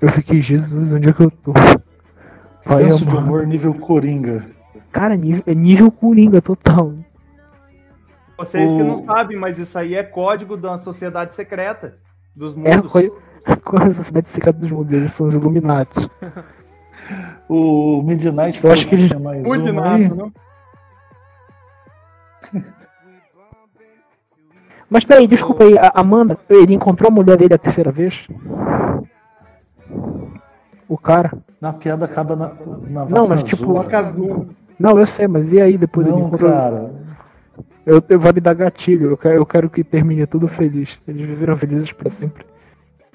Speaker 2: Eu fiquei, Jesus, onde é que eu tô? Pai
Speaker 1: Senso de
Speaker 2: amado.
Speaker 1: humor nível Coringa.
Speaker 2: Cara, nível, é nível coringa total.
Speaker 7: Vocês que
Speaker 1: O-
Speaker 7: não sabem, mas isso aí é código da sociedade secreta dos
Speaker 2: É a
Speaker 7: mundos.
Speaker 2: coisa, a coisa sociedade secreta dos mundos, eles são os Illuminati.
Speaker 1: O Midnight
Speaker 2: Eu acho que ele-
Speaker 1: mais aí.
Speaker 7: não?
Speaker 2: Mas peraí, desculpa aí, a Amanda, ele encontrou a mulher dele a terceira vez? O cara?
Speaker 1: Na piada acaba na, na
Speaker 2: Não, mas
Speaker 1: vaca
Speaker 2: tipo-
Speaker 1: azul.
Speaker 7: Vaca azul.
Speaker 2: Não, eu sei, mas e aí depois ele
Speaker 1: Não,
Speaker 2: encontrou?
Speaker 1: cara.
Speaker 2: Eu, eu vou me dar gatilho, eu quero, eu quero que termine tudo feliz. Eles viveram felizes pra sempre.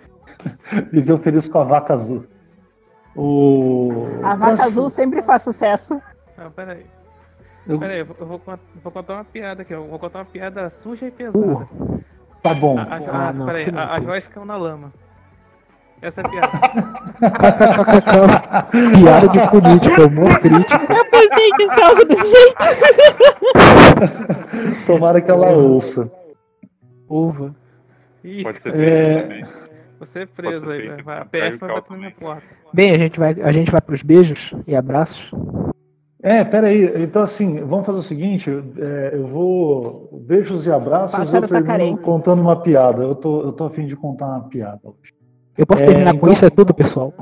Speaker 1: Viveu feliz com a vaca azul. O...
Speaker 6: A vaca
Speaker 1: Nossa,
Speaker 6: azul sempre faz sucesso.
Speaker 3: Não, peraí.
Speaker 1: eu-
Speaker 3: Peraí, eu vou, eu vou cont- vou contar uma piada aqui, ó. Vou contar uma piada suja e pesada.
Speaker 2: Uh,
Speaker 1: Tá bom.
Speaker 3: A, a,
Speaker 2: Ah,
Speaker 3: a,
Speaker 2: não,
Speaker 3: peraí, a,
Speaker 2: puta.
Speaker 3: vozes caiu na lama. Essa é a piada.
Speaker 2: Piada de política, humor crítico.
Speaker 6: Eu pensei que isso é algo desse jeito.
Speaker 1: Tomara que ela ouça.
Speaker 2: Uva.
Speaker 3: Ih,
Speaker 5: Pode ser
Speaker 1: É.
Speaker 5: feito também.
Speaker 3: Você preso
Speaker 5: ser
Speaker 3: aí,
Speaker 5: feito
Speaker 3: velho. Vai, A
Speaker 5: com
Speaker 3: PF vai bater na minha porta.
Speaker 2: Bem, a gente vai, a gente vai pros beijos e abraços.
Speaker 1: É, peraí. Então, assim, vamos fazer o seguinte: é, eu vou. Beijos e abraços.
Speaker 6: Pássaro
Speaker 1: eu
Speaker 6: tá
Speaker 1: termino contando uma piada. Eu tô, eu tô a fim de contar uma piada hoje.
Speaker 2: Eu posso
Speaker 1: É,
Speaker 2: terminar com
Speaker 1: então-
Speaker 2: isso, é tudo, pessoal.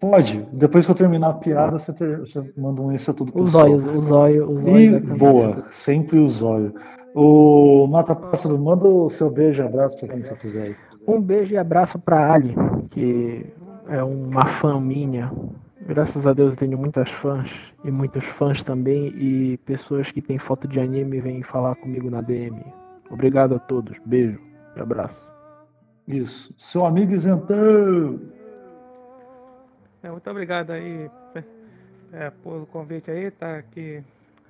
Speaker 1: Pode. Depois que eu terminar a piada, você, ter- você manda um isso é tudo
Speaker 2: Os
Speaker 1: pessoal.
Speaker 2: olhos, os olhos, os olhos.
Speaker 1: E
Speaker 2: vai cantar
Speaker 1: boa, sempre o zóio. O Mata Pássaro, manda o seu beijo e abraço pra quem você quiser. aí.
Speaker 2: Um beijo e abraço pra Ali, que é uma fã minha. Graças a Deus eu tenho muitas fãs e muitos fãs também e pessoas que têm foto de anime vêm falar comigo na DM. Obrigado a todos. Beijo e abraço.
Speaker 1: Isso. Seu amigo isentão.
Speaker 3: É, muito obrigado aí é, pelo convite aí, tá aqui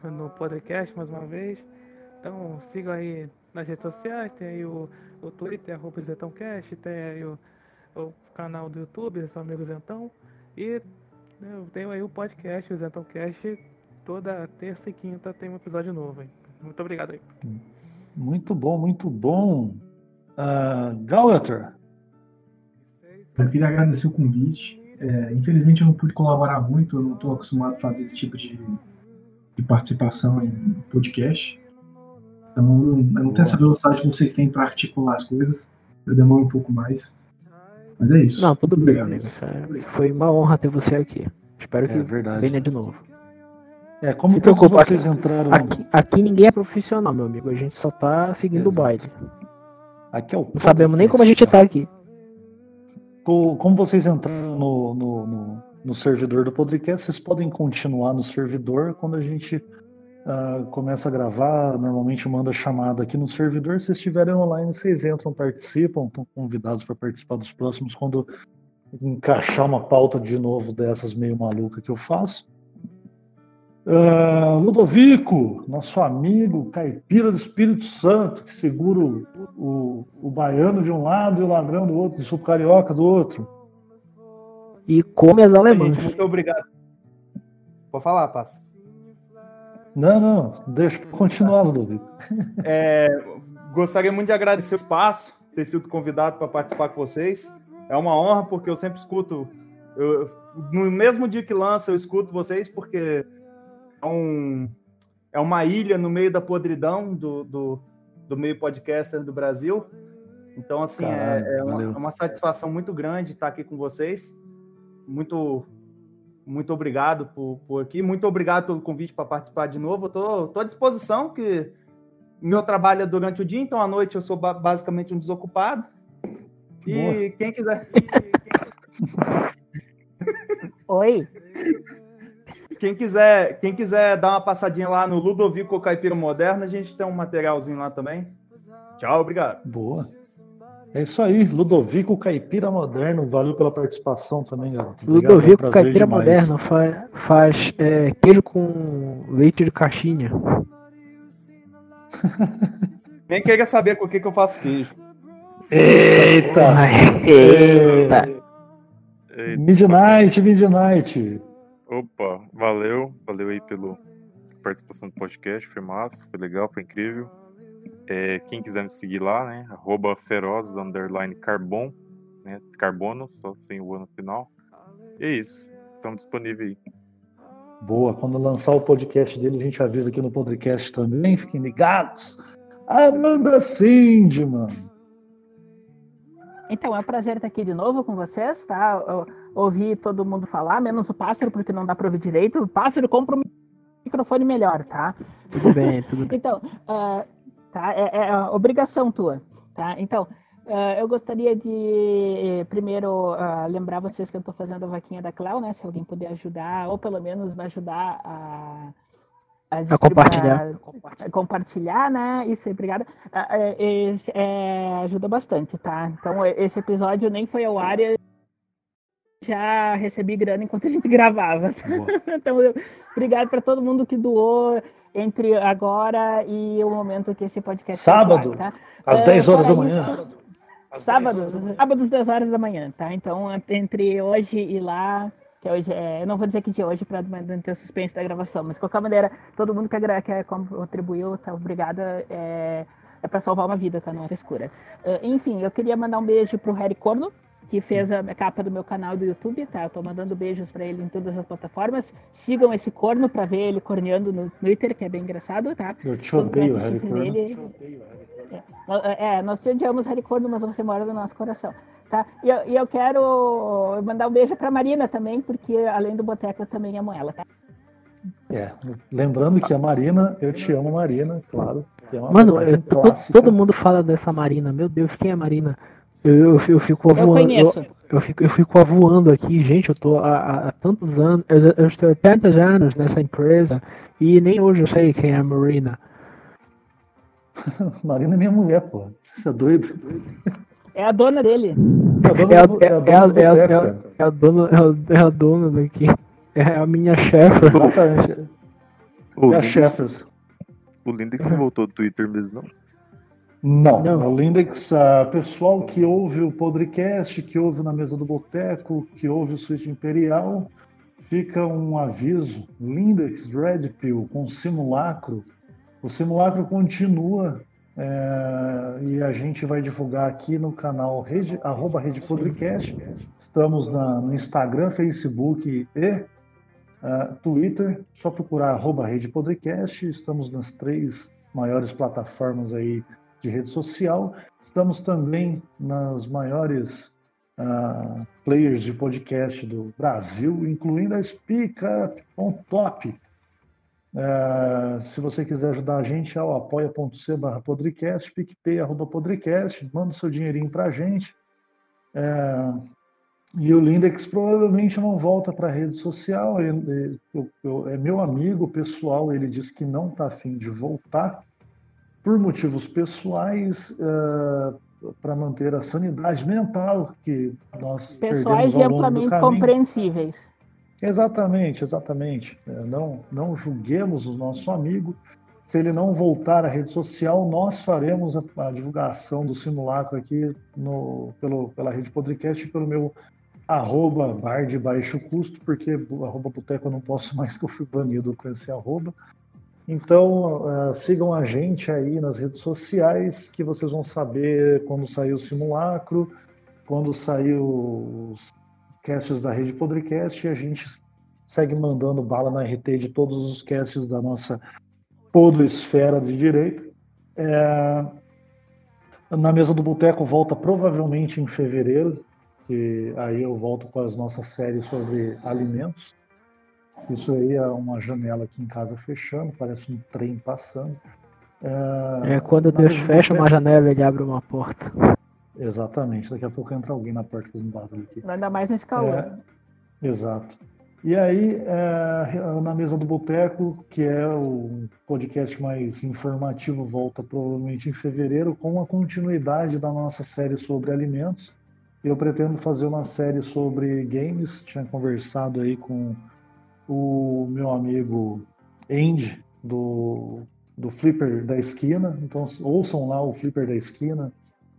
Speaker 3: no podcast mais uma vez. Então sigam aí nas redes sociais, tem aí o, o Twitter, arroba ZentãoCast, tem aí o, o canal do YouTube, seu amigo Zentão. E né, eu tenho aí o podcast, o ZentãoCast, toda terça e quinta tem um episódio novo. Hein? Muito obrigado aí.
Speaker 1: Muito bom, muito bom. Uh, Gauleter,
Speaker 4: Eu queria agradecer o convite. É, infelizmente eu não pude colaborar muito, eu não estou acostumado a fazer esse tipo de, de participação em podcast. Então eu não, tenho essa velocidade que vocês têm para articular as coisas. Eu demoro um pouco mais. Mas é isso.
Speaker 2: Não, tudo bem,
Speaker 4: obrigado.
Speaker 2: amigo. Isso é- isso foi uma honra ter você aqui. Espero que
Speaker 1: É verdade.
Speaker 2: venha de novo.
Speaker 1: é, como
Speaker 2: Se preocupa,
Speaker 1: vocês entraram.
Speaker 2: Aqui, aqui ninguém é profissional, meu amigo. A gente só tá seguindo o
Speaker 1: Exato.
Speaker 2: baile.
Speaker 1: Aqui é o
Speaker 2: Não sabemos nem como a gente tá aqui.
Speaker 1: Co- Como vocês entraram no, no, no, no servidor do podcast, vocês podem continuar no servidor quando a gente ah, começa a gravar. Normalmente manda chamada aqui no servidor. Se vocês estiverem online, vocês entram, participam, estão convidados para participar dos próximos quando encaixar uma pauta de novo dessas meio maluca que eu faço. Ah, Ludovico, nosso amigo caipira do Espírito Santo, que segura o, o, o baiano de um lado e o ladrão do outro, o carioca do outro.
Speaker 2: E come as alemãs.
Speaker 7: Gente, muito obrigado. Vou falar, passa.
Speaker 1: Não, não, deixa continuar, Ludovico.
Speaker 7: É, gostaria muito de agradecer o espaço, ter sido convidado para participar com vocês. É uma honra, porque eu sempre escuto. eu- no mesmo dia que lança, eu escuto vocês, porque é, um, é uma ilha no meio da podridão do, do, do meio podcaster do Brasil. Então, assim, é- é, uma, é uma satisfação muito grande estar aqui com vocês. Muito, muito obrigado por, por aqui. Muito obrigado pelo convite para participar de novo. Tô à disposição, que meu trabalho é durante o dia, então à noite eu sou ba- basicamente um desocupado. E
Speaker 1: Boa.
Speaker 7: quem quiser,
Speaker 6: Oi.
Speaker 7: quem quiser, quem quiser dar uma passadinha lá no Ludovico Caipira Moderno, a gente tem um materialzinho lá também. Tchau, obrigado.
Speaker 1: Boa. É isso aí, Ludovico Caipira Moderno, valeu pela participação também, garoto. Obrigado, é um
Speaker 2: Ludovico Caipira
Speaker 1: demais.
Speaker 2: Moderno fa- faz é, queijo com leite de caixinha.
Speaker 7: Nem queira saber com o que, que eu faço queijo.
Speaker 1: Eita!
Speaker 2: Eita!
Speaker 5: Eita,
Speaker 1: Midnight, Midnight.
Speaker 5: Opa, valeu, valeu aí pela participação do podcast, foi massa, foi legal, foi incrível. É, quem quiser me seguir lá, né, arroba feroz, underline carbon, né, carbono, só sem o ano final. E é isso, estamos disponíveis aí.
Speaker 1: Boa, quando lançar o podcast dele, a gente avisa aqui no podcast também, fiquem ligados. Amanda Cindy, mano.
Speaker 6: Então, é um prazer estar aqui de novo com vocês, tá? Eu ouvi todo mundo falar, menos o pássaro, porque não dá pra ouvir direito. O pássaro compra um microfone melhor, tá?
Speaker 2: Tudo bem, tudo bem.
Speaker 6: Então, ah, tá? É, é a obrigação tua, tá? Então, ah, eu gostaria de eh, primeiro ah, lembrar vocês que eu estou fazendo a vaquinha da Cléo, né? Se alguém puder ajudar, ou pelo menos me ajudar a, distribuir-
Speaker 2: compartilhar.
Speaker 6: a compartilhar, né? Isso aí, obrigada. Ah, é, esse, é, ajuda bastante, tá? Então, esse episódio nem foi ao ar e eu já recebi grana enquanto a gente gravava.
Speaker 1: Boa.
Speaker 6: Então, eu- obrigado para todo mundo que doou entre agora e o momento que esse podcast vai
Speaker 1: Sábado,
Speaker 6: ar, tá?
Speaker 1: Às
Speaker 6: É,
Speaker 1: 10 horas da manhã.
Speaker 6: isso- Sábados, sábados 10 horas da manhã, tá? Então, entre hoje e lá, que hoje é, eu não vou dizer que de hoje para manter o suspense da gravação, mas de qualquer maneira, todo mundo que, que contribuiu, tá? Obrigada. É, é para salvar uma vida, tá? Não é frescura. Uh, enfim, eu queria mandar um beijo pro Harry Corno, que fez a capa do meu canal do YouTube, tá? Eu tô mandando beijos para ele em todas as plataformas. Sigam esse corno para ver ele corneando no Twitter, que é bem engraçado, tá?
Speaker 1: Eu te odeio, Harry Corno. Ele...
Speaker 6: É, é, nós te odiamos, Harry Corno, mas você mora no nosso coração. Tá? E, eu, e eu quero mandar um beijo para Marina também, porque além do Boteca eu também amo ela, tá?
Speaker 1: É, lembrando que a Marina, eu te amo, Marina, claro.
Speaker 2: É Mano, eu, todo mundo fala dessa Marina. Meu Deus, quem é Marina? Eu, eu, eu fico voando. Eu, eu, fico, eu fico voando aqui, gente. Eu tô há, há tantos anos. Eu, eu estou há tantos anos nessa empresa e nem hoje eu sei quem é a Marina.
Speaker 1: Marina é minha mulher, pô. Você é doido?
Speaker 6: É a dona dele.
Speaker 2: É a dona, é a dona, é a dona daqui. É a minha chefe.
Speaker 1: Exatamente. é a chefe.
Speaker 5: O Lindex não voltou do Twitter mesmo, não?
Speaker 1: Não, não. o Lindex, uh, pessoal que ouve o podcast, que ouve na mesa do boteco, que ouve o Switch Imperial, fica um aviso, Lindex Red Pill com simulacro. O simulacro continua é, e a gente vai divulgar aqui no canal Rede, arroba Rede Podcast. Estamos na, no Instagram, Facebook e uh, Twitter. Só procurar arroba Rede Podcast. Estamos nas três maiores plataformas aí de rede social. Estamos também nas maiores uh, players de podcast do Brasil, incluindo a SpeakUp.top. Uh, é, se você quiser ajudar a gente, é o apoia.c barra podcast, picpay manda seu dinheirinho para a gente. Uh, e o Lindex provavelmente não volta para a rede social, ele, ele, é meu amigo pessoal, ele disse que não está afim de voltar por motivos pessoais, uh, para manter a sanidade mental que nós
Speaker 6: pessoais e amplamente compreensíveis.
Speaker 1: Exatamente, exatamente. É, não, não julguemos o nosso amigo. Se ele não voltar à rede social, nós faremos a, a divulgação do simulacro aqui no, pelo, pela rede podcast e pelo meu arroba bar de baixo custo, porque arroba boteco eu não posso mais, que eu fui banido com esse arroba. Então, uh, sigam a gente aí nas redes sociais, que vocês vão saber quando sair o simulacro, quando sair os casts da Rede Podcast, e a gente segue mandando bala na RT de todos os casts da nossa podosfera de direito. É... Na mesa do Boteco volta provavelmente em fevereiro, que aí eu volto com as nossas séries sobre alimentos. Isso aí é uma janela aqui em casa fechando, parece um trem passando.
Speaker 2: É, é quando Deus fecha uma janela, ele abre uma porta.
Speaker 1: Exatamente, daqui a pouco entra alguém na porta fazendo barulho aqui.
Speaker 6: Ainda mais nesse calor. É,
Speaker 1: exato. E aí, é, na mesa do Boteco, que é o podcast mais informativo, volta provavelmente em fevereiro, com a continuidade da nossa série sobre alimentos. Eu pretendo fazer uma série sobre games, tinha conversado aí com o meu amigo Andy, do, do Flipper da Esquina. Então, ouçam lá o Flipper da Esquina,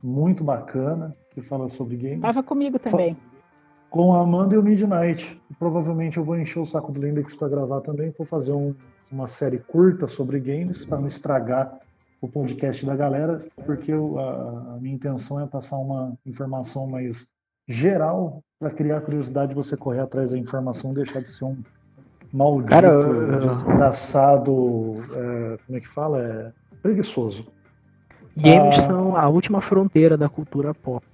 Speaker 1: muito bacana, que fala sobre games.
Speaker 6: Tava comigo também.
Speaker 1: Com a Amanda e o Midnight. Provavelmente eu vou encher o saco do Lindex para gravar também. Vou fazer um, uma série curta sobre games, para não estragar o podcast da galera, porque eu, a, a minha intenção é passar uma informação mais geral para criar curiosidade de você correr atrás da informação e deixar de ser um maldito, Cara, eu... desgraçado, é, como é que fala? É, preguiçoso.
Speaker 2: Games ah, são a última fronteira da cultura pop,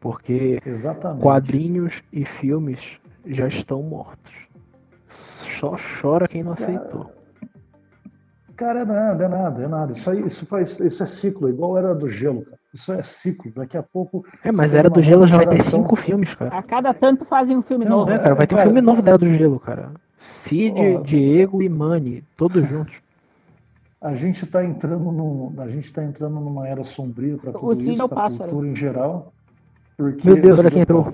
Speaker 2: porque
Speaker 1: exatamente.
Speaker 2: quadrinhos e filmes já estão mortos. Só chora quem não aceitou.
Speaker 1: Cara, é nada, é nada, é nada. Isso, aí, isso, faz, isso é ciclo, igual era do gelo, cara. Isso é ciclo. Daqui a pouco.
Speaker 2: É, mas Era do Gelo já vai ter cinco filmes, cara.
Speaker 6: A cada tanto fazem um filme não, novo.
Speaker 2: É, cara, vai ter um filme novo da Era do Gelo, cara. Cid, oh, Diego e Mani, todos juntos.
Speaker 1: A gente está entrando no, a gente tá entrando numa era sombria para tudo o isso, é para cultura em geral.
Speaker 2: Porque Meu Deus, olha quem entrou.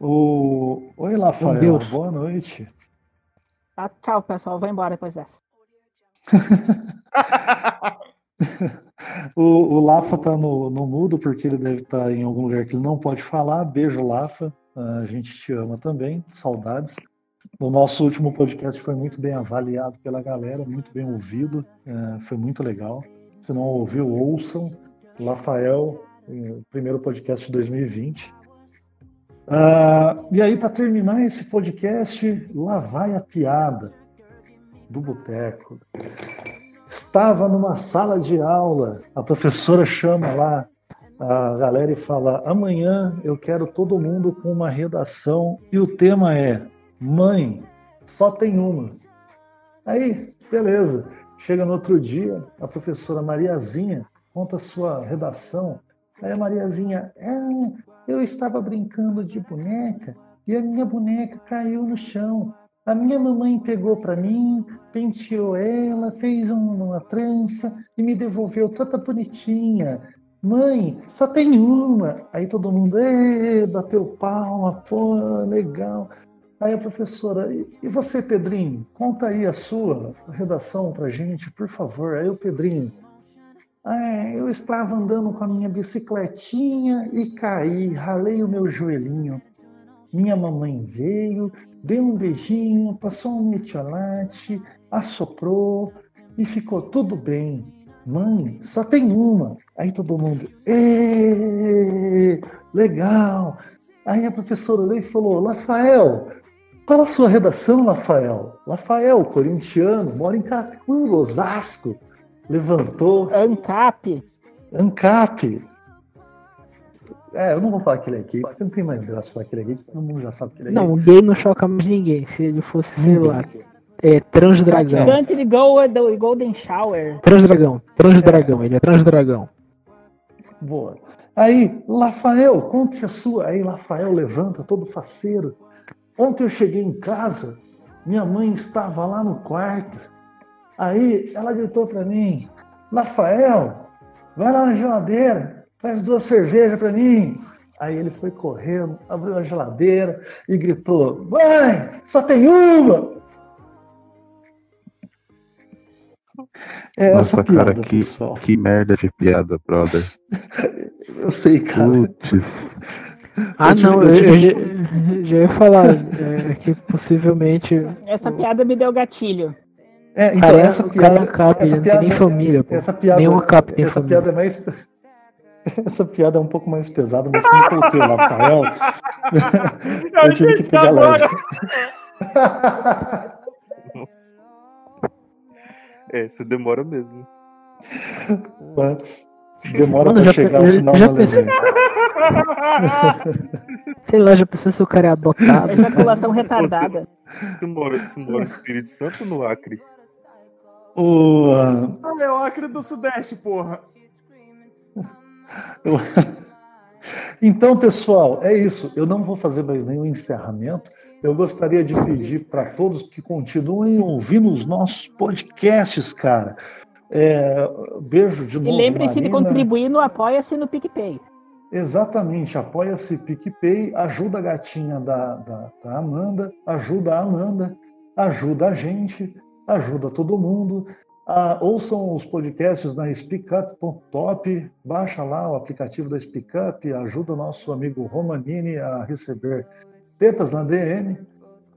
Speaker 1: O... Oi, Rafael, boa noite.
Speaker 6: Ah, tchau, pessoal. Vou embora depois dessa.
Speaker 1: O, o Lafa tá no, no mudo porque ele deve estar em algum lugar que ele não pode falar. Beijo, Lafa. A gente te ama também. Saudades. O nosso último podcast foi muito bem avaliado pela galera, muito bem ouvido. é, foi muito legal. Se não ouviu, ouçam. Rafael, eh, primeiro podcast de 2020. Ah, e aí, para terminar esse podcast, lá vai a piada do boteco. Estava numa sala de aula, a professora chama lá a galera e fala: amanhã eu quero todo mundo com uma redação e o tema é Mãe, só tem uma. Aí, beleza. Chega no outro dia, a professora Mariazinha conta sua redação. Aí a Mariazinha, ah, eu estava brincando de boneca e a minha boneca caiu no chão. A minha mamãe pegou para mim, penteou ela, fez um- uma trança e me devolveu toda bonitinha. Mãe, só tem uma. Aí todo mundo, bateu palma, pô, legal. Aí a professora, "E- você, Pedrinho? Conta aí a sua redação pra gente, por favor. Aí o Pedrinho, "Ah, eu estava andando com a minha bicicletinha e caí, ralei o meu joelhinho. Minha mamãe veio, deu um beijinho, passou um metiolate, assoprou e ficou tudo bem. Mãe, só tem uma. Aí todo mundo, "Ê, legal. Aí a professora olhou e falou, Rafael, qual a sua redação, Rafael? Rafael, corintiano, mora em Caraculo, Osasco. Levantou,
Speaker 6: ANCAP.
Speaker 1: ANCAP. É, eu não vou falar que ele é gay, porque não tem mais graça falar que ele é gay, todo mundo já sabe que ele é
Speaker 2: Não,
Speaker 1: gay.
Speaker 2: o gay não choca mais ninguém. Se ele fosse, sei
Speaker 1: Ninguém.
Speaker 2: lá, é transdragão.
Speaker 6: Country Go do Golden Shower.
Speaker 2: Transdragão, transdragão, ele é transdragão.
Speaker 1: Boa. Aí, Rafael, conte a sua. Aí, Rafael levanta, todo faceiro. Ontem eu cheguei em casa, minha mãe estava lá no quarto. Aí, ela gritou para mim: Rafael, vai lá na geladeira, traz duas cervejas para mim. Aí ele foi correndo, abriu a geladeira e gritou: Mãe, só tem uma! É essa
Speaker 5: Nossa,
Speaker 1: piada,
Speaker 5: cara, que,
Speaker 1: pessoal.
Speaker 5: que merda de piada, brother.
Speaker 1: Eu sei, cara.
Speaker 5: Putz.
Speaker 2: Ah, não,
Speaker 1: eu
Speaker 2: eu, já, ia falar é, que possivelmente.
Speaker 6: Essa piada me deu gatilho.
Speaker 1: É, então,
Speaker 2: Cara,
Speaker 1: essa
Speaker 2: o cara é
Speaker 1: piada,
Speaker 2: um cap,
Speaker 1: essa
Speaker 2: não tem nem
Speaker 1: piada-
Speaker 2: família, pô.
Speaker 1: Essa piada,
Speaker 2: Nenhuma cap tem
Speaker 1: essa
Speaker 2: família.
Speaker 1: piada é mais essa piada é um pouco mais pesada, mas como eu coloquei o Rafael, eu tive que pegar leve.
Speaker 5: É, você demora mesmo.
Speaker 1: Demora
Speaker 2: Mano,
Speaker 1: pra
Speaker 2: já-
Speaker 1: chegar o
Speaker 2: já-
Speaker 1: sinal
Speaker 2: já
Speaker 1: da
Speaker 2: pensou-
Speaker 1: Alemanha.
Speaker 2: Sei lá, já pensou se o cara é adotado?
Speaker 6: Ejaculação retardada.
Speaker 5: Você mora, você mora no Espírito Santo ou no Acre?
Speaker 1: O, ah,
Speaker 8: Ah, é o Acre do Sudeste, porra.
Speaker 1: eu- Então, pessoal, é isso. Eu não vou fazer mais nenhum encerramento. Eu gostaria de pedir para todos que continuem ouvindo os nossos podcasts, cara. É, beijo de
Speaker 6: E
Speaker 1: novo.
Speaker 6: lembre-se de contribuir no Apoia-se no PicPay.
Speaker 1: Exatamente, apoia-se PicPay, ajuda a gatinha da, da, da Amanda, ajuda a Amanda, ajuda a gente, ajuda todo mundo. Ah, ouçam os podcasts na speakup.top, baixa lá o aplicativo da Speakup, ajuda o nosso amigo Romanini a receber tetas na DM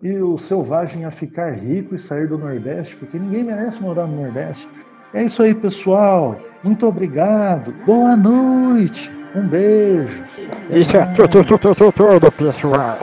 Speaker 1: e o Selvagem a ficar rico e sair do Nordeste, porque ninguém merece morar no Nordeste. É isso aí, pessoal. Muito obrigado. Boa noite. Um beijo.
Speaker 2: Isso é tudo, tudo, tudo, tudo, pessoal.